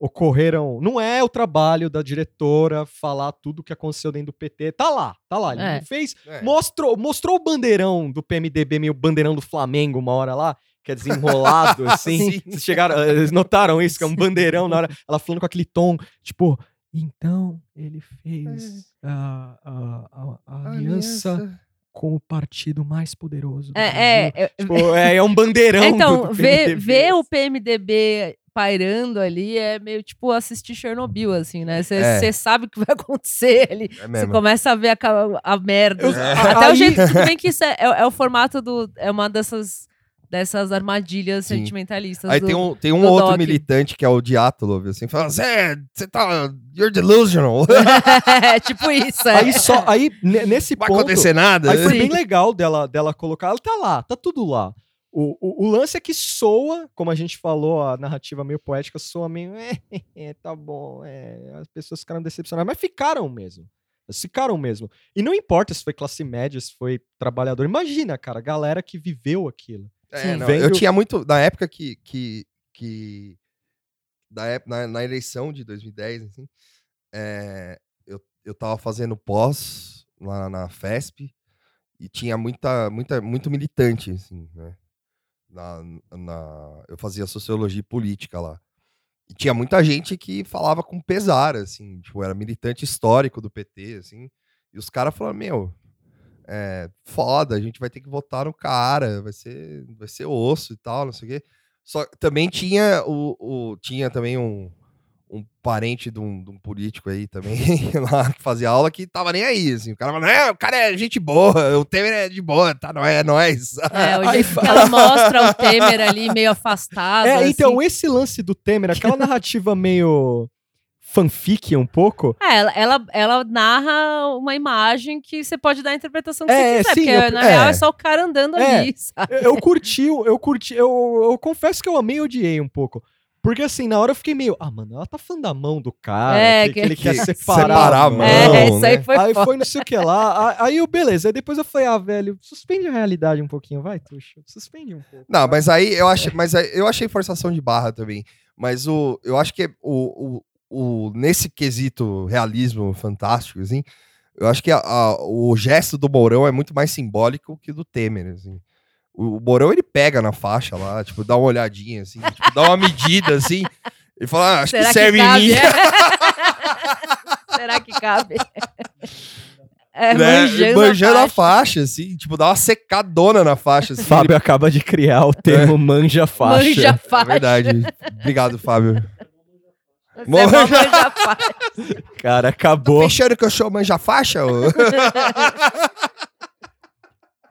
ocorreram. Não é o trabalho da diretora falar tudo o que aconteceu dentro do PT. Tá lá, tá lá. Ele É. fez. É. Mostrou, mostrou o bandeirão do PMDB, meio bandeirão do Flamengo, uma hora lá, que é desenrolado, assim. Sim. Vocês chegaram, eh, eles notaram isso, que é um bandeirão na hora. Ela falando com aquele tom, tipo, então ele fez a, a- a- a aliança com o partido mais poderoso. É, é, é, Tipo, é, é um bandeirão. então, do, do ver, PMDB. ver o PMDB pairando ali é meio tipo assistir Chernobyl, assim, né? Você É. sabe o que vai acontecer ali. É Você mesmo. começa a ver a, a merda. É. Até aí- o jeito, tudo bem que isso é, é- é o formato do. É uma dessas dessas armadilhas Sim. sentimentalistas. Aí do- tem um, tem um do outro Doc. militante que é o Diátolo, assim, fala, Zé, você tá. You're delusional. é tipo isso. É. Aí só, aí ne- nesse vai ponto, acontecer nada. aí foi Sim. bem legal dela, dela colocar, ela tá lá, tá tudo lá. O, o, o lance é que soa, como a gente falou, a narrativa meio poética soa meio, é, tá bom, é, as pessoas ficaram decepcionadas, mas ficaram mesmo. Elas Ficaram mesmo. E não importa se foi classe média, se foi trabalhador. Imagina, cara, a galera que viveu aquilo. É, Sim. não, Vendo- Eu tinha muito. Na época que. que, que da na, na eleição de 2010, assim, é, eu, eu tava fazendo pós lá na FESP e tinha muita, muita, muito militante, assim, né? Na, na, eu fazia sociologia e política lá. E tinha muita gente que falava com pesar, assim, tipo, era militante histórico do PT, assim. E os caras falaram, meu, é foda, a gente vai ter que votar no cara, vai ser, vai ser osso e tal, não sei o quê. Só também tinha o, o- tinha também um, um parente de um, de um político aí também lá que fazia aula que tava nem aí, assim. O cara falava, não, o cara é gente boa, o Temer é de boa, tá, não é, é nóis. É, o jeito que ela mostra o Temer ali meio afastado. É, então, assim. esse lance do Temer, aquela narrativa meio fanfic um pouco, É, ela, ela, ela narra uma imagem que você pode dar a interpretação que É, você quiser, sim, porque eu- na é. real é só o cara andando É. ali, sabe? eu, eu curti, eu curti, eu, eu confesso que eu amei e odiei um pouco. Porque assim, na hora eu fiquei meio, ah, mano, ela tá falando da mão do cara, É, que, que que- ele quer que separar, separar a mano. mão. é, isso aí né? foi Aí foda. foi não sei o que lá. Aí eu, beleza. Aí depois eu falei, ah, velho, suspende a realidade um pouquinho, vai, Tuxa. Suspende um pouco. Não, mas aí eu achei, mas aí eu achei forçação de barra também. Mas o, eu acho que o, o, o- nesse quesito realismo fantástico, assim, eu acho que a- a- o gesto do Mourão é muito mais simbólico que o do Temer, assim. O, o Mourão, ele pega na faixa lá, tipo, dá uma olhadinha, assim, tipo, dá uma medida, assim, e fala, ah, acho Será que que serve em cabe? mim. Será que cabe? É, né? manjando, Manjando a a faixa, assim, tipo, dá uma secadona na faixa, assim. Fábio acaba de criar o termo manja faixa. Manja É faixa. verdade. Obrigado, Fábio. Você é mó Manja- manja faixa. Cara, acabou. Fechando que eu sou manja faixa? ô?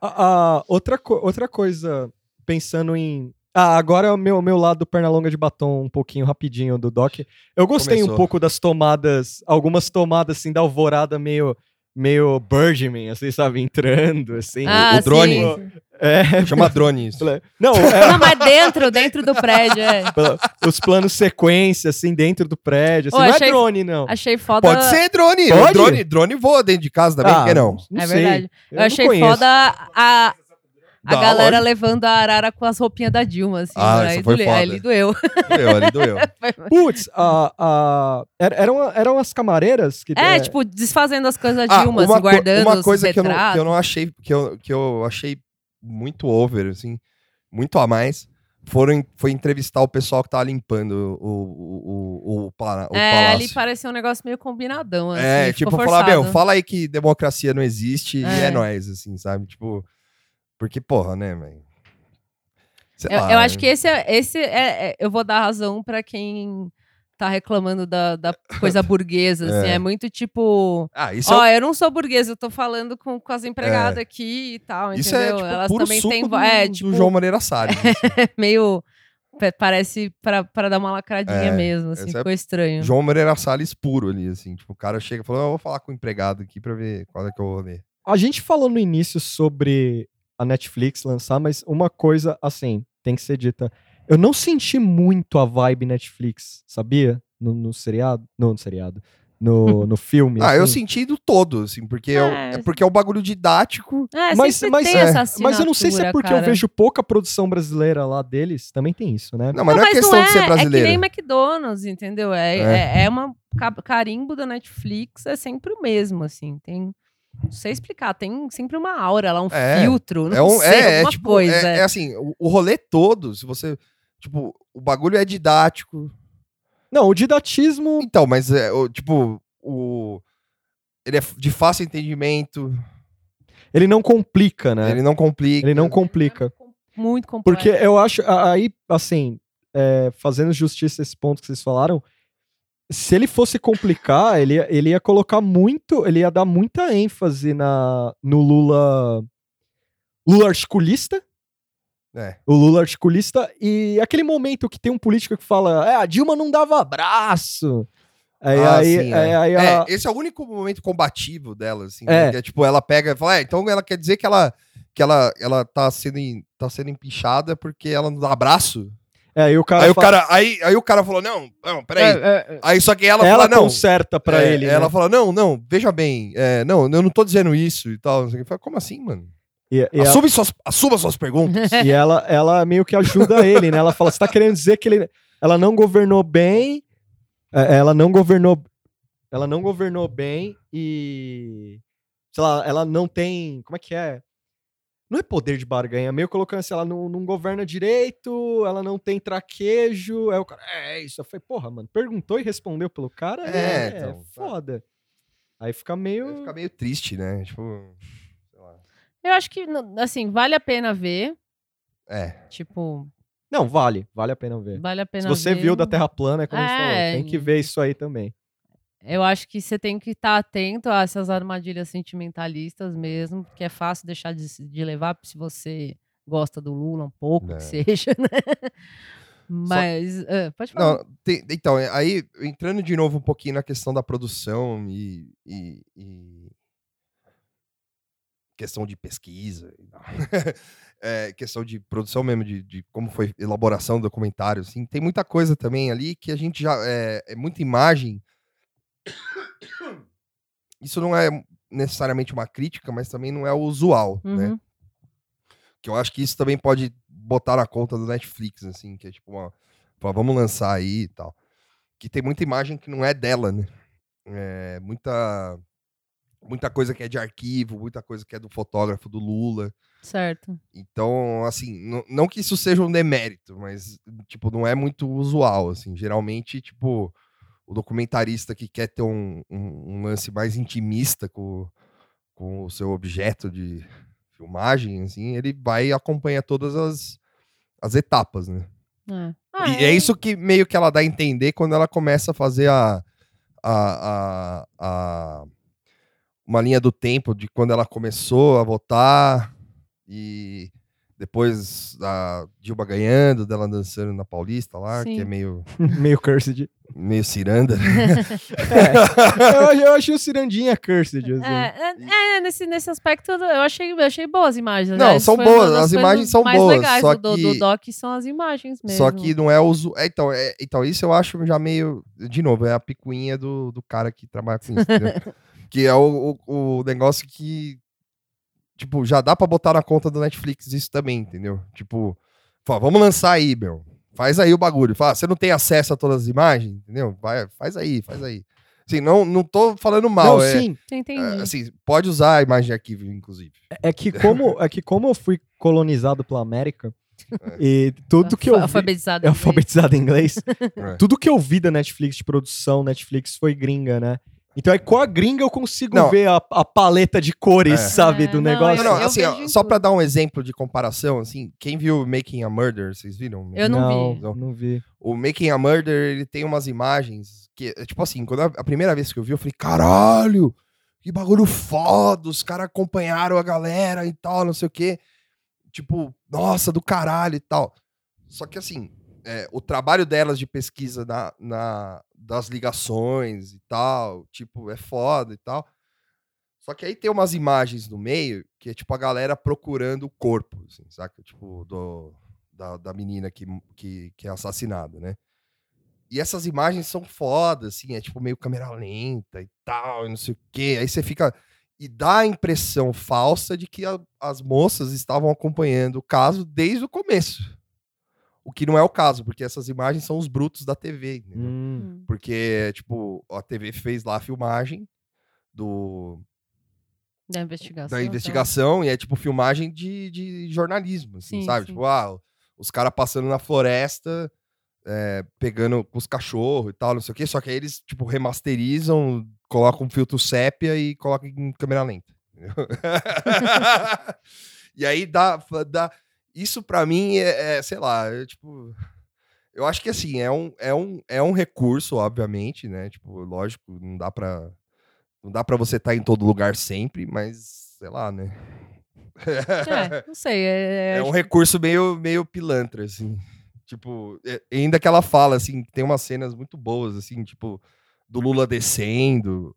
A- a- outra, co- outra coisa, pensando em. Ah, agora é o meu, meu lado pernalonga de batom, um pouquinho rapidinho do Doc. Eu gostei um Começou. pouco das tomadas, algumas tomadas assim da alvorada meio, meio Birdman, assim, sabe? Entrando, assim. Ah, o drone. sim, sim. É, Chama drone isso. não, é, Não, mas dentro, dentro do prédio, é. os planos sequência, assim, dentro do prédio. Assim, Ô, não achei- é drone, não. Achei foda. Pode ser drone. Pode? Drone, drone voa dentro de casa também, Ah, por que não? Não é sei. verdade. Eu, não achei conheço. foda a, a Dá, galera lógico. levando a arara com as roupinhas da Dilma, assim. Ah, aí, isso foi doeu- ele doeu. Doeu, ali doeu. Putz, a, a, era- eram, eram as camareiras que. É, tipo, desfazendo as coisas da Ah, Dilma, uma, assim, co- guardando uma os coisa que eu, não, que eu não achei, que eu, que eu achei muito over, assim, muito a mais, foram, foi entrevistar o pessoal que tava limpando o, o, o, o, É, palácio. ali pareceu um negócio meio combinadão, assim. É, tipo, falar, meu, forçado. fala aí que democracia não existe e É. é nóis, assim, sabe? Tipo, porque, porra, né, velho? Eu, eu acho né? que esse é, esse é, é- eu vou dar razão pra quem tá reclamando da, da coisa burguesa, assim, É. é muito tipo, Ah, isso ó, é, eu não sou burguesa, eu tô falando com, com as empregadas aqui e tal, isso é entendeu? tipo, Elas puro também suco têm, do, é, do tipo, João Moreira Salles. assim. meio pa- parece pra, pra dar uma lacradinha É, mesmo, assim, é ficou estranho. João Moreira Salles puro ali, assim. Tipo, o cara chega e fala, "Ah, eu vou falar com o empregado aqui pra ver qual é que eu vou ler. A gente falou no início sobre a Netflix lançar, mas uma coisa, assim, tem que ser dita. Eu não senti muito a vibe Netflix, sabia? No, no seriado. No, no seriado. No, no filme. Ah, eu assim. senti do todo, assim, porque é, o- É. é porque é um bagulho didático. É, Mas, mas, tem é, essa mas eu não sei se é porque eu cara. vejo pouca produção brasileira lá deles. Também tem isso, né? Não, mas não, é mas questão de ser brasileiro. É que nem McDonald's, entendeu? É, É. é. é uma ca- carimbo da Netflix, é sempre o mesmo, assim. Tem. Não sei explicar, tem sempre uma aura lá, um É. filtro, não é um, sei, é, é, alguma tipo, coisa. é, é assim, o, o rolê todo, se você. Tipo, o bagulho é didático. Não, o didatismo. Então, mas é, o, tipo, o. Ele é de fácil entendimento, Ele não complica, né? ele não complica. Ele não complica. Muito complexo. Porque eu acho, aí, assim, é, fazendo justiça a esse ponto que vocês falaram, se ele fosse complicar, ele, ia- ele ia colocar muito, ele ia dar muita ênfase na, no Lula, Lula articulista, É. O Lula articulista e aquele momento que tem um político que fala, é, a Dilma não dava abraço. Aí, Ah, aí, sim, aí, é. aí É, esse é o único momento combativo dela, assim. É. né? Que é tipo, ela pega e fala, é, então ela quer dizer que ela, que ela, ela tá, sendo, tá sendo empichada porque ela não dá abraço? é, aí o cara, aí, o fala- cara aí, aí o cara falou, não, não, peraí. É, é, é. Aí só que ela, ela fala, não. conserta pra é, ele. Ela né? fala, não, não, veja bem, é, não, eu não tô dizendo isso e tal. O. Fala, Como assim, mano? E, e ela- Assume suas, assuma suas perguntas. E ela, ela meio que ajuda ele, né? Ela fala: você tá querendo dizer que ele, ela não governou bem, é, ela não governou, ela não governou bem e, sei lá, ela não tem, como é que é? Não é poder de barganha, meio colocando assim, ela não, não governa direito, ela não tem traquejo. Aí o cara, é, é isso. Eu falei, porra, mano, perguntou e respondeu pelo cara, É, é, então, foda. Aí fica meio. Fica meio triste, né? Tipo. Eu acho que, assim, vale a pena ver. É. Tipo, Não, vale, vale a pena ver. vale a pena Se você ver. viu da Terra plana, é como a gente falou, É, tem que ver isso aí também. Eu acho que você tem que estar atento a essas armadilhas sentimentalistas mesmo, porque é fácil deixar de, de levar se você gosta do Lula um pouco, É. que seja, né? Mas, ah, pode falar. Não, tem- então, é, aí, entrando de novo um pouquinho na questão da produção e, e- e questão de pesquisa. É, questão de produção mesmo, de, de como foi elaboração do documentário, assim, tem muita coisa também ali que a gente já, é, é muita imagem, isso não é necessariamente uma crítica, mas também não é o usual, né? Uhum. Que eu acho que isso também pode botar na conta do Netflix, assim, que é tipo uma. vamos lançar aí e tal. Que tem muita imagem que não é dela, né? É, muita. Muita coisa que é de arquivo, muita coisa que é do fotógrafo do Lula. Certo. Então, assim, não, que isso seja um demérito, mas, tipo, não é muito usual, assim. Geralmente, tipo, o documentarista que quer ter um, um- um lance mais intimista com, com o seu objeto de filmagem, assim, ele vai e acompanha todas as, as etapas, né? É. Ah, E é isso que meio que ela dá a entender quando ela começa a fazer a, a, a, a- uma linha do tempo de quando ela começou a votar e depois a Dilma ganhando, dela dançando na Paulista lá, que Sim. é meio, meio cursed. meio ciranda. né? eu, eu achei o Cirandinha cursed. Assim. É, é, é, nesse, nesse aspecto eu achei, eu achei boas as imagens. Não, aliás, são foi boas, as imagens são mais boas, legais só do, do que- doc são as imagens mesmo. Só que não é uso. É, então, é, então, isso eu acho já meio. De novo, é a picuinha do, do cara que trabalha com isso. que é o, o, o negócio que. Tipo, já dá pra botar na conta do Netflix isso também, entendeu? Tipo, fala, vamos lançar aí, meu. Faz aí o bagulho. Fala, você não tem acesso a todas as imagens, entendeu? Vai, faz aí, faz aí. Assim, não, não tô falando mal. Não, é, sim. Entendi. é, assim, pode usar a imagem de arquivo, inclusive. É que como, é que como eu fui colonizado pela América e tudo que eu vi, Alfabetizado. é em inglês. alfabetizado em inglês, É. tudo que eu vi da Netflix de produção, Netflix foi gringa, né? Então aí com a gringa eu consigo Não. ver a, a paleta de cores, É. sabe, É, do não, negócio. Não, não, assim, ó, só pra tudo. dar um exemplo de comparação, assim, quem viu Making a Murder, vocês viram? Eu não vi. não, não vi. O Making a Murder, ele tem umas imagens que, é, tipo assim, quando a, a primeira vez que eu vi, eu falei, caralho, que bagulho foda, os caras acompanharam a galera e tal, não sei o quê. Tipo, nossa, do caralho e tal. Só que assim, é, o trabalho delas de pesquisa na, na- das ligações e tal, tipo, é foda e tal. Só que aí tem umas imagens no meio que é tipo a galera procurando o corpo, assim, saca? Tipo, do, da, da menina que, que, que é assassinada, né? E essas imagens são fodas, assim, é tipo meio câmera lenta e tal, e não sei o quê. Aí você fica. E dá a impressão falsa de que a- as moças estavam acompanhando o caso desde o começo. O que não é o caso, porque essas imagens são os brutos da TV? Hum. Hum. Porque, tipo, a TV fez lá a filmagem do, Da investigação. da tá. investigação e é tipo filmagem de, de jornalismo, assim, Sim, sabe? sim. Tipo, ah, os caras passando na floresta, é, pegando com os cachorros e tal, não sei o quê, só que aí eles, tipo, remasterizam, colocam um filtro sépia e colocam em câmera lenta. e aí dá, dá isso pra mim é, é, sei lá, é, tipo, eu acho que assim, é um, é um, é um recurso, obviamente, né? Tipo, lógico, não dá pra. Não dá pra você estar em todo lugar sempre, mas sei lá, né? É, não sei. É, É um recurso meio, meio pilantra, assim. Tipo, é- ainda que ela fala, assim, tem umas cenas muito boas, assim, tipo, do Lula descendo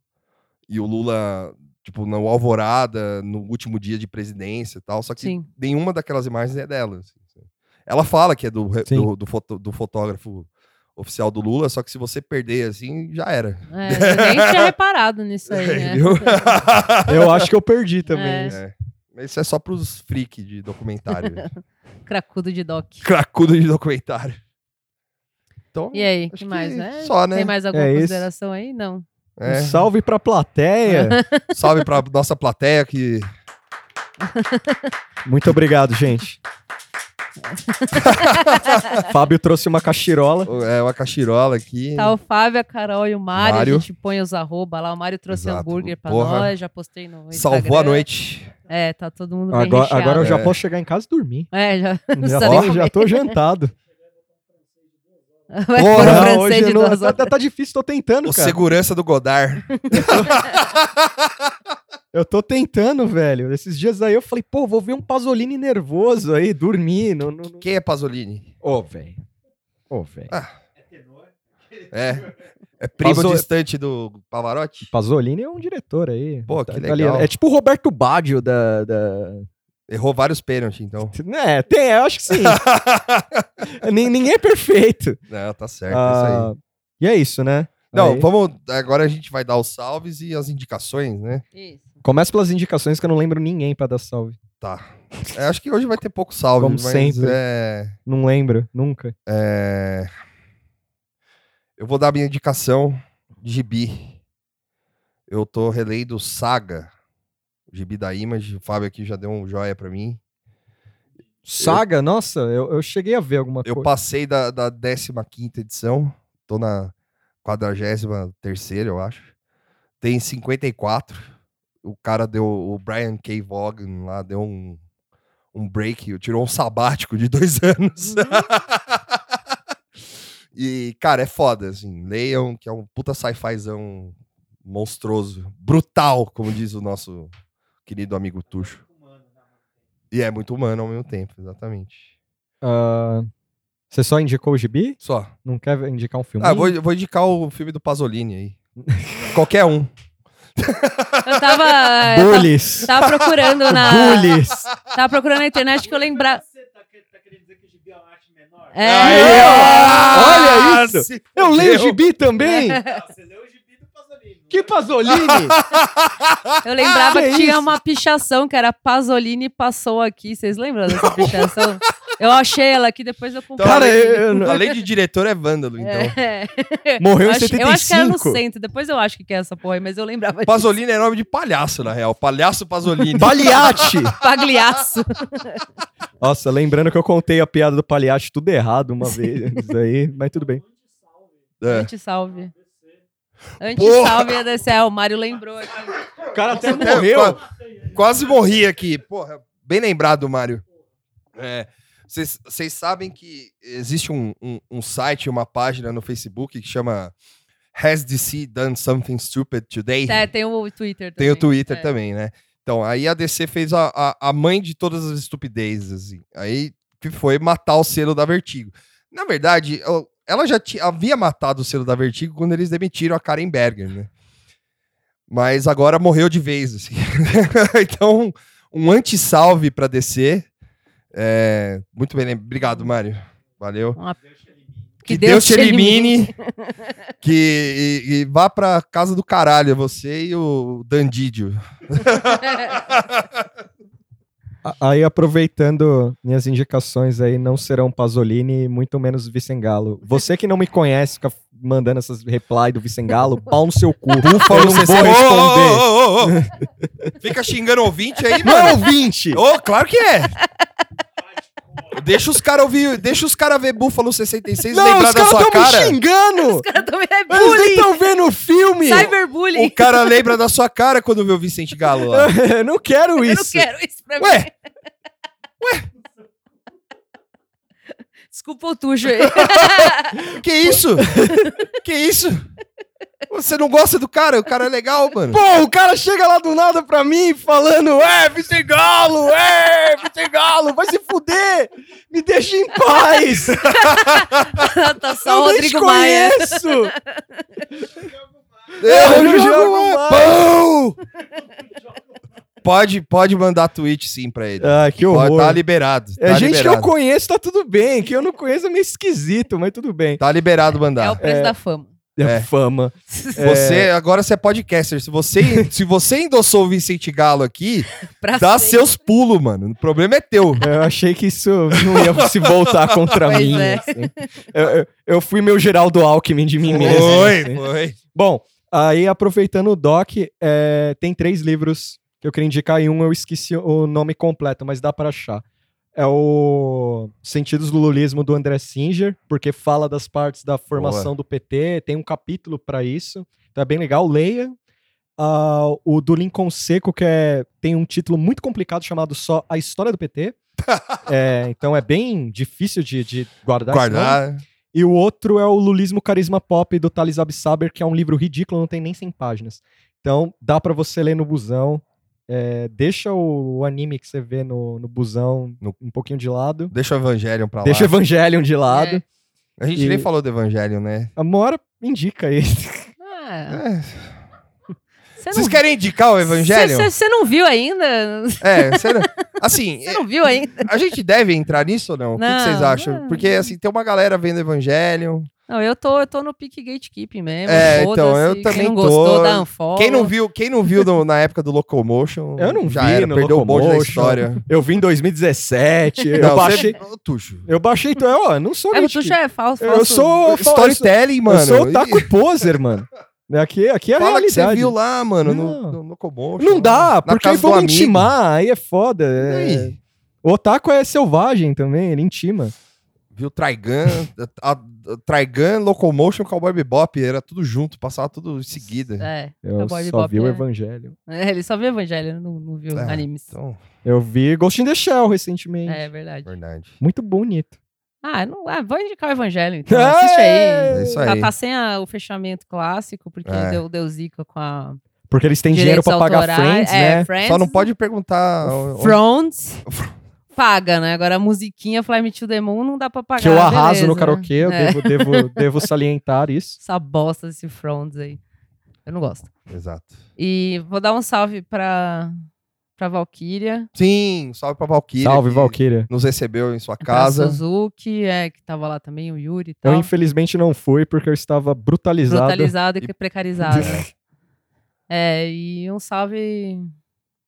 e o Lula, tipo, na alvorada, no último dia de presidência e tal, só que Sim. nenhuma daquelas imagens é dela. assim? Ela fala que é do, do, do, foto- do fotógrafo oficial do Lula, só que se você perder, assim, já era. É, eu nem tinha reparado nisso aí, né? Eu acho que eu perdi também. É. isso. É. Mas isso é só pros freak de documentário. Cracudo de doc. Cracudo de documentário. Então, E aí, que mais, que né? só, né? Tem mais alguma É consideração aí? Não. É, Um salve pra plateia. salve pra nossa plateia que Muito obrigado, gente. Fábio trouxe uma cachirola. é uma cachirola aqui. Tá o Fábio, a Carol e o Mário. Mário. A gente põe os arroba lá. O Mário trouxe Exato. hambúrguer pra Porra. nós. Já postei no Salvou a Instagram. noite. É, tá todo mundo bem Agora, recheado. agora eu já É. posso chegar em casa e dormir. É, já. Já já tô jantado. Vai Porra, pôr francês hoje de duas tá, horas. tá- tá difícil, tô tentando, O cara. segurança do Godard. Eu tô tentando, velho. Esses dias aí eu falei, pô, vou ver um Pasolini nervoso aí, dormir. Não, não, não- Quem é Pasolini? Ô, velho. Ô, velho. É. É primo Paso- distante do Pavarotti? Pasolini é um diretor aí. Pô, Tá que italiano. legal. É tipo o Roberto Baggio da... da... Errou vários pênaltis, então. É, tem, eu acho que sim. Nin- Ninguém é perfeito. Não, tá certo, é isso aí. Ah, e é isso, né? Não, Aí- vamos. Agora a gente vai dar os salves e as indicações, né? Isso. Começa pelas indicações que eu não lembro ninguém pra dar salve. Tá. É, acho que hoje vai ter pouco salve, Como mas sempre. é. Não lembro, nunca. É, Eu vou dar minha indicação de gibi. Eu tô relendo Saga, gibi da Image. O Fábio aqui já deu um joia pra mim. Saga, nossa, eu, eu cheguei a ver alguma Eu coisa. passei da, da 15 edição, tô na 43, eu acho. Tem 54. O cara deu. O Brian K. Vaughan lá deu um, um break, tirou um sabático de dois anos. e, cara, é foda, assim. Leiam, que é um puta sci-fizão monstruoso. Brutal, como diz o nosso querido amigo Tuxo. E é muito humano ao mesmo tempo, exatamente. Ah, você só indicou o gibi? Só. Não quer indicar um filme? Ah, vou, vou indicar o filme do Pasolini aí. Qualquer um. Eu tava. eu tava- Bullies! Tava procurando na. Bullies! Tava procurando na internet que eu lembrava. É, Aí, ó. Olha isso! se Eu leio o gibi também! Que Pasolini! eu lembrava Que que, tinha uma pichação que era Pasolini passou aqui. Vocês lembram dessa pichação? Eu achei ela aqui, depois eu comprei. Cara, além, eu- eu- além de diretor, é vândalo, então. É. Morreu eu em acho, Eu acho que era no 75. centro. Depois eu acho que é essa porra aí, mas eu lembrava disso. Pasolini é nome de palhaço, na real. Palhaço Pasolini. Pagliatti! Pagliaço. Nossa, lembrando que eu contei a piada do Pagliatti tudo errado uma vez. Aí, mas tudo bem. É. Anti-salve. Anti-salve ia descer. É, o Mário lembrou aqui. O cara até É, qua- quase morri aqui. Porra, bem lembrado, Mário. É, Vocês sabem que existe um, um, um site, uma página no Facebook que chama Has DC Done Something Stupid Today? É, tem o Twitter também. Tem o Twitter É. também, né? Então, aí a DC fez a, a, a mãe de todas as estupidezes, assim. Aí que foi matar o selo da Vertigo. Na verdade, eu- ela já ti- havia matado o selo da Vertigo quando eles demitiram a Karen Berger, né? Mas agora morreu de vez, assim. então, um anti-salve pra DC. É, muito bem, obrigado, Mário. Valeu. Uma- Que, Deus, te elimine. que e, e vá pra casa do caralho, você e o Dandidio. Aí, aproveitando minhas indicações aí, não serão Pasolini, muito menos Vicengalo. Você que não me conhece, fica mandando essas reply do Vicengalo, pau no seu cu. Búfalo, Eu não vou Ô, responder. ô, ô, ô, ô. Fica xingando ouvinte aí, Não é mano. ouvinte! Ô, claro que é. Deixa os caras ouvir, deixa os caras ver Búfalo 66 e Não, lembrar os da caras sua estão me cara. xingando! Os caras também é Eles nem bullying. estão vendo o filme! Cyberbullying. O cara lembra da sua cara quando vê o Vicente Galo lá. Eu não quero Eu não isso! quero isso pra mim. Ué, Desculpa o tujo aí. que isso? Que isso? Você não gosta do cara? O cara é legal, mano. Pô, o cara chega lá do nada pra mim falando: É, Vicegalo, é, Vicegalo, vai se fuder, me deixa em paz. tá só o Rodrigo Maia. É, Eu eu jogo jogo mais. pão! Pode, pode mandar tweet sim pra ele. Ah, que Pode, horror. tá liberado. É tá gente que eu liberado. conheço, tá tudo bem. Que eu não conheço é meio esquisito, mas tudo bem. Tá liberado É mandar. o preço É. da fama. É. Fama. Você, agora você é podcaster. Se você, se você endossou o Vicente Galo aqui, Pra dá sempre. seus pulos, mano. O problema é teu. Eu achei que isso não ia se voltar contra Pois mim. é. assim. Eu, eu- eu fui meu Geraldo Alckmin de mim mesmo. Foi, assim. foi. Bom, aí aproveitando o doc, é, tem três livros que eu queria indicar e um eu esqueci o nome completo, mas dá para achar. É o Sentidos do Lulismo do André Singer, porque fala das partes da formação do PT, tem um capítulo para isso, então é bem legal, leia. Ah, o do Lincoln Seco, que é, tem um título muito complicado chamado só A História do PT. É, então é bem difícil de, de guardar. Guardar. E o outro é o Lulismo Carisma Pop do Thales Absaber, que é um livro ridículo, não tem nem 100 páginas. Então, dá pra você ler no busão. É, deixa o, o anime que você vê no, no busão No- um pouquinho de lado. Deixa o Evangelion pra lá. Deixa o Evangelion de lado. É. A gente E- nem falou do Evangelion, né? A Mora indica aí. Ah, É. você não Vocês querem indicar o Evangelion? Você não viu ainda? É, você não- assim, Você não viu ainda? a gente deve entrar nisso ou não? o que Não, vocês acham? não. Porque, assim, tem uma galera vendo Evangelion. Não, eu tô, eu tô no pique gatekeeping mesmo. É, então, eu também Quem não tô. gostou, dá unfollow. Quem não viu, quem não viu no- na época do Locomotion, Eu não já vi era, no perdeu o bonde da história. Eu vi em 2017. eu Não, baixei. Você... Ô, Tuxo. Eu baixei. É, ó, não sou É, o. Tuxo é falso, Eu falso. sou- eu sou- Storytelling, mano. Eu sou E- taco poser, mano. Aqui, aqui é a Fala que realidade. você viu lá, mano, no, Não. no Locomotion. Não dá, porque aí amigo. intimar, aí é foda. E é- aí? O otaku é selvagem também, ele intima. Viu Trigun, a, a, Trigun, Locomotion, Cowboy Bebop, era tudo junto, passava tudo em seguida. É, Eu Cowboy só Bebop vi o é- Evangelho. é, ele só viu Evangelho, não, não viu É, animes. Então, Eu vi Ghost in the Shell recentemente. É verdade. verdade. Muito bonito. Ah, não, ah, vou indicar o Evangelho, então. É, Assiste aí. É isso Tá, aí. tá sem a- o fechamento clássico, porque É. deu, deu zica com a. Porque eles têm dinheiro pra pagar autorais. Friends, é, né? Friends, Só não pode perguntar. onde- Friends paga, né? Agora a musiquinha Fly Me to the Moon não dá pra pagar. Que eu arraso no beleza. karaokê, eu É. devo, devo, devo salientar isso. Essa bosta desse Friends aí. Eu não gosto. Exato. E vou dar um salve pra, pra Valkyria, Sim, salve pra Valkyria. Salve, Valkyria. Nos recebeu em sua pra casa. Suzuki, é, que tava lá também, o Yuri e Eu tal. infelizmente não fui porque eu estava brutalizado. Brutalizado e precarizado. é, e um salve.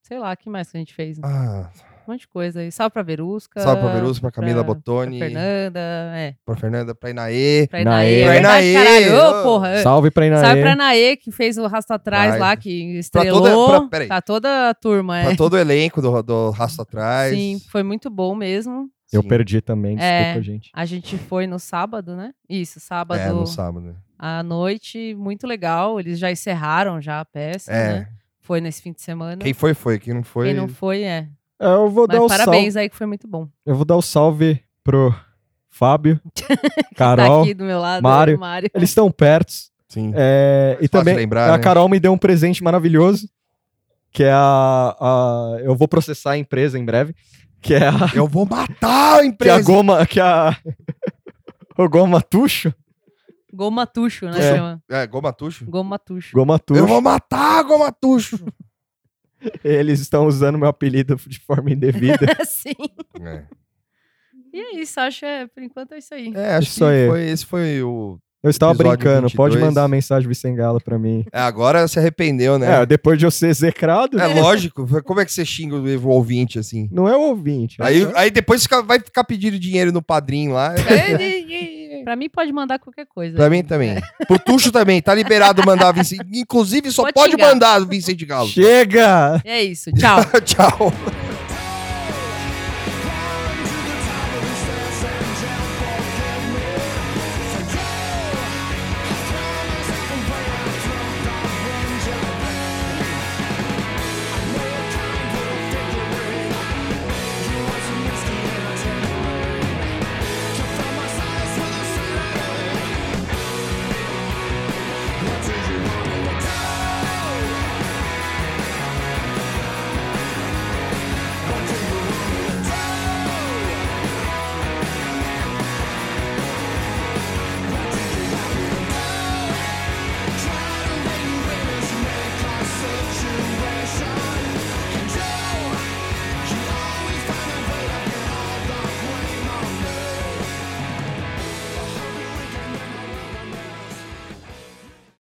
Sei lá, o que mais que a gente fez? Ah, Um monte de coisa aí. Salve pra Verusca. salve pra Verus, pra Camila pra- Botoni, Pra Fernanda, é. pra Fernanda, pra Inaê. Pra Naê. Inaê. Pra É Inaê, caralho. Ô, porra. é. Salve pra Inaê. Salve pra Naê, que fez o Rasta Atrás lá, que Pra estrelou. toda- pra- peraí. tá toda a turma, é. Pra todo o elenco do, do Rasta Atrás. Sim, foi muito bom mesmo. Eu Sim. perdi também, desculpa, É. gente. A gente foi no sábado, né? Isso, sábado É, no sábado. à noite, muito legal. Eles já encerraram já a peça, É. né? Foi nesse fim de semana. Quem foi, foi. Quem não foi. Quem não foi, é. Eu vou Mas dar o parabéns salve. aí que foi muito bom. Eu vou dar o salve pro Fábio, Tá Carol. aqui do meu lado, Mário. Mário. Eles estão perto. Sim. É, e também lembrar, a né? Carol me deu um presente maravilhoso, que é a, a- eu vou processar a empresa em breve, que é a, Eu vou matar a que é a empresa. goma, que é a o goma tucho, Gomatucho, né? É. Chama. É, Gomatucho. Gomatucho. goma Eu vou matar a Gomatucho. Eles estão usando meu apelido de forma indevida. Sim. é. E é isso, acho que é, por enquanto é isso aí. É, acho Isso que aí. foi, esse foi o. Eu estava brincando, pode 22. mandar a mensagem Vicengala pra mim. É, agora se arrependeu, né? É, depois de eu ser execrado, É lógico. Como é que você xinga o ouvinte assim? não é o ouvinte. Aí, aí depois fica- vai ficar pedindo dinheiro no padrinho lá. Pra mim pode mandar qualquer coisa. pra mim também. Pro Tuxo também, tá liberado mandar Vicente. Inclusive, só Pode pode mandar Vicente Galo. Chega! É isso, tchau. Tchau.